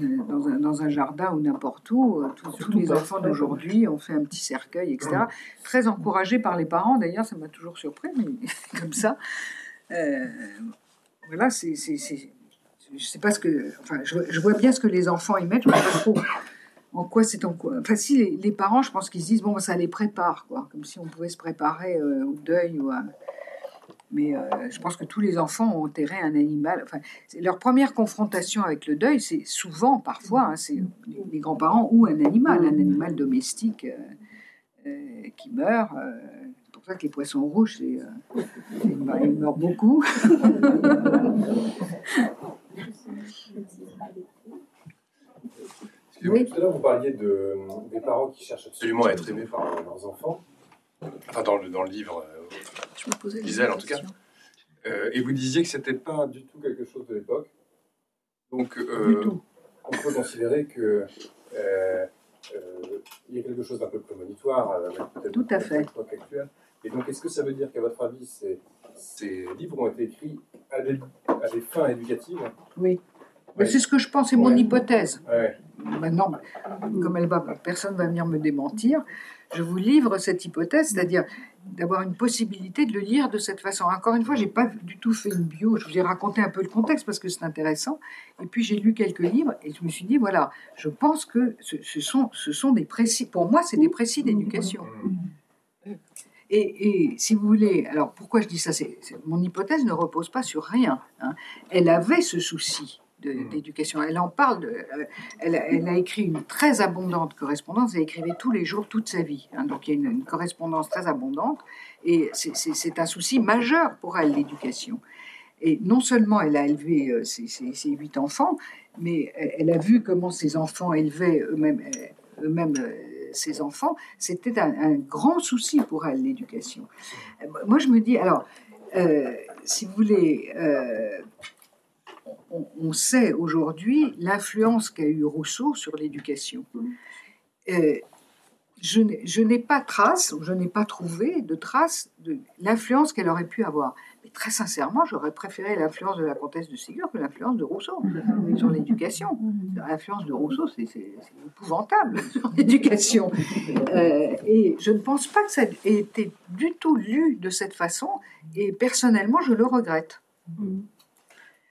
un, dans un- dans un jardin ou n'importe où. euh, tous- les enfants d'aujourd'hui ont fait un petit cercueil, etc. Très encouragé par les parents, d'ailleurs, ça m'a toujours surpris, mais (laughs) comme ça. Euh, voilà, c'est. Je sais pas ce que. Enfin, je, vois bien ce que les enfants y mettent, je sais pas trop en quoi c'est en quoi. Enfin, si les, parents, je pense qu'ils se disent, bon, ça les prépare, quoi. Comme si on pouvait se préparer euh, au deuil ou à. Mais euh, je pense que tous les enfants ont enterré un animal. Enfin, leur première confrontation avec le deuil, c'est souvent, parfois, hein, c'est les, grands-parents ou un animal, un animal domestique euh, qui meurt. C'est pour ça que les poissons rouges, c'est, euh, ils meurent- ils meurent beaucoup. (laughs) Excusez-moi, Tout à l'heure, vous parliez de, des parents qui cherchent absolument à être aimés par leurs enfants. Enfin, dans le, dans le livre, euh, Je me posais la Gisèle, en tout cas. question. Euh, et vous disiez que c'était pas du tout quelque chose de l'époque. Donc, euh, on peut considérer que euh, euh, il y a quelque chose d'un peu prémonitoire euh, avec peut-être Tout à fait. l'époque actuelle. Et donc, est-ce que ça veut dire qu'à votre avis, ces, ces livres ont été écrits à des, à des fins éducatives Oui. Ouais. c'est ce que je pense, c'est mon Ouais. hypothèse. Ouais. Maintenant, comme elle va, personne va venir me démentir, je vous livre cette hypothèse, c'est-à-dire d'avoir une possibilité de le lire de cette façon. Encore une fois, j'ai pas du tout fait une bio, je vous ai raconté un peu le contexte parce que c'est intéressant. Et puis j'ai lu quelques livres et je me suis dit, voilà, je pense que ce, ce sont, ce sont des précis, pour moi, c'est des précis d'éducation. Et, et si vous voulez, alors pourquoi je dis ça c'est, Mon hypothèse ne repose pas sur rien. hein. Elle avait ce souci Mhm. d'éducation. Elle en parle. De, euh, elle, a- elle a écrit une très abondante correspondance. Elle écrivait tous les jours toute sa vie. hein. donc il y a une, une correspondance très abondante. Et c'est, un souci majeur pour elle, l'éducation. Et non seulement elle a élevé euh, ses, ses- ses huit enfants, mais elle, elle a vu comment ses enfants élevaient eux-mêmes euh, eux-mêmes, ses enfants. C'était un, un grand souci pour elle, l'éducation. Moi, je me dis, alors, euh, si vous voulez, euh, on, on sait aujourd'hui l'influence qu'a eu Rousseau sur l'éducation. Euh, je n'ai- pas trace, je n'ai pas trouvé de trace de l'influence qu'elle aurait pu avoir. Très sincèrement, j'aurais préféré l'influence de la comtesse de Ségur que l'influence de Rousseau sur l'éducation. L'influence de Rousseau, c'est épouvantable (laughs) sur l'éducation. Euh, et je ne pense pas que ça ait été du tout lu de cette façon, et personnellement, je le regrette.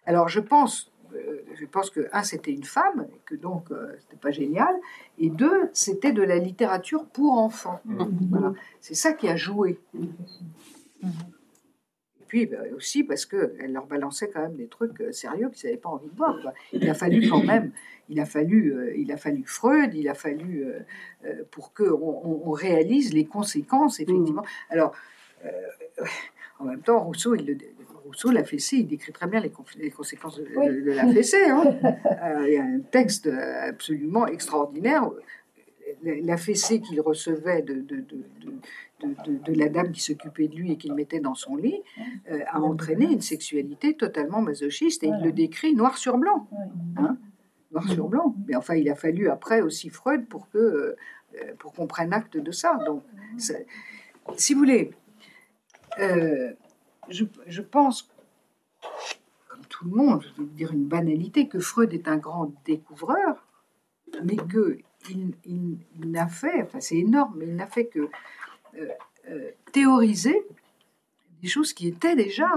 Alors, je pense, euh, je pense que, un, c'était une femme, et que donc, euh, c'était pas génial, et deux, c'était de la littérature pour enfants. Voilà. C'est ça qui a joué. Et puis ben, aussi parce qu'elle leur balançait quand même des trucs euh, sérieux qu'ils n'avaient pas envie de voir. quoi. Il a fallu quand même, il a fallu, euh, il a fallu Freud, il a fallu euh, pour qu'on on, on réalise les conséquences, effectivement. Alors, en même temps, Rousseau, il le, Rousseau, la fessée, il décrit très bien les, conséquences de, de- de la fessée. hein. Euh, il y a un texte absolument extraordinaire. La, la fessée qu'il recevait de, de, la dame qui s'occupait de lui et qu'il mettait dans son lit euh, a entraîné une sexualité totalement masochiste et il le décrit noir sur blanc. Hein noir sur blanc. Mais enfin, il a fallu après aussi Freud pour que euh, pour qu'on prenne acte de ça. Donc, ça- si vous voulez, euh, je, je pense, comme tout le monde, je vais vous dire une banalité, que Freud est un grand découvreur, mais que il, il- il n'a fait, enfin c'est énorme, mais il n'a fait que euh, euh, théoriser des choses qui étaient déjà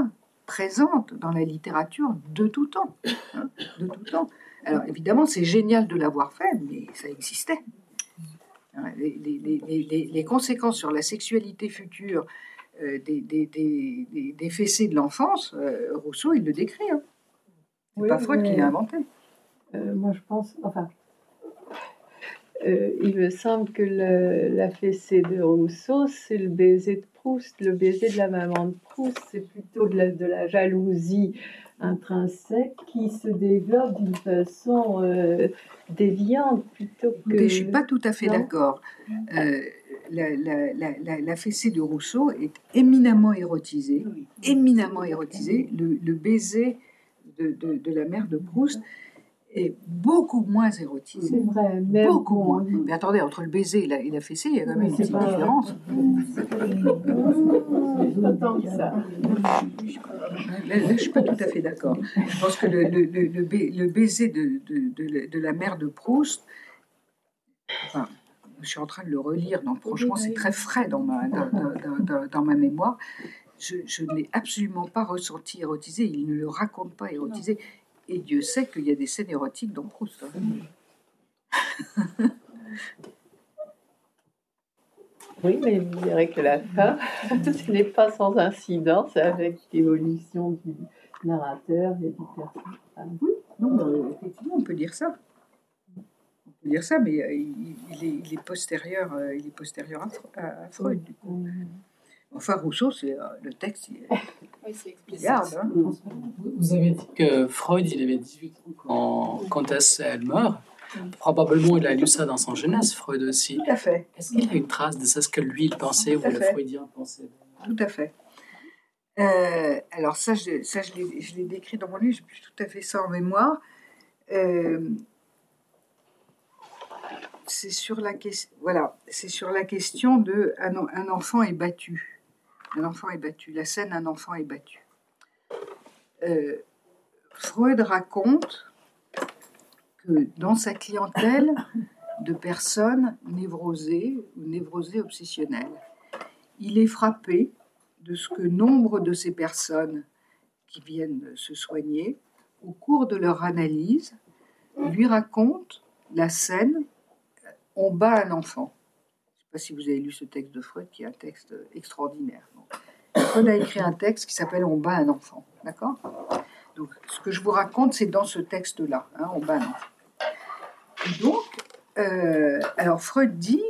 présentes dans la littérature de tout temps. hein, de tout temps. Alors évidemment, c'est génial de l'avoir fait, mais ça existait. Hein, Les, les- les- les- les conséquences sur la sexualité future euh, des, des, des, des- des fessées de l'enfance, euh, Rousseau, il le décrit. Hein. C'est Oui, pas Freud qui l'a inventé. Euh, moi, je pense, enfin, Euh, il me semble que le- la fessée de Rousseau, c'est le baiser de Proust, le baiser de la maman de Proust, c'est plutôt de la, de la jalousie intrinsèque qui se développe d'une façon euh, déviante plutôt que. Écoutez, je suis pas tout à fait d'accord. Euh, la, fessée de Rousseau est éminemment érotisée, éminemment érotisée. Le, le baiser de, de, de la mère de Proust est beaucoup moins érotisé. C'est vrai, même beaucoup bon, moins. Mais attendez, entre le baiser et la, et la fessée, il y a quand même une petite différence. Là, là, je suis pas tout à fait d'accord. Je pense que le, le, le, le ba- le baiser de, de, de, la- de la mère de Proust, enfin, je suis en train de le relire, donc franchement, c'est très frais dans ma, dans, dans- dans- dans ma mémoire. Je, je ne l'ai absolument pas ressenti érotisé. Il ne le raconte pas érotisé. Et Dieu sait qu'il y a des scènes érotiques dans Proust. hein. (laughs) Oui, mais vous verrez que la fin, (laughs) ce n'est pas sans incidence avec l'évolution du narrateur et du personnage. Oui, non, euh, effectivement, on peut dire ça. On peut dire ça, mais euh, il, il est, il est postérieur, euh, il est postérieur à, Fre- à- à Freud. du coup. Enfin, Rousseau, c'est euh, le texte. Il, garde. (laughs) hein. Vous vous avez dit que Freud, il avait 18 ans quand, quand elle, meurt. Probablement, il a lu ça dans son jeunesse, Freud aussi. Tout à fait. Est-ce qu'il y a une trace de ça, ce que lui, il pensait, ou Tout à le fait. Freudien pensait? Tout à fait. Euh, alors ça, je, ça, je l'ai je l'ai décrit dans mon livre, j'ai plus tout à fait ça en mémoire. Euh, c'est sur la question, voilà, c'est sur la question de un enfant est battu. Un enfant est battu. La scène, un enfant est battu. Euh, Freud raconte que dans sa clientèle de personnes névrosées ou névrosées obsessionnelles, il est frappé de ce que nombre de ces personnes qui viennent se soigner, au cours de leur analyse, lui racontent la scène On bat un enfant. Sais pas si vous avez lu ce texte de Freud, qui est un texte extraordinaire. Freud a écrit un texte qui s'appelle On bat un enfant. D'accord? Donc, ce que je vous raconte, c'est dans ce texte-là. hein, On bat un enfant. Donc, euh, alors Freud dit,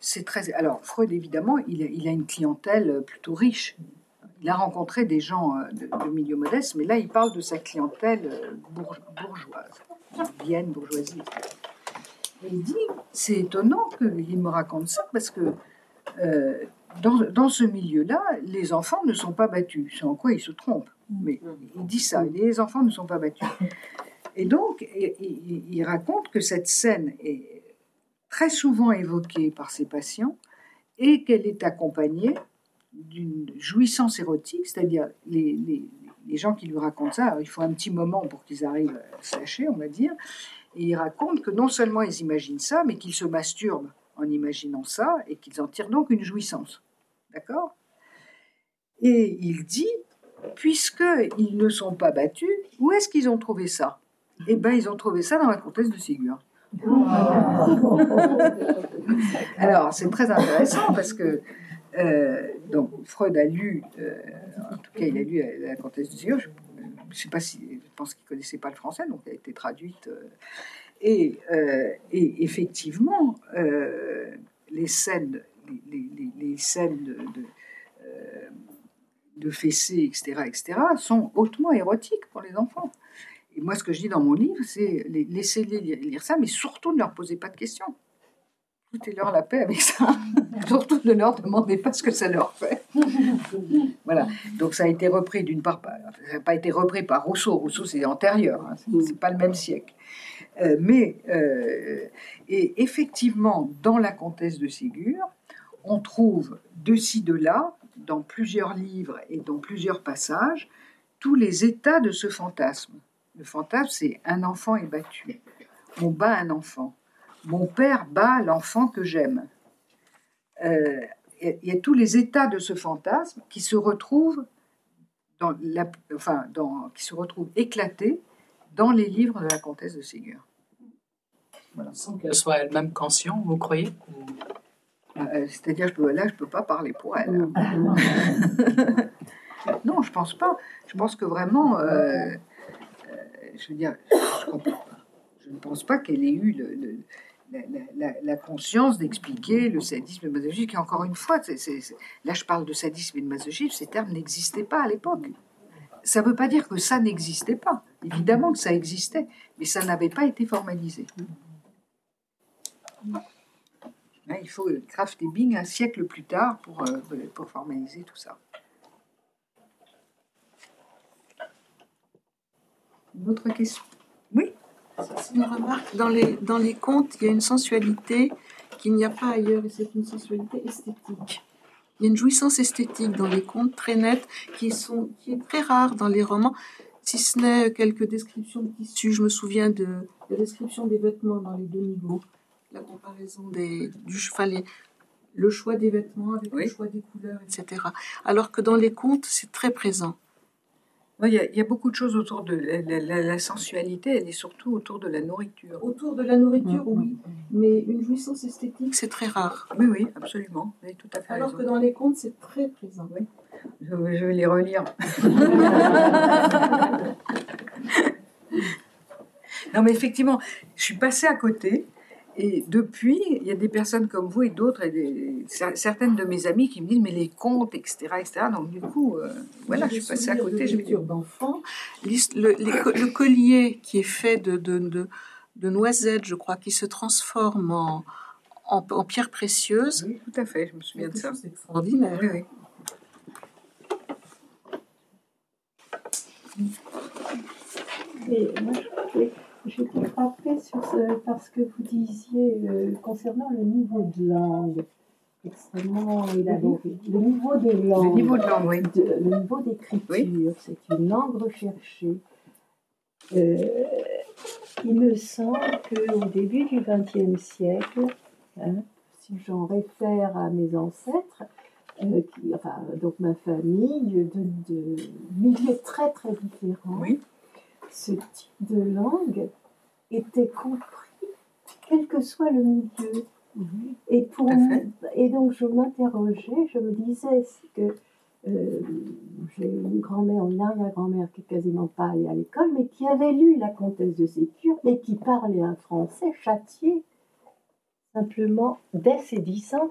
c'est très. Alors Freud évidemment, il a, une clientèle plutôt riche. Il a rencontré des gens euh, de, de milieu modeste, mais là il parle de sa clientèle euh, bourge- bourgeoise, Vienne, bourgeoisie. Il dit, c'est étonnant qu'il me raconte ça parce que euh, dans, dans ce milieu-là, les enfants ne sont pas battus. C'est en quoi il se trompe. Mais il dit ça, les enfants ne sont pas battus. Et donc, il, raconte que cette scène est très souvent évoquée par ses patients et qu'elle est accompagnée d'une jouissance érotique, c'est-à-dire les, les- les gens qui lui racontent ça, il faut un petit moment pour qu'ils arrivent à se lâcher, on va dire, et ils racontent que non seulement ils imaginent ça, mais qu'ils se masturbent en imaginant ça et qu'ils en tirent donc une jouissance. D'accord? Et il dit, puisqu'ils ne sont pas battus, où est-ce qu'ils ont trouvé ça? Eh bien, ils ont trouvé ça dans la comtesse de Ségur. (laughs) Alors, c'est très intéressant parce que euh, donc, Freud a lu, euh, en tout cas, il a lu la, la comtesse de Ségur. Je ne sais pas si, je pense qu'il ne connaissait pas le français, donc elle a été traduite. euh, et, euh, et effectivement, euh, les scènes, les, scènes de, de, euh, etc., etc., sont hautement érotiques pour les enfants. Et moi, ce que je dis dans mon livre, c'est les- laissez-les lire ça, mais surtout ne leur posez pas de questions. Foutez-leur la paix avec ça. (laughs) surtout ne leur demandez pas ce que ça leur fait. voilà. Donc ça a été repris d'une part, par- ça n'a pas été repris par Rousseau. Rousseau, c'est antérieur, hein, c'est c'est pas le même siècle. Euh, mais euh, et effectivement, dans la comtesse de Ségur, on trouve de ci, de là, dans plusieurs livres et dans plusieurs passages, tous les états de ce fantasme. Le fantasme, c'est un enfant est battu. On bat un enfant. Mon père bat l'enfant que j'aime. Euh, Il y a tous les états de ce fantasme qui se retrouvent, dans la, enfin, dans, qui se retrouvent éclatés dans les livres de la comtesse de Ségur. Sans qu'elle soit elle-même consciente, vous croyez? Euh, C'est-à-dire, je peux, là, je ne peux pas parler pour elle. (laughs) non, je pense pas. Je pense que vraiment, euh, euh, je veux dire, je, pas. Je ne pense pas qu'elle ait eu le- le- la, conscience d'expliquer le sadisme et le masochisme. Et encore une fois, là, je parle de sadisme et de masochisme, ces termes n'existaient pas à l'époque. Ça ne veut pas dire que ça n'existait pas. Évidemment que ça existait, mais ça n'avait pas été formalisé. Il faut Kraft et Bing un siècle plus tard pour, euh, pour formaliser tout ça. Une autre question? C'est une remarque. Dans les, dans les contes, il y a une sensualité qu'il n'y a pas ailleurs, et c'est une sensualité esthétique. Il y a une jouissance esthétique dans les contes très nette qui, sont, qui est très rare dans les romans, si ce n'est quelques descriptions de tissus. Je me souviens de la description des vêtements dans les deux niveaux, la comparaison des, du enfin, les- le choix des vêtements avec le choix des couleurs, etc. Alors que dans les contes, c'est très présent. Il y, a, il y a beaucoup de choses autour de la, la- la- la sensualité, elle est surtout autour de la nourriture. Autour de la nourriture, oui, mais une jouissance esthétique, c'est très rare. Oui, oui, absolument. Vous avez tout à fait Alors raison. que dans les contes, c'est très présent. Oui. Je, vais- je vais les relire. (laughs) non, mais effectivement, je suis passée à côté. Et depuis, il y a des personnes comme vous et d'autres, et des- cer- certaines de mes amies qui me disent, mais les contes, etc., etc. Donc, du coup, euh, voilà, je suis passée à côté. Je vais dire, d'enfants. Le, le collier qui est fait de, de, de, de noisettes, je crois, qui se transforme en, en, en pierre précieuse. Oui, tout à fait, je me souviens de ça. C'est extraordinaire. Oui, oui. Et moi, j'ai- été frappée sur ce, parce que vous disiez euh, concernant le niveau de langue extrêmement élaboré. Le niveau de langue. Le niveau de langue, oui. de- le niveau d'écriture, c'est une langue recherchée. Euh, il me semble qu'au début du XXe siècle, hein, si j'en réfère à mes ancêtres, euh, qui- enfin, donc ma famille, de, de milieux très très différents, ce type de langue était compris, quel que soit le milieu. Et, pour, et donc je m'interrogeais, je me disais que euh, j'ai une grand-mère, une arrière-grand-mère qui est quasiment pas allée à l'école, mais qui avait lu La Comtesse de Sécure et qui parlait un français châtié, simplement dès ses 10 ans.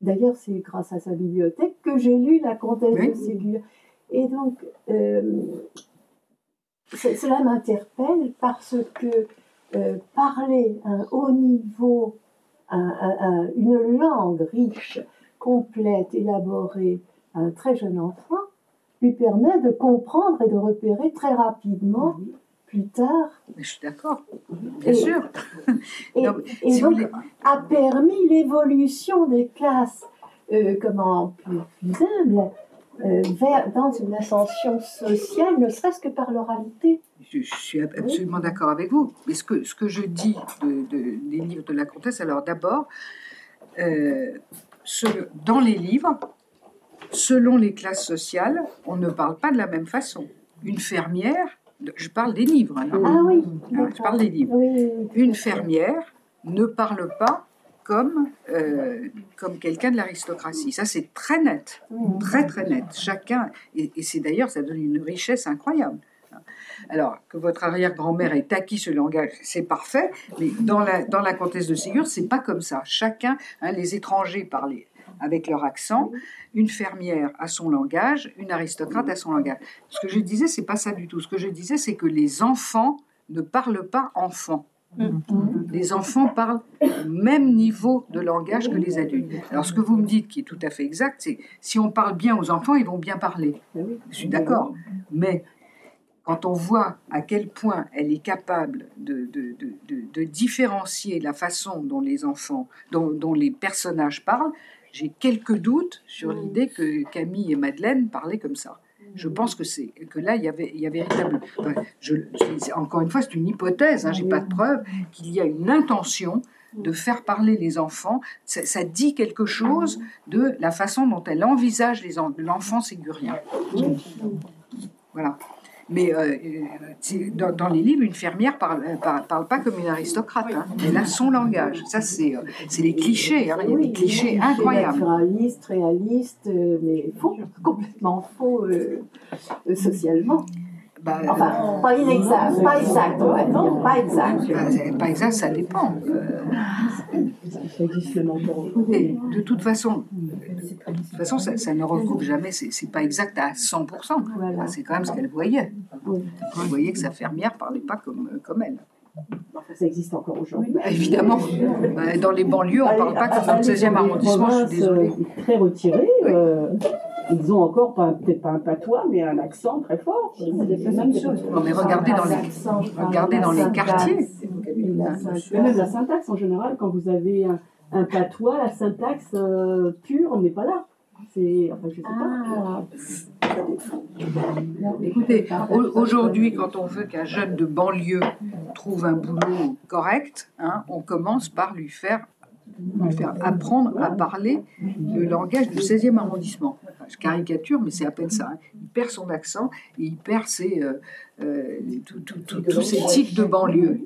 D'ailleurs, c'est grâce à sa bibliothèque que j'ai lu La Comtesse de Ségur. Et donc, euh, cela m'interpelle parce que euh, parler à un haut niveau, un- un- un- une langue riche, complète, élaborée à un très jeune enfant, lui permet de comprendre et de repérer très rapidement plus tard. Mais je suis d'accord, bien Et- sûr. Et, (laughs) si donc a permis l'évolution des classes euh, comment, plus, plus humbles euh, vers, dans une ascension sociale, ne serait-ce que par l'oralité. Je, je suis ab- absolument d'accord avec vous. Mais ce que, ce que je dis de, de- des livres de la comtesse, alors d'abord, euh, ce- dans les livres, selon les classes sociales, on ne parle pas de la même façon. Une fermière, je parle des livres, hein, Ah oui, hein, je parle des livres. Une fermière ne parle pas comme, euh, comme quelqu'un de l'aristocratie. Ça, c'est très net, très très net. Chacun, et, c'est d'ailleurs, ça donne une richesse incroyable. Alors, que votre arrière-grand-mère ait acquis ce langage, c'est parfait, mais dans la, dans la comtesse de Ségur, c'est pas comme ça. Chacun, hein, les étrangers parlaient avec leur accent, une fermière a son langage, une aristocrate a son langage. Ce que je disais, c'est pas ça du tout. Ce que je disais, c'est que les enfants ne parlent pas enfants. Les enfants parlent au même niveau de langage que les adultes. Alors ce que vous me dites, qui est tout à fait exact, c'est si on parle bien aux enfants, ils vont bien parler. Je suis d'accord. Mais quand on voit à quel point elle est capable de, de, de, de- différencier la façon dont les enfants, dont, dont les personnages parlent, j'ai quelques doutes sur l'idée que Camille et Madeleine parlaient comme ça. Je pense que c'est que là il y avait il y a véritable. enfin, je, c'est- encore une fois, c'est une hypothèse. Hein, j'ai pas de preuve qu'il y a une intention de faire parler les enfants. Ça, ça dit quelque chose de la façon dont elle envisage l'enfant ségurien. Voilà. Mais euh, euh, dans, dans les livres, une fermière parle, euh, parle, parle pas comme une aristocrate. hein. Elle a son langage. Ça, c'est les clichés. hein. Il y a des clichés incroyables. Naturaliste, réaliste, mais faux, (laughs) complètement faux euh, socialement. Bah, enfin, pas inexact, pas exact, on va dire, pas exact. Pas, pas exact, ça dépend. Euh, et de toute façon, de toute façon, ça, ça ne recoupe jamais. C'est c'est pas exact à 100%. Enfin, C'est quand même ce qu'elle voyait. Elle voyait que sa fermière parlait pas comme, comme elle. Ça existe encore aujourd'hui. Bah, évidemment. Bah, Dans les banlieues, on ne parle pas comme dans le 16e arrondissement, je suis désolée. Très retiré. euh, ils ont encore peut-être pas un patois, mais un accent très fort. C'est la même chose. Non, mais regardez dans les, regardez dans les quartiers. Même la syntaxe en général, quand vous avez un, un patois, la syntaxe euh, pure n'est pas là. C'est, enfin, je sais pas. Écoutez, au- aujourd'hui, quand on veut qu'un jeune de banlieue trouve un boulot correct, hein, on commence par lui faire, lui faire apprendre à parler le langage du 16e arrondissement. Je caricature, mais c'est à peine ça. hein. Il perd son accent et il perd euh, euh, tous ces tics de banlieue.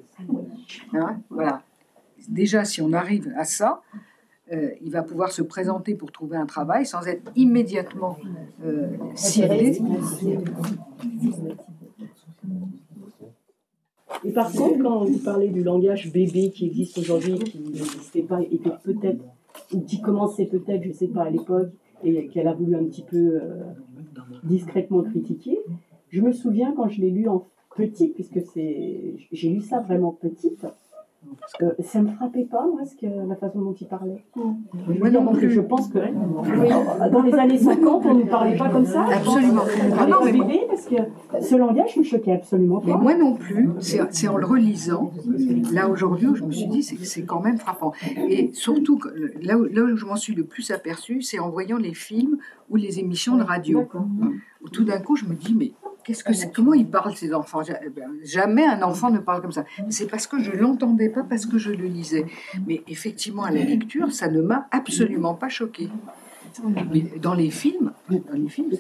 Hein, voilà. Déjà, si on arrive à ça, euh, il va pouvoir se présenter pour trouver un travail sans être immédiatement ciblé. Et par contre, quand vous parlez du langage bébé qui existe aujourd'hui, qui n'existait pas, que peut-être, ou qui commençait peut-être, je ne sais pas, à l'époque, et qu'elle a voulu un petit peu euh, discrètement critiquer, je me souviens quand je l'ai lu en petite, puisque c'est, j'ai lu ça vraiment petite, euh, ça ne me frappait pas, moi, ce que, la façon dont il parlait. Moi non plus. je pense que dans les années 50, on ne parlait pas comme ça. Absolument. Ah Ah non, mais bébé, parce que ce langage me choquait absolument Mais pas. moi non plus, c'est en le relisant, là aujourd'hui, où je me suis dit, c'est c'est quand même frappant. Et surtout, que- là où, là où je m'en suis le plus aperçu, c'est en voyant les films ou les émissions de radio. Où tout d'un coup, je me dis, mais qu'est-ce que c'est? Comment ils parlent ces enfants? Ja- ben, Jamais un enfant ne parle comme ça. C'est parce que je l'entendais pas, parce que je le lisais. Mais effectivement, à la lecture, ça ne m'a absolument pas choqué. Mais dans les films, dans les films,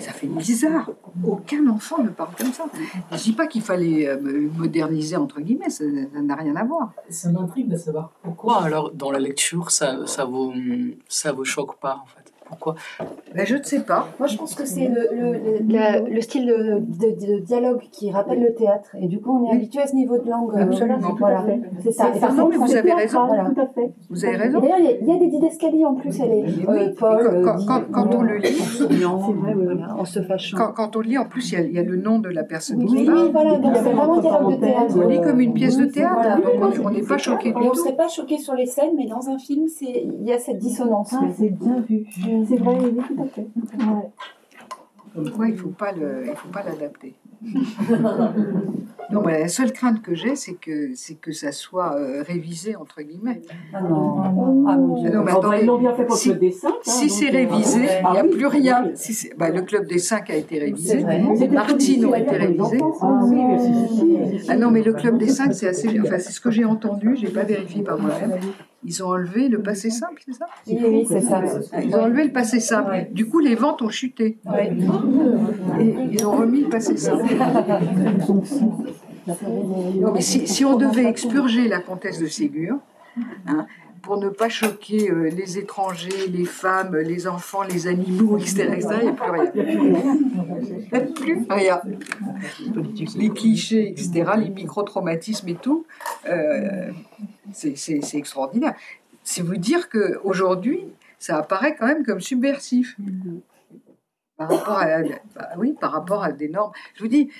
ça fait bizarre. Aucun enfant ne parle comme ça. Je dis pas qu'il fallait euh, moderniser entre guillemets, ça ça n'a rien à voir. Ça m'intrigue de savoir pourquoi alors dans la lecture ça, ça vous ça vous choque pas en fait? Pourquoi Ben, je ne sais pas. Moi, je pense que c'est le, le, le- la- le style de, de- de dialogue qui rappelle le théâtre. Et du coup, on est habitué à ce niveau de langue. euh, Absolument. Voilà, c'est ça. C'est Et par non, contre, mais vous avez raison. voilà. Tout à fait. Vous avez raison. d'ailleurs, il y a- il y, a des didascalies en plus. Elle est, Oui, euh, Paul, quand, quand- quand- quand on le lit, C'est vrai, oui. Voilà, en se fâchant. quand, quand on lit, en plus, il y, a, il y a le nom de la personne qui Oui, parle. oui, voilà, donc c'est vraiment un dialogue de théâtre. On lit comme une pièce de théâtre. Voilà, on n'est pas choqué on ne serait pas choqué sur les scènes, mais dans un film, c'est- il y a cette dissonance. C'est bien vu. C'est vrai, oui, tout à fait. Ouais. Ouais, il ne faut pas le- il faut pas l'adapter. Non, mais la seule crainte que j'ai, c'est que, c'est que ça soit euh, révisé, entre guillemets. Ah non, ah Ah non, mais attendez, ils l'ont bien fait pour si- le dessin. hein, Si donc, c'est euh, révisé, il n'y ah a plus rien. Si c'est- bah, le club des cinq a été révisé, C'est Martines ont été révisés. Ah si, si, si, si. Ah non, mais le club des cinq, c'est assez. Enfin, c'est ce que j'ai entendu, j'ai pas vérifié par moi-même. Ils ont enlevé le passé simple, c'est ça Oui, oui, c'est ça. Ils ont enlevé le passé simple. Du coup, les ventes ont chuté. Ouais. Et ils ont remis le passé simple. Non, mais si, si on devait expurger la comtesse de Ségur, hein, pour ne pas choquer euh, les étrangers, les femmes, les enfants, les animaux, etc., etc., il n'y a plus rien. Il n'y a plus rien. Les clichés, etc., les micro-traumatismes et tout, euh, c'est extraordinaire. C'est vous dire qu'aujourd'hui, ça apparaît quand même comme subversif. Par rapport à, bah oui, par rapport à des normes. Je vous dis,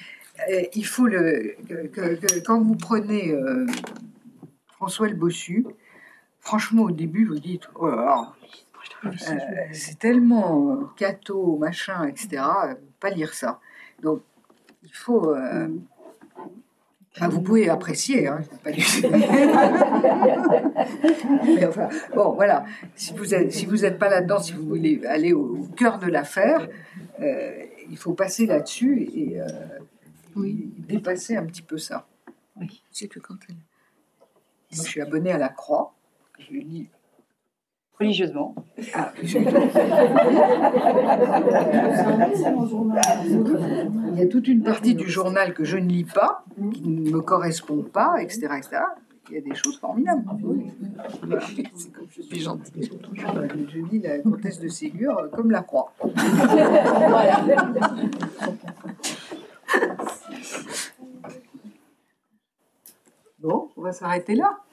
euh, il faut le. que- que- que- quand vous prenez euh, François le Bossu, franchement, au début, vous dites, oh là là, euh, c'est tellement euh, cato, machin, etc. euh, Pas lire ça. Donc, il faut. euh, enfin, vous pouvez apprécier, hein, pas du- (laughs) Mais enfin, bon, voilà. Si vous êtes, si vous n'êtes pas là-dedans, si vous voulez aller au, au cœur de l'affaire, euh, il faut passer là-dessus et euh, dépasser un petit peu ça. Oui, c'est que quand elle. Moi, je suis abonnée à la Croix. Je lis. Religieusement. Ah, (laughs) Il y a toute une partie du journal que je ne lis pas, qui ne me correspond pas, etc. etc. Il y a des choses formidables. Voilà. C'est comme je suis gentille. Je lis la comtesse de Ségur euh, comme la croix. (laughs) Voilà. Bon, on va s'arrêter là.